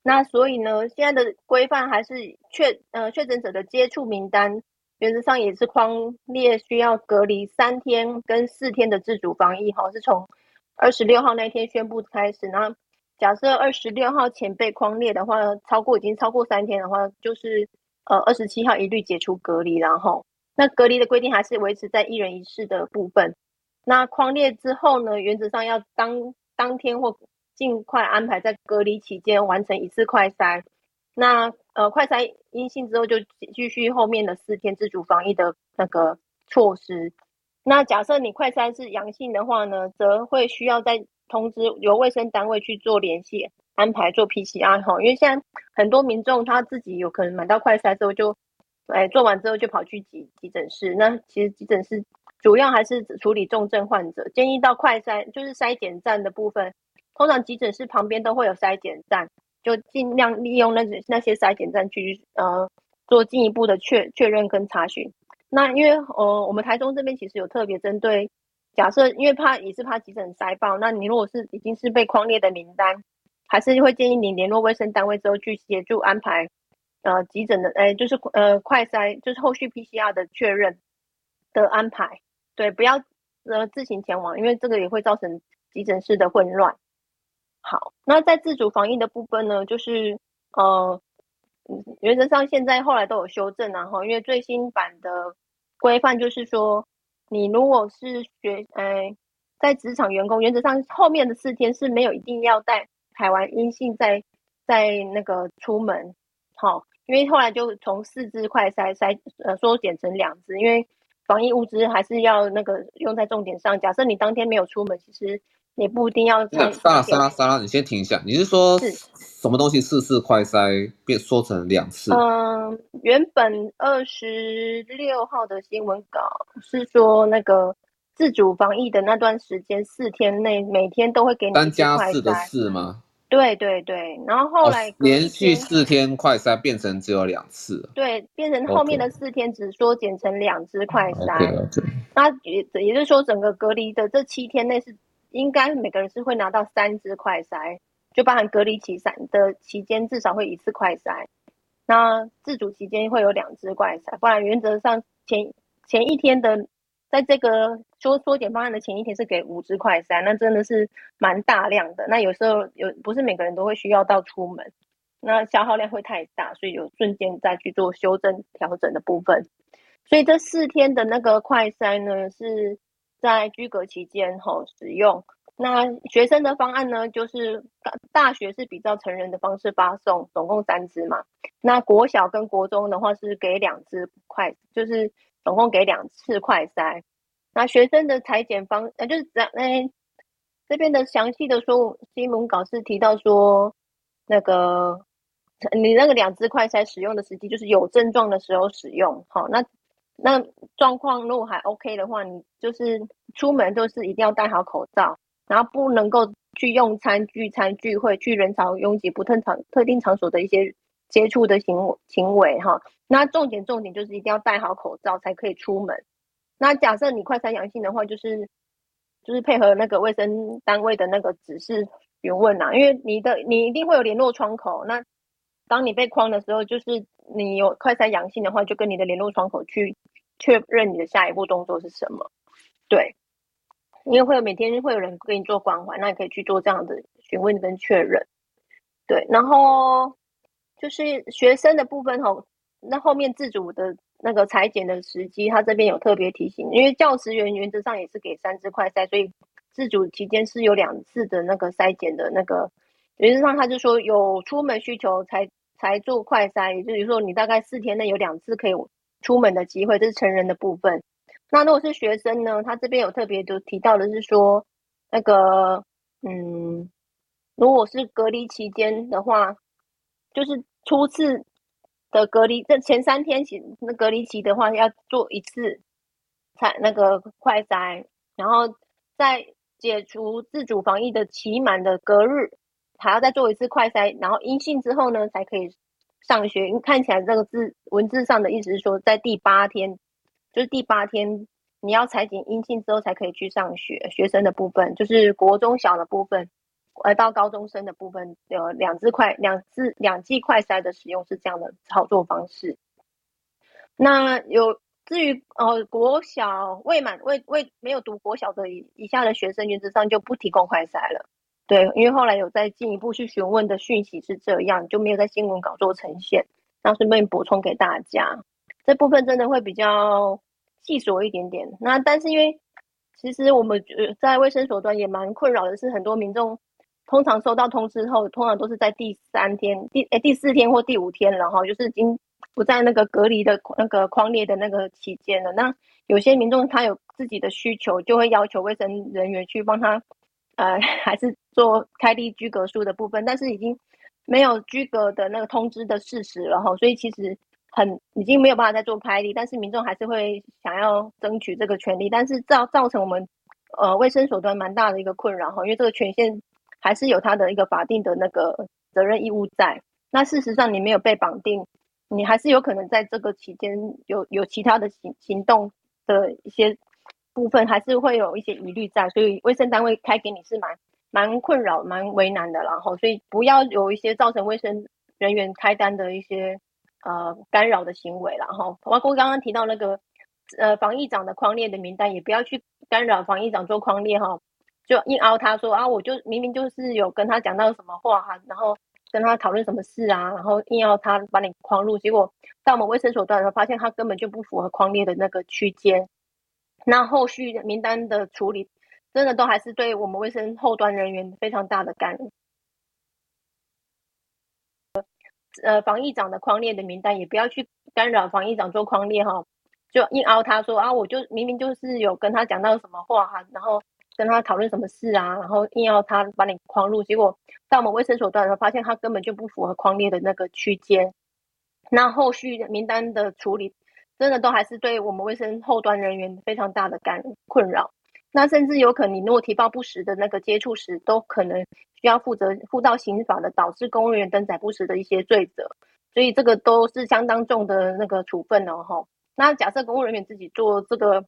那所以呢，现在的规范还是确呃确诊者的接触名单，原则上也是框列需要隔离三天跟四天的自主防疫哈，是从二十六号那天宣布开始。那假设二十六号前被框列的话，超过已经超过三天的话，就是呃二十七号一律解除隔离，然后。那隔离的规定还是维持在一人一室的部分。那框列之后呢，原则上要当当天或尽快安排在隔离期间完成一次快筛。那呃，快筛阴性之后就继续后面的四天自主防疫的那个措施。那假设你快筛是阳性的话呢，则会需要再通知由卫生单位去做联系安排做 PCR 哈，因为现在很多民众他自己有可能买到快筛之后就。哎，做完之后就跑去急急诊室。那其实急诊室主要还是处理重症患者，建议到快筛，就是筛检站的部分。通常急诊室旁边都会有筛检站，就尽量利用那那些筛检站去呃做进一步的确确认跟查询。那因为呃我们台中这边其实有特别针对，假设因为怕也是怕急诊筛爆，那你如果是已经是被框列的名单，还是会建议你联络卫生单位之后去协助安排。呃，急诊的，哎，就是呃，快筛，就是后续 PCR 的确认的安排，对，不要呃自行前往，因为这个也会造成急诊室的混乱。好，那在自主防疫的部分呢，就是呃，原则上现在后来都有修正，然后因为最新版的规范就是说，你如果是学，哎，在职场员工，原则上后面的四天是没有一定要带台湾阴性在在那个出门，好。因为后来就从四支快筛筛呃缩减成两支，因为防疫物资还是要那个用在重点上。假设你当天没有出门，其实也不一定要。那莎拉莎拉莎拉，你先停一下，你是说是什么东西四次快筛变缩成两次？嗯、呃，原本二十六号的新闻稿是说那个自主防疫的那段时间四天内每天都会给你三加四的四吗？对对对，然后后来、哦、连续四天快筛变成只有两次，对，变成后面的四天只缩减成两只快筛。Okay. Okay. 那也也就是说，整个隔离的这七天内是应该每个人是会拿到三支快筛，就包含隔离期三的期间至少会一次快筛，那自主期间会有两只快筛，不然原则上前前一天的。在这个缩缩减方案的前一天是给五支快筛，那真的是蛮大量的。那有时候有不是每个人都会需要到出门，那消耗量会太大，所以有瞬间再去做修正调整的部分。所以这四天的那个快筛呢，是在居隔期间吼使用。那学生的方案呢，就是大学是比较成人的方式发送，总共三支嘛。那国小跟国中的话是给两支快，就是。总共给两次快筛，那学生的裁剪方呃就是这样，哎，这边的详细的说新闻稿是提到说，那个你那个两支快筛使用的时机，就是有症状的时候使用。好，那那状况如果还 OK 的话，你就是出门就是一定要戴好口罩，然后不能够去用餐、聚餐、聚会、去人潮拥挤、不特场特定场所的一些接触的行行为哈。那重点重点就是一定要戴好口罩才可以出门。那假设你快筛阳性的话，就是就是配合那个卫生单位的那个指示询问呐，因为你的你一定会有联络窗口。那当你被框的时候，就是你有快筛阳性的话，就跟你的联络窗口去确认你的下一步动作是什么。对，因为会有每天会有人给你做关怀，那你可以去做这样的询问跟确认。对，然后就是学生的部分吼，那后面自主的。那个裁剪的时机，他这边有特别提醒，因为教职员原则上也是给三支快筛，所以自主期间是有两次的那个筛检的那个。原则上他就说有出门需求才才做快筛，也就是说你大概四天内有两次可以出门的机会，这是成人的部分。那如果是学生呢，他这边有特别就提到的是说，那个嗯，如果是隔离期间的话，就是初次。的隔离，这前三天起那隔离期的话，要做一次采那个快筛，然后在解除自主防疫的期满的隔日，还要再做一次快筛，然后阴性之后呢，才可以上学。因为看起来这个字文字上的意思是说，在第八天，就是第八天你要采检阴性之后才可以去上学。学生的部分就是国中小的部分。而到高中生的部分，有两支快两支两剂快筛的使用是这样的操作方式。那有至于呃国小未满未未没有读国小的以以下的学生，原则上就不提供快筛了。对，因为后来有再进一步去询问的讯息是这样，就没有在新闻稿做呈现。那顺便补充给大家，这部分真的会比较细琐一点点。那但是因为其实我们在卫生所端也蛮困扰的是，很多民众。通常收到通知后，通常都是在第三天、第诶第四天或第五天，然后就是已经不在那个隔离的那个框列的那个期间了。那有些民众他有自己的需求，就会要求卫生人员去帮他，呃，还是做开立居隔数的部分，但是已经没有居隔的那个通知的事实了哈，所以其实很已经没有办法再做开立，但是民众还是会想要争取这个权利，但是造造成我们呃卫生所端蛮大的一个困扰哈，因为这个权限。还是有他的一个法定的那个责任义务在。那事实上，你没有被绑定，你还是有可能在这个期间有有其他的行行动的一些部分，还是会有一些疑虑在。所以卫生单位开给你是蛮蛮困扰、蛮为难的。然后，所以不要有一些造成卫生人员开单的一些呃干扰的行为。然后，包括刚刚提到那个呃防疫长的框列的名单，也不要去干扰防疫长做框列哈。就硬凹他说啊，我就明明就是有跟他讲到什么话哈，然后跟他讨论什么事啊，然后硬要他把你框入，结果到我们卫生所端的时候，发现他根本就不符合框列的那个区间。那后续名单的处理，真的都还是对我们卫生后端人员非常大的干扰。呃，防疫长的框列的名单也不要去干扰防疫长做框列哈，就硬凹他说啊，我就明明就是有跟他讲到什么话哈，然后。跟他讨论什么事啊，然后硬要他把你框入，结果在我们卫生所端的时候，发现他根本就不符合框列的那个区间。那后续名单的处理，真的都还是对我们卫生后端人员非常大的干困扰。那甚至有可能，你如果提报不实的那个接触史，都可能需要负责负到刑法的导致公务员登载不实的一些罪责。所以这个都是相当重的那个处分了哈。那假设公务人员自己做这个。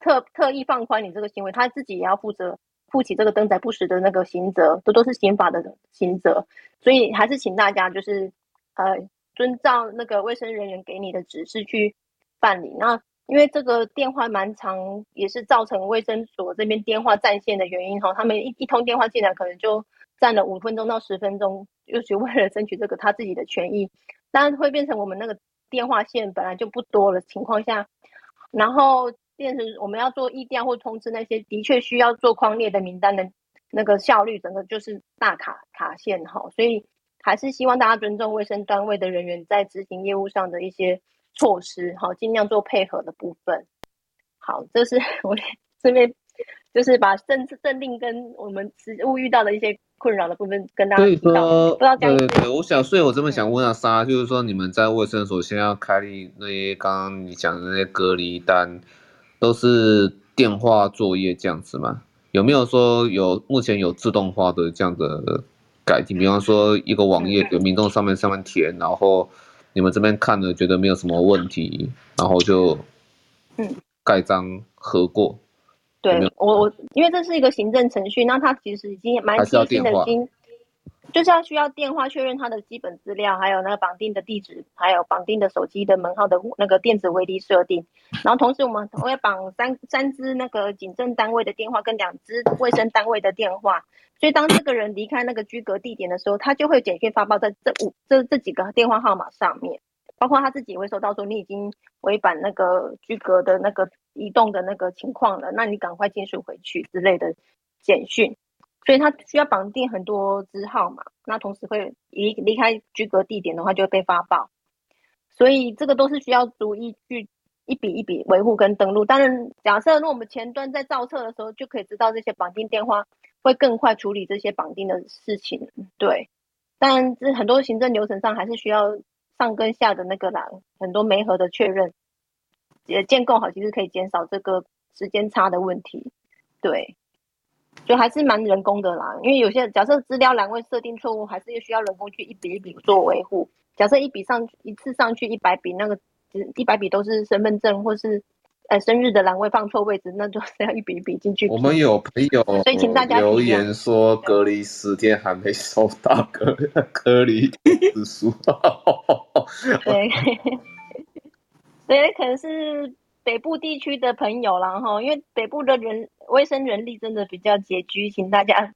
特特意放宽你这个行为，他自己也要负责负起这个登载不实的那个刑责，这都是刑法的刑责，所以还是请大家就是呃遵照那个卫生人员给你的指示去办理。那因为这个电话蛮长，也是造成卫生所这边电话占线的原因哈，他们一一通电话进来，可能就占了五分钟到十分钟，就是为了争取这个他自己的权益，当然会变成我们那个电话线本来就不多的情况下，然后。变成我们要做疫调或通知那些的确需要做框列的名单的那个效率，整个就是大卡卡线哈，所以还是希望大家尊重卫生单位的人员在执行业务上的一些措施哈，尽量做配合的部分。好，这是 我这边就是把政政令跟我们实务遇到的一些困扰的部分跟大家。说，不知道这样对对对，我想，所以我这边想问下，莎，就是说你们在卫生所现在要开立那些刚刚你讲的那些隔离单，都是电话作业这样子吗？有没有说有目前有自动化的这样的改进？比方说一个网页有民众上面上面填，然后你们这边看了觉得没有什么问题，然后就嗯盖章核过。对我我因为这是一个行政程序，那它其实已经蛮贴心的，已经就是要需要电话确认他的基本资料，还有那个绑定的地址，还有绑定的手机的门号的那个电子围篱设定。然后同时我们会绑三三支那个警政单位的电话跟两支卫生单位的电话，所以当这个人离开那个居隔地点的时候，他就会简讯发报在这五这这几个电话号码上面。包括他自己也会收到说你已经违反那个居隔的那个移动的那个情况了，那你赶快尽速回去之类的简讯，所以他需要绑定很多支号码，那同时会离离开居隔地点的话就会被发报，所以这个都是需要逐一去一笔一笔维护跟登录。当然，假设如果我们前端在造册的时候就可以知道这些绑定电话，会更快处理这些绑定的事情，对。但这很多行政流程上还是需要。上跟下的那个栏，很多媒合的确认，也建构好，其实可以减少这个时间差的问题。对，所以还是蛮人工的啦。因为有些假设资料栏位设定错误，还是需要人工去一笔一笔做维护。假设一笔上一次上去一百笔，那个一百笔都是身份证或是呃生日的栏位放错位置，那就是要一笔一笔进去。我们有朋友所以请大家留言说隔离十天还没收到隔 隔离通知书。对，所以可能是北部地区的朋友啦哈，因为北部的人卫生人力真的比较拮据，请大家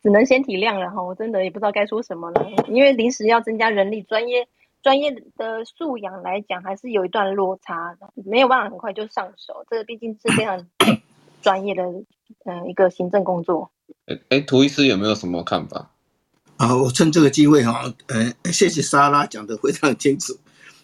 只能先体谅了哈。我真的也不知道该说什么了，因为临时要增加人力，专业专业的素养来讲，还是有一段落差的，没有办法很快就上手。这个毕竟是非常 专业的嗯一个行政工作。哎哎，涂医师有没有什么看法？啊，我趁这个机会哈，呃，谢谢莎拉讲的非常清楚，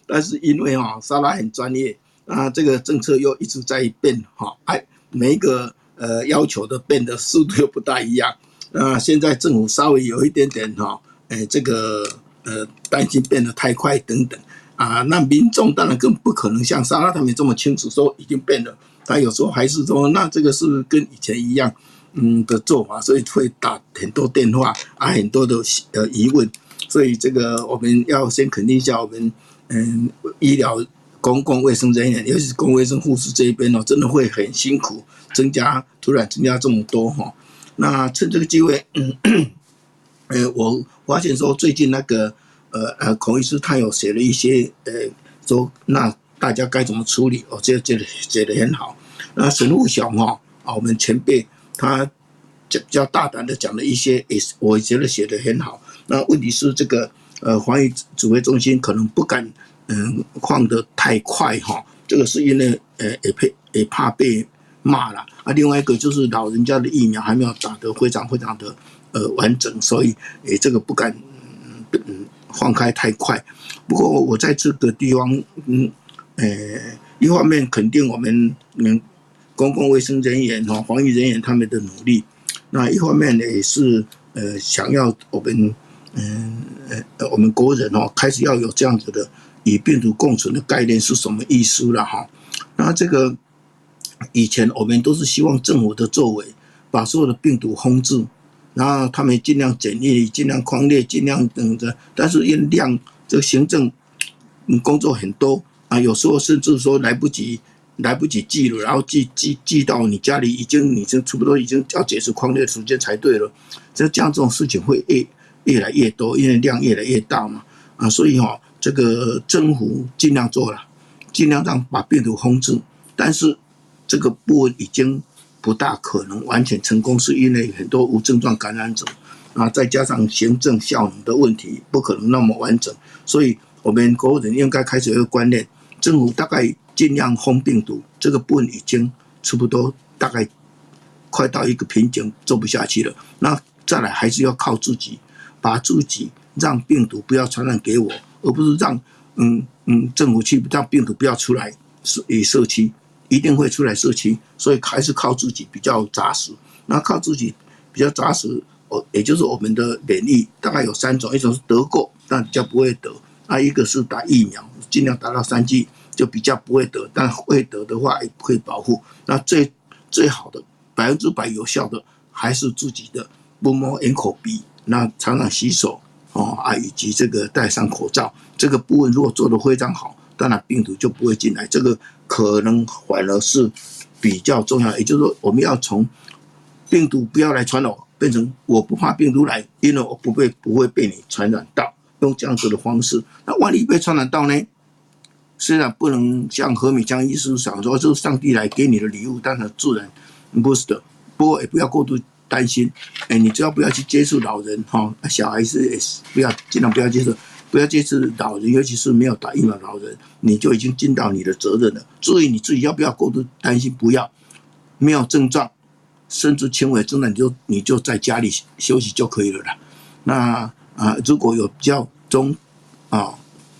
但是因为哈，莎拉很专业，啊，这个政策又一直在变哈，哎，每一个呃要求的变的速度又不大一样，那现在政府稍微有一点点哈，哎，这个呃担心变得太快等等，啊，那民众当然更不可能像莎拉他们这么清楚说已经变了，他有时候还是说，那这个是不是跟以前一样？嗯的做法，所以会打很多电话啊，很多的呃疑问，所以这个我们要先肯定一下我们嗯医疗公共卫生人员，尤其是公共卫生护士这一边哦，真的会很辛苦，增加突然增加这么多哈。那趁这个机会，嗯，呃，我发现说最近那个呃呃孔医师他有写了一些呃说那大家该怎么处理，我觉得觉得写的很好。那沈富雄哈啊，我们前辈。他比较大胆的讲了一些，也是我觉得写得很好。那问题是这个呃，防疫指挥中心可能不敢嗯放得太快哈。这个是因为呃也怕也怕被骂了啊。另外一个就是老人家的疫苗还没有打得非常非常的呃完整，所以诶这个不敢嗯放开太快。不过我在这个地方嗯呃一方面肯定我们嗯。公共卫生人员哈，防疫人员他们的努力，那一方面呢也是呃想要我们嗯呃我们国人哦开始要有这样子的与病毒共存的概念是什么意思了哈？那这个以前我们都是希望政府的作为把所有的病毒封治，然后他们尽量检疫、尽量匡列、尽量等着，但是因量这个行政工作很多啊，有时候甚至说来不及。来不及寄了，然后寄寄寄到你家里，已经已经差不多已经要解除匡列的时间才对了。这这样这种事情会越越来越多，因为量越来越大嘛。啊，所以哈、哦，这个政府尽量做了，尽量让把病毒控制，但是这个部分已经不大可能完全成功，是因为很多无症状感染者啊，再加上行政效能的问题，不可能那么完整。所以我们国人应该开始有个观念，政府大概。尽量封病毒，这个部分已经差不多，大概快到一个瓶颈，做不下去了。那再来还是要靠自己，把自己让病毒不要传染给我，而不是让嗯嗯政府去让病毒不要出来社与社区，一定会出来社区，所以还是靠自己比较扎实。那靠自己比较扎实，哦，也就是我们的免疫大概有三种，一种是得过但比较不会得，那，一个是打疫苗，尽量打到三剂就比较不会得，但会得的话也不会保护。那最最好的百分之百有效的还是自己的不摸眼口鼻，那常常洗手哦啊，以及这个戴上口罩，这个部分如果做得非常好，当然病毒就不会进来。这个可能反而是比较重要，也就是说我们要从病毒不要来传染，变成我不怕病毒来，因为我不被不会被你传染到，用这样子的方式。那万一被传染到呢？虽然不能像何美江医师想说，这是上帝来给你的礼物，但是自然不是的。不过也不要过度担心，哎，你只要不要去接触老人哈，小孩子也是不要尽量不要接触，不要接触老人，尤其是没有打疫苗老人，你就已经尽到你的责任了。注意你自己要不要过度担心，不要没有症状，甚至轻微症状，你就你就在家里休息就可以了啦。那啊，如果有比较中啊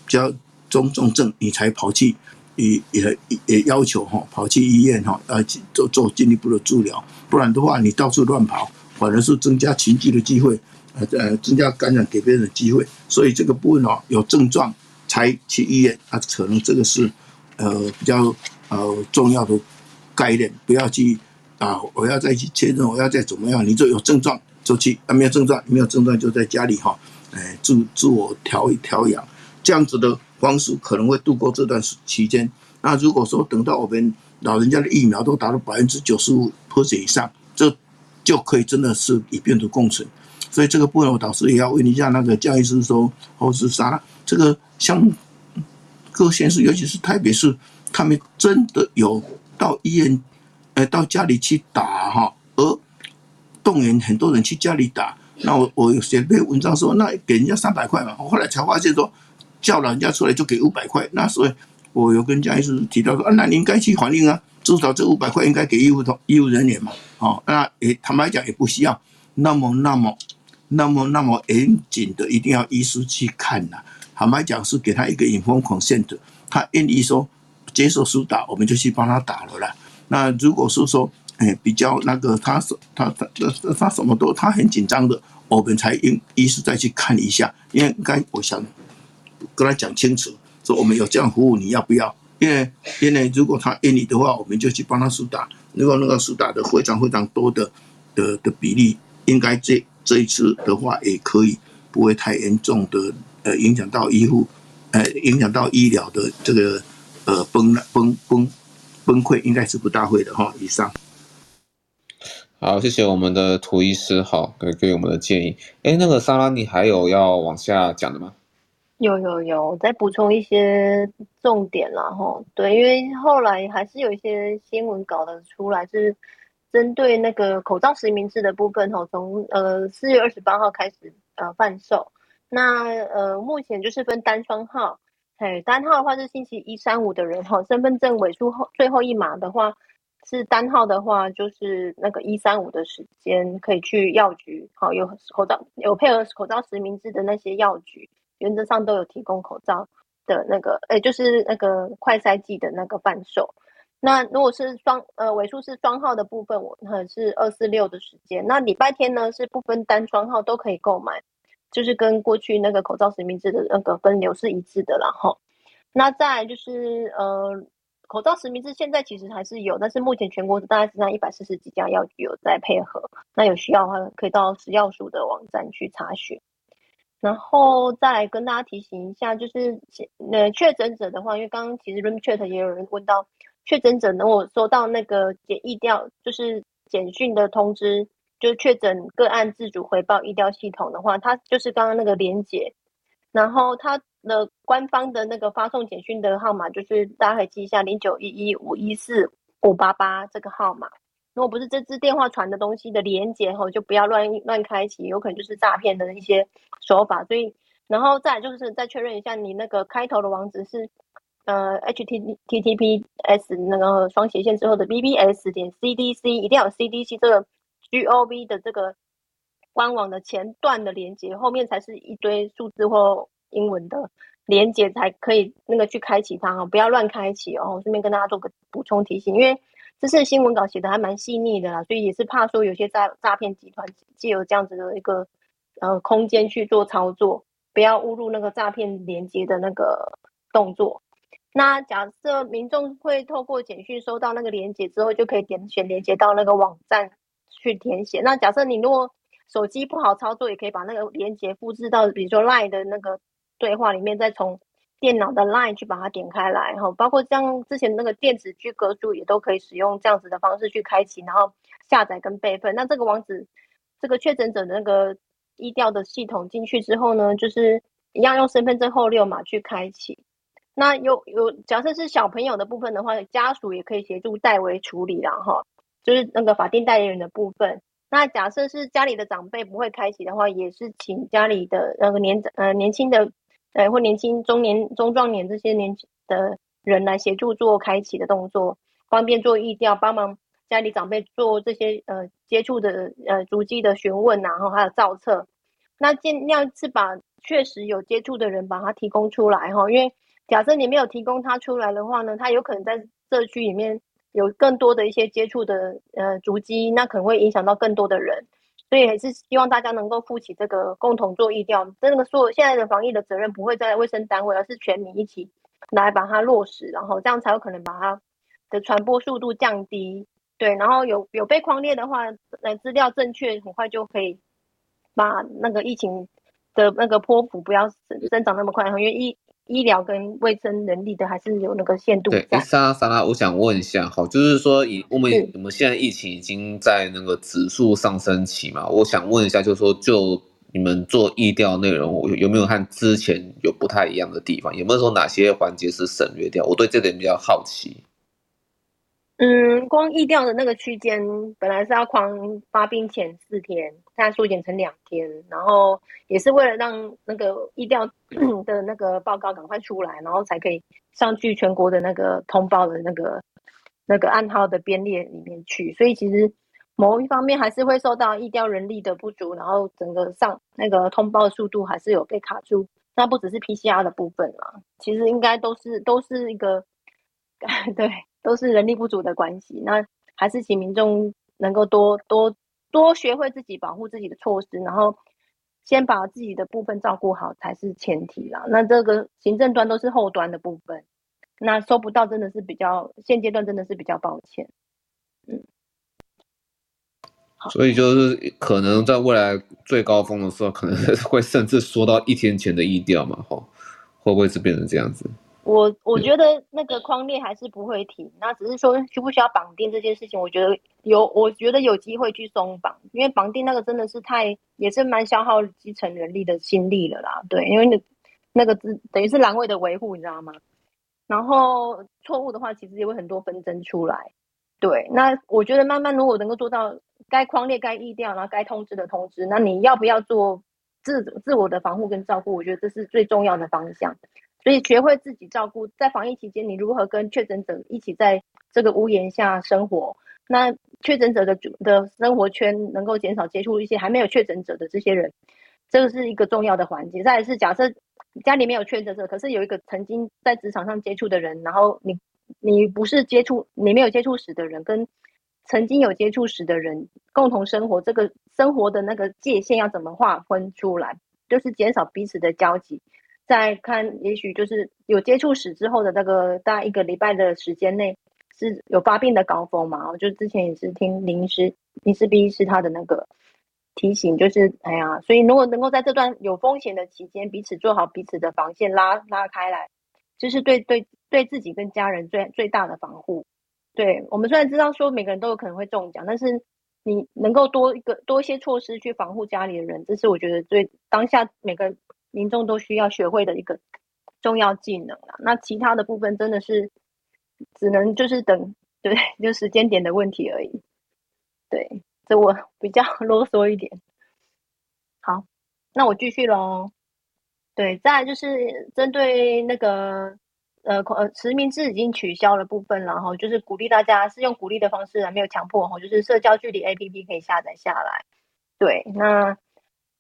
比较。中重症你才跑去，也也也要求哈跑去医院哈呃做做进一步的治疗，不然的话你到处乱跑，反而是增加群聚的机会，呃呃增加感染给别人的机会。所以这个部分哦有症状才去医院，啊可能这个是呃比较呃重要的概念，不要去啊我要再去确认我要再怎么样，你就有症状就去，啊没有症状没有症状就在家里哈，哎自自我调调养这样子的。方式可能会度过这段时期间。那如果说等到我们老人家的疫苗都达到百分之九十五或者以上，这就可以真的是与病毒共存。所以这个部分我导师也要问一下那个江医师说，或是啥，这个像各县市，尤其是台北市，他们真的有到医院，呃，到家里去打哈，而动员很多人去家里打。那我我写篇文章说，那给人家三百块嘛，我后来才发现说。叫老人家出来就给五百块，那所以我有跟江医师提到说，啊，那你应该去反映啊，至少这五百块应该给医务同医务人员嘛，哦，那也坦白讲也不需要那么那么那么那么严谨的，一定要医师去看呐。坦白讲是给他一个 informed consent，他愿意说接受施打，我们就去帮他打了啦。那如果是说，哎，比较那个他是他他他他什么都他很紧张的，我们才应医师再去看一下，因为该我想。跟他讲清楚，说我们有这样服务，你要不要？因为因为如果他愿意的话，我们就去帮他输打。如果那个输打的非常非常多的的的比例，应该这这一次的话也可以，不会太严重的呃影响到医护，呃影响到医疗的这个呃崩崩崩崩溃，应该是不大会的哈。以上。好，谢谢我们的涂医师，好给给我们的建议。哎，那个莎拉，你还有要往下讲的吗？有有有，再补充一些重点啦齁。对，因为后来还是有一些新闻搞得出来，是针对那个口罩实名制的部分齁，从呃四月二十八号开始呃贩售。那呃目前就是分单双号，哎单号的话是星期一三五的人齁，身份证尾数后最后一码的话是单号的话，就是那个一三五的时间可以去药局，好有口罩有配合口罩实名制的那些药局。原则上都有提供口罩的那个，诶，就是那个快筛剂的那个贩售。那如果是双呃尾数是双号的部分，我是二四六的时间。那礼拜天呢是不分单双号都可以购买，就是跟过去那个口罩实名制的那个分流是一致的啦齁。那再就是呃口罩实名制现在其实还是有，但是目前全国大概只剩一百四十几家药局有在配合。那有需要的话可以到食药署的网站去查询。然后再来跟大家提醒一下，就是呃确诊者的话，因为刚刚其实 Room Chat 也有人问到确诊者，呢，我收到那个检疫调，就是简讯的通知，就是确诊个案自主回报疫调系统的话，它就是刚刚那个连结，然后它的官方的那个发送简讯的号码，就是大家可以记一下零九一一五一四五八八这个号码。如果不是这支电话传的东西的连结吼，就不要乱乱开启，有可能就是诈骗的一些手法。所以，然后再就是再确认一下，你那个开头的网址是呃 H T T T P S 那个双斜线之后的 B B S 点 C D C，一定要有 C D C 这个 G O V 的这个官网的前段的连接，后面才是一堆数字或英文的连接才可以那个去开启它哦，不要乱开启哦。顺便跟大家做个补充提醒，因为。这次新闻稿写的还蛮细腻的啦，所以也是怕说有些诈诈骗集团借由这样子的一个呃空间去做操作，不要误入那个诈骗连接的那个动作。那假设民众会透过简讯收到那个连接之后，就可以点选连接到那个网站去填写。那假设你如果手机不好操作，也可以把那个连接复制到比如说 LINE 的那个对话里面，再从。电脑的 Line 去把它点开来，哈，包括像之前那个电子居格书也都可以使用这样子的方式去开启，然后下载跟备份。那这个网址，这个确诊者的那个疫调的系统进去之后呢，就是一样用身份证后六码去开启。那有有假设是小朋友的部分的话，家属也可以协助代为处理了哈，就是那个法定代理人的部分。那假设是家里的长辈不会开启的话，也是请家里的那个年呃年轻的。对，或年轻、中年、中壮年这些年轻的人来协助做开启的动作，方便做疫调，帮忙家里长辈做这些呃接触的呃足迹的询问，然后还有造册。那尽量是把确实有接触的人把它提供出来哈，因为假设你没有提供他出来的话呢，他有可能在社区里面有更多的一些接触的呃足迹，那可能会影响到更多的人。所以还是希望大家能够负起这个共同做疫调，这个说现在的防疫的责任不会在卫生单位，而是全民一起来把它落实，然后这样才有可能把它的传播速度降低。对，然后有有被框列的话，呃，资料正确，很快就可以把那个疫情的那个波幅不要增长那么快，因为疫。医疗跟卫生能力的还是有那个限度。对，莎拉莎拉，我想问一下，好，就是说以我们我们现在疫情已经在那个指数上升期嘛，我想问一下，就是说就你们做疫调内容有有没有和之前有不太一样的地方？有没有说哪些环节是省略掉？我对这点比较好奇。嗯，光疫调的那个区间本来是要狂发病前四天，现在缩减成两天，然后也是为了让那个疫调 的那个报告赶快出来，然后才可以上去全国的那个通报的那个那个暗号的编列里面去。所以其实某一方面还是会受到疫调人力的不足，然后整个上那个通报速度还是有被卡住。那不只是 PCR 的部分啦，其实应该都是都是一个 对。都是人力不足的关系，那还是请民众能够多多多学会自己保护自己的措施，然后先把自己的部分照顾好才是前提啦。那这个行政端都是后端的部分，那收不到真的是比较现阶段真的是比较抱歉。嗯，所以就是可能在未来最高峰的时候，可能 会甚至说到一天前的意调嘛，吼，会不会是变成这样子？我我觉得那个框列还是不会停，那只是说需不需要绑定这件事情，我觉得有，我觉得有机会去松绑，因为绑定那个真的是太也是蛮消耗基层人力的心力了啦，对，因为那那个是等于是栏位的维护，你知道吗？然后错误的话，其实也会很多纷争出来，对，那我觉得慢慢如果能够做到该框列该意调，然后该通知的通知，那你要不要做自自我的防护跟照顾？我觉得这是最重要的方向。所以学会自己照顾，在防疫期间，你如何跟确诊者一起在这个屋檐下生活？那确诊者的主的生活圈能够减少接触一些还没有确诊者的这些人，这个是一个重要的环节。再来是假设家里没有确诊者，可是有一个曾经在职场上接触的人，然后你你不是接触，你没有接触史的人，跟曾经有接触史的人共同生活，这个生活的那个界限要怎么划分出来？就是减少彼此的交集。在看，也许就是有接触史之后的那个大概一个礼拜的时间内是有发病的高峰嘛？我就之前也是听临时临时 B 是他的那个提醒，就是哎呀，所以如果能够在这段有风险的期间，彼此做好彼此的防线，拉拉开来，就是对对对自己跟家人最最大的防护。对，我们虽然知道说每个人都有可能会中奖，但是你能够多一个多一些措施去防护家里的人，这是我觉得最当下每个。民众都需要学会的一个重要技能啦。那其他的部分真的是只能就是等，对，就时间点的问题而已。对，这我比较 啰嗦一点。好，那我继续喽。对，再来就是针对那个呃呃实名制已经取消的部分，然后就是鼓励大家是用鼓励的方式，没有强迫哈，就是社交距离 APP 可以下载下来。对，那。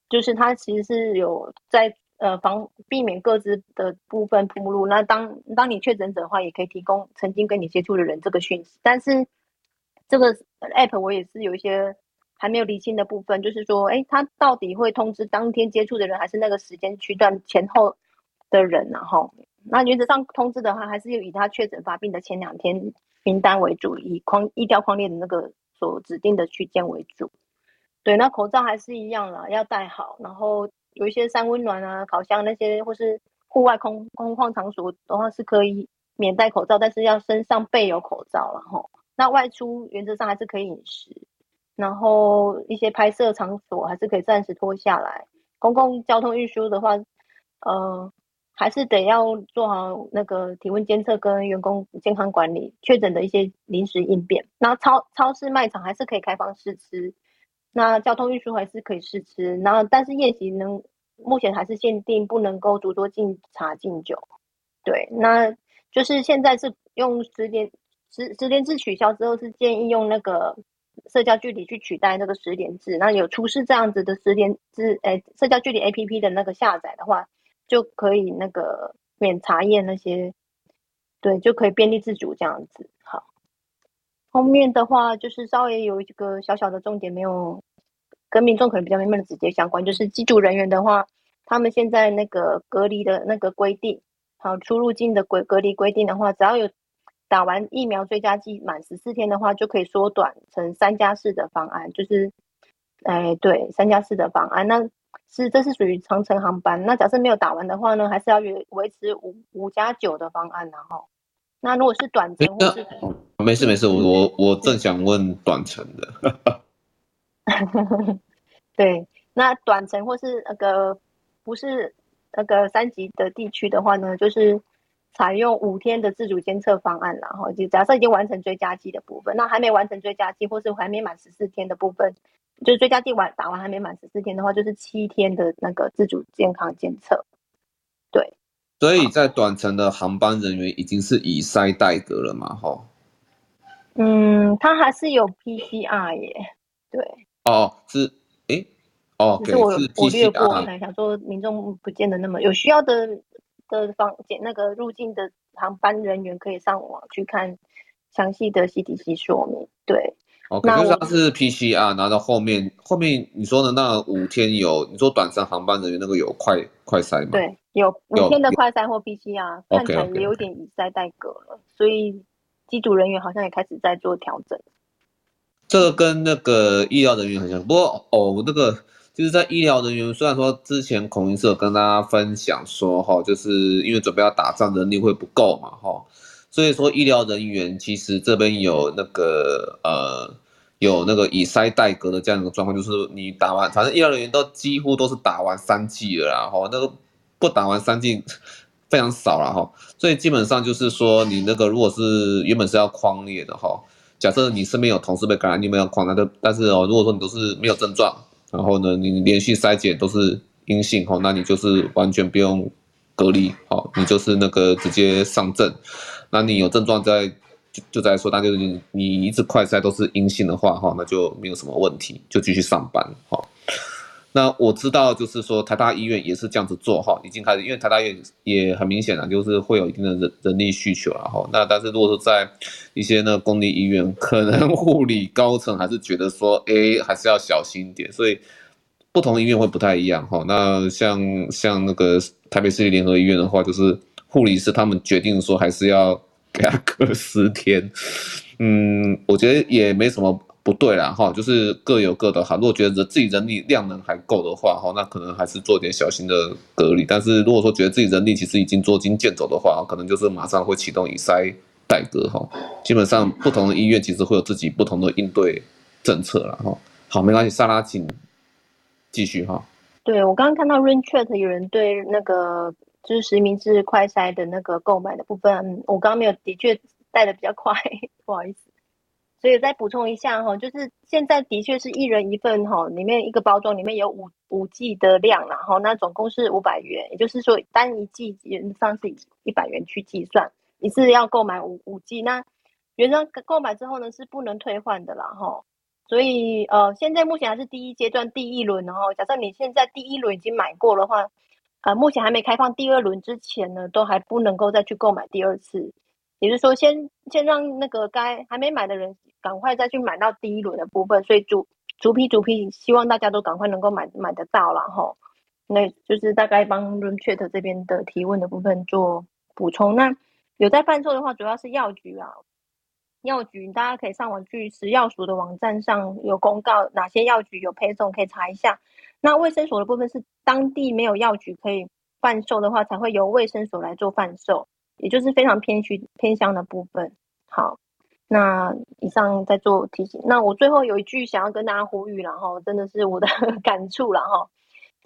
就是它其实是有在呃防避免各自的部分铺路。那当当你确诊者的话，也可以提供曾经跟你接触的人这个讯息。但是这个 app 我也是有一些还没有厘清的部分，就是说，哎，他到底会通知当天接触的人，还是那个时间区段前后的人呢？哈，那原则上通知的话，还是以他确诊发病的前两天名单为主，以框一条框列的那个所指定的区间为主。对，那口罩还是一样啦，要戴好。然后有一些三温暖啊、烤箱那些，或是户外空空旷场所的话，是可以免戴口罩，但是要身上备有口罩。然后，那外出原则上还是可以饮食。然后一些拍摄场所还是可以暂时脱下来。公共交通运输的话，呃，还是得要做好那个体温监测跟员工健康管理，确诊的一些临时应变。然后超超市卖场还是可以开放试吃。那交通运输还是可以试吃，然后但是宴席能目前还是限定不能够逐桌敬茶敬酒，对，那就是现在是用十点十十点制取消之后，是建议用那个社交距离去取代那个十点制，那有出示这样子的十点制，诶，社交距离 APP 的那个下载的话，就可以那个免查验那些，对，就可以便利自主这样子，后面的话就是稍微有一个小小的重点，没有跟民众可能比较没那么直接相关。就是机组人员的话，他们现在那个隔离的那个规定，好，出入境的规隔离规定的话，只要有打完疫苗追加剂满十四天的话，就可以缩短成三加四的方案。就是，哎，对，三加四的方案，那是这是属于长程航班。那假设没有打完的话呢，还是要维维持五五加九的方案，然后。那如果是短程或是，没事没事，我我我正想问短程的。对，那短程或是那个不是那个三级的地区的话呢，就是采用五天的自主监测方案，然后就假设已经完成追加剂的部分，那还没完成追加剂或是还没满十四天的部分，就是追加剂完打完还没满十四天的话，就是七天的那个自主健康监测，对。所以在短程的航班人员已经是以筛代隔了嘛？哈，嗯，他还是有 PCR 耶，对，哦，是，诶、欸，哦，只是我是我略过，想说民众不见得那么有需要的的房间那个入境的航班人员可以上网去看详细的 CDC 说明，对。OK，就是他是 PCR 拿到后面，后面你说的那五天有，你说短程航班人员那个有快快筛吗？对，有五天的快筛或 PCR，看起来也有点以筛代隔了，所以机组人员好像也开始在做调整。这个跟那个医疗人员很像，不过哦，那个就是在医疗人员，虽然说之前孔医师有跟大家分享说哈，就是因为准备要打仗，人力会不够嘛，哈。所以说，医疗人员其实这边有那个呃，有那个以筛代隔的这样一个状况，就是你打完，反正医疗人员都几乎都是打完三剂了，然后那个不打完三剂非常少了哈。所以基本上就是说，你那个如果是原本是要匡列的哈，假设你身边有同事被感染，你没有匡，那就但是哦，如果说你都是没有症状，然后呢，你连续筛检都是阴性哈，那你就是完全不用隔离，好，你就是那个直接上阵。那你有症状在就就在说，那就是你你一直快筛都是阴性的话哈，那就没有什么问题，就继续上班哈。那我知道就是说台大医院也是这样子做哈，已经开始，因为台大医院也很明显了，就是会有一定的人人力需求了哈。那但是如果说在一些那个公立医院，可能护理高层还是觉得说，哎、还是要小心一点，所以不同医院会不太一样哈。那像像那个台北市立联合医院的话，就是。护理师他们决定说还是要给他隔十天，嗯，我觉得也没什么不对啦哈，就是各有各的好。如果觉得自己人力量能还够的话哈，那可能还是做点小心的隔离。但是如果说觉得自己人力其实已经捉襟见肘的话，可能就是马上会启动以筛代隔哈。基本上不同的医院其实会有自己不同的应对政策了哈。好，没关系，莎拉请继续哈。对，我刚刚看到 RainChat 有人对那个。就是实名制快筛的那个购买的部分，我刚刚没有，的确带的比较快，不好意思。所以再补充一下哈，就是现在的确是一人一份哈，里面一个包装里面有五五 G 的量，然后那总共是五百元，也就是说单一 G 原上是以一百元去计算，你是要购买五五 G，，那原装购买之后呢是不能退换的啦哈。所以呃，现在目前还是第一阶段第一轮，然后假设你现在第一轮已经买过的话。呃，目前还没开放第二轮之前呢，都还不能够再去购买第二次。也就是说先，先让那个该还没买的人赶快再去买到第一轮的部分，所以逐逐批逐批，希望大家都赶快能够买买得到了哈。那就是大概帮 Room Chat 这边的提问的部分做补充。那有在贩售的话，主要是药局啊，药局大家可以上网去食药署的网站上有公告哪些药局有配送，可以查一下。那卫生所的部分是当地没有药局可以贩售的话，才会由卫生所来做贩售，也就是非常偏区偏乡的部分。好，那以上在做提醒。那我最后有一句想要跟大家呼吁，然后真的是我的 感触了哈。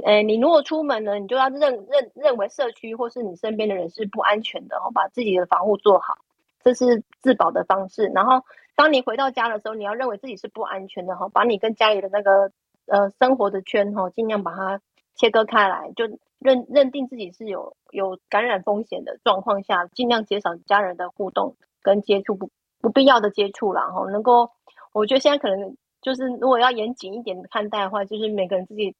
诶，你如果出门呢，你就要认认认为社区或是你身边的人是不安全的，把自己的防护做好，这是自保的方式。然后当你回到家的时候，你要认为自己是不安全的哈，把你跟家里的那个呃生活的圈哈，尽量把它切割开来，就认认定自己是有有感染风险的状况下，尽量减少家人的互动跟接触，不不必要的接触啦哈。能够，我觉得现在可能就是如果要严谨一点看待的话，就是每个人自己。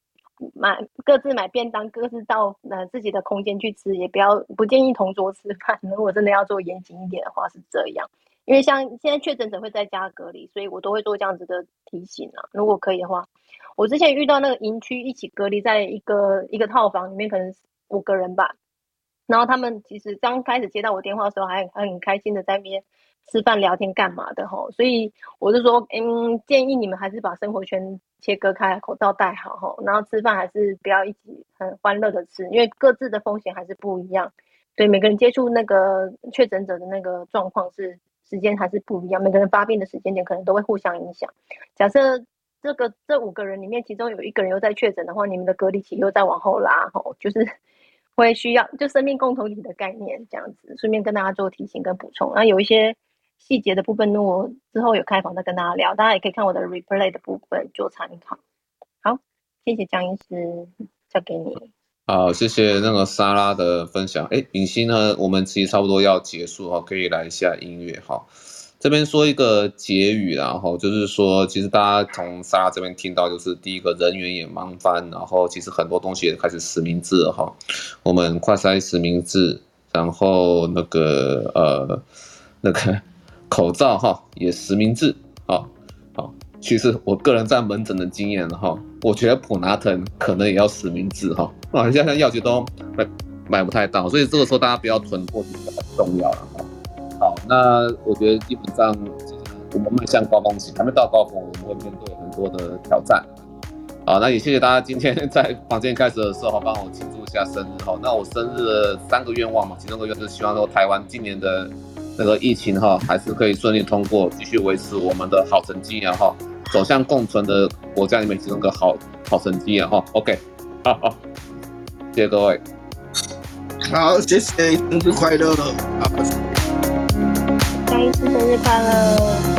买各自买便当，各自到呃自己的空间去吃，也不要不建议同桌吃饭。如果真的要做严谨一点的话，是这样。因为像现在确诊者会在家隔离，所以我都会做这样子的提醒啊。如果可以的话，我之前遇到那个营区一起隔离在一个一个套房里面，可能是五个人吧。然后他们其实刚开始接到我电话的时候，还还很开心的在那边吃饭聊天干嘛的吼。所以我就说，嗯，建议你们还是把生活圈。切割开，口罩戴好吼，然后吃饭还是不要一起很欢乐的吃，因为各自的风险还是不一样。对，每个人接触那个确诊者的那个状况是时间还是不一样，每个人发病的时间点可能都会互相影响。假设这个这五个人里面其中有一个人又在确诊的话，你们的隔离期又在往后拉吼，就是 会需要就生命共同体的概念这样子。顺便跟大家做提醒跟补充，那有一些。细节的部分，如果之后有开房再跟大家聊，大家也可以看我的 replay 的部分做参考。好，谢谢江医师，交给你。好，谢谢那个莎拉的分享。哎，允熙呢？我们其实差不多要结束哈，可以来一下音乐哈。这边说一个结语，然后就是说，其实大家从莎拉这边听到，就是第一个人员也忙翻，然后其实很多东西也开始实名制哈。我们快筛实名制，然后那个呃那个。口罩哈也实名制，好，好，其实我个人在门诊的经验哈，我觉得普拿疼可能也要实名制哈，啊，现在药局都买买不太到，所以这个时候大家不要囤货其实很重要了哈。好，那我觉得基本上我们迈向高峰期，还没到高峰，我们会面对很多的挑战。好，那也谢谢大家今天在房间开始的时候帮我庆祝一下生日哈。那我生日的三个愿望嘛，其中一个愿就是希望说台湾今年的。那个疫情哈，还是可以顺利通过，继续维持我们的好成绩，然后走向共存的国家里面其中一个好好成绩啊哈。OK，好好，谢谢各位。好，谢谢，生日快乐。好，嘉义生日快乐。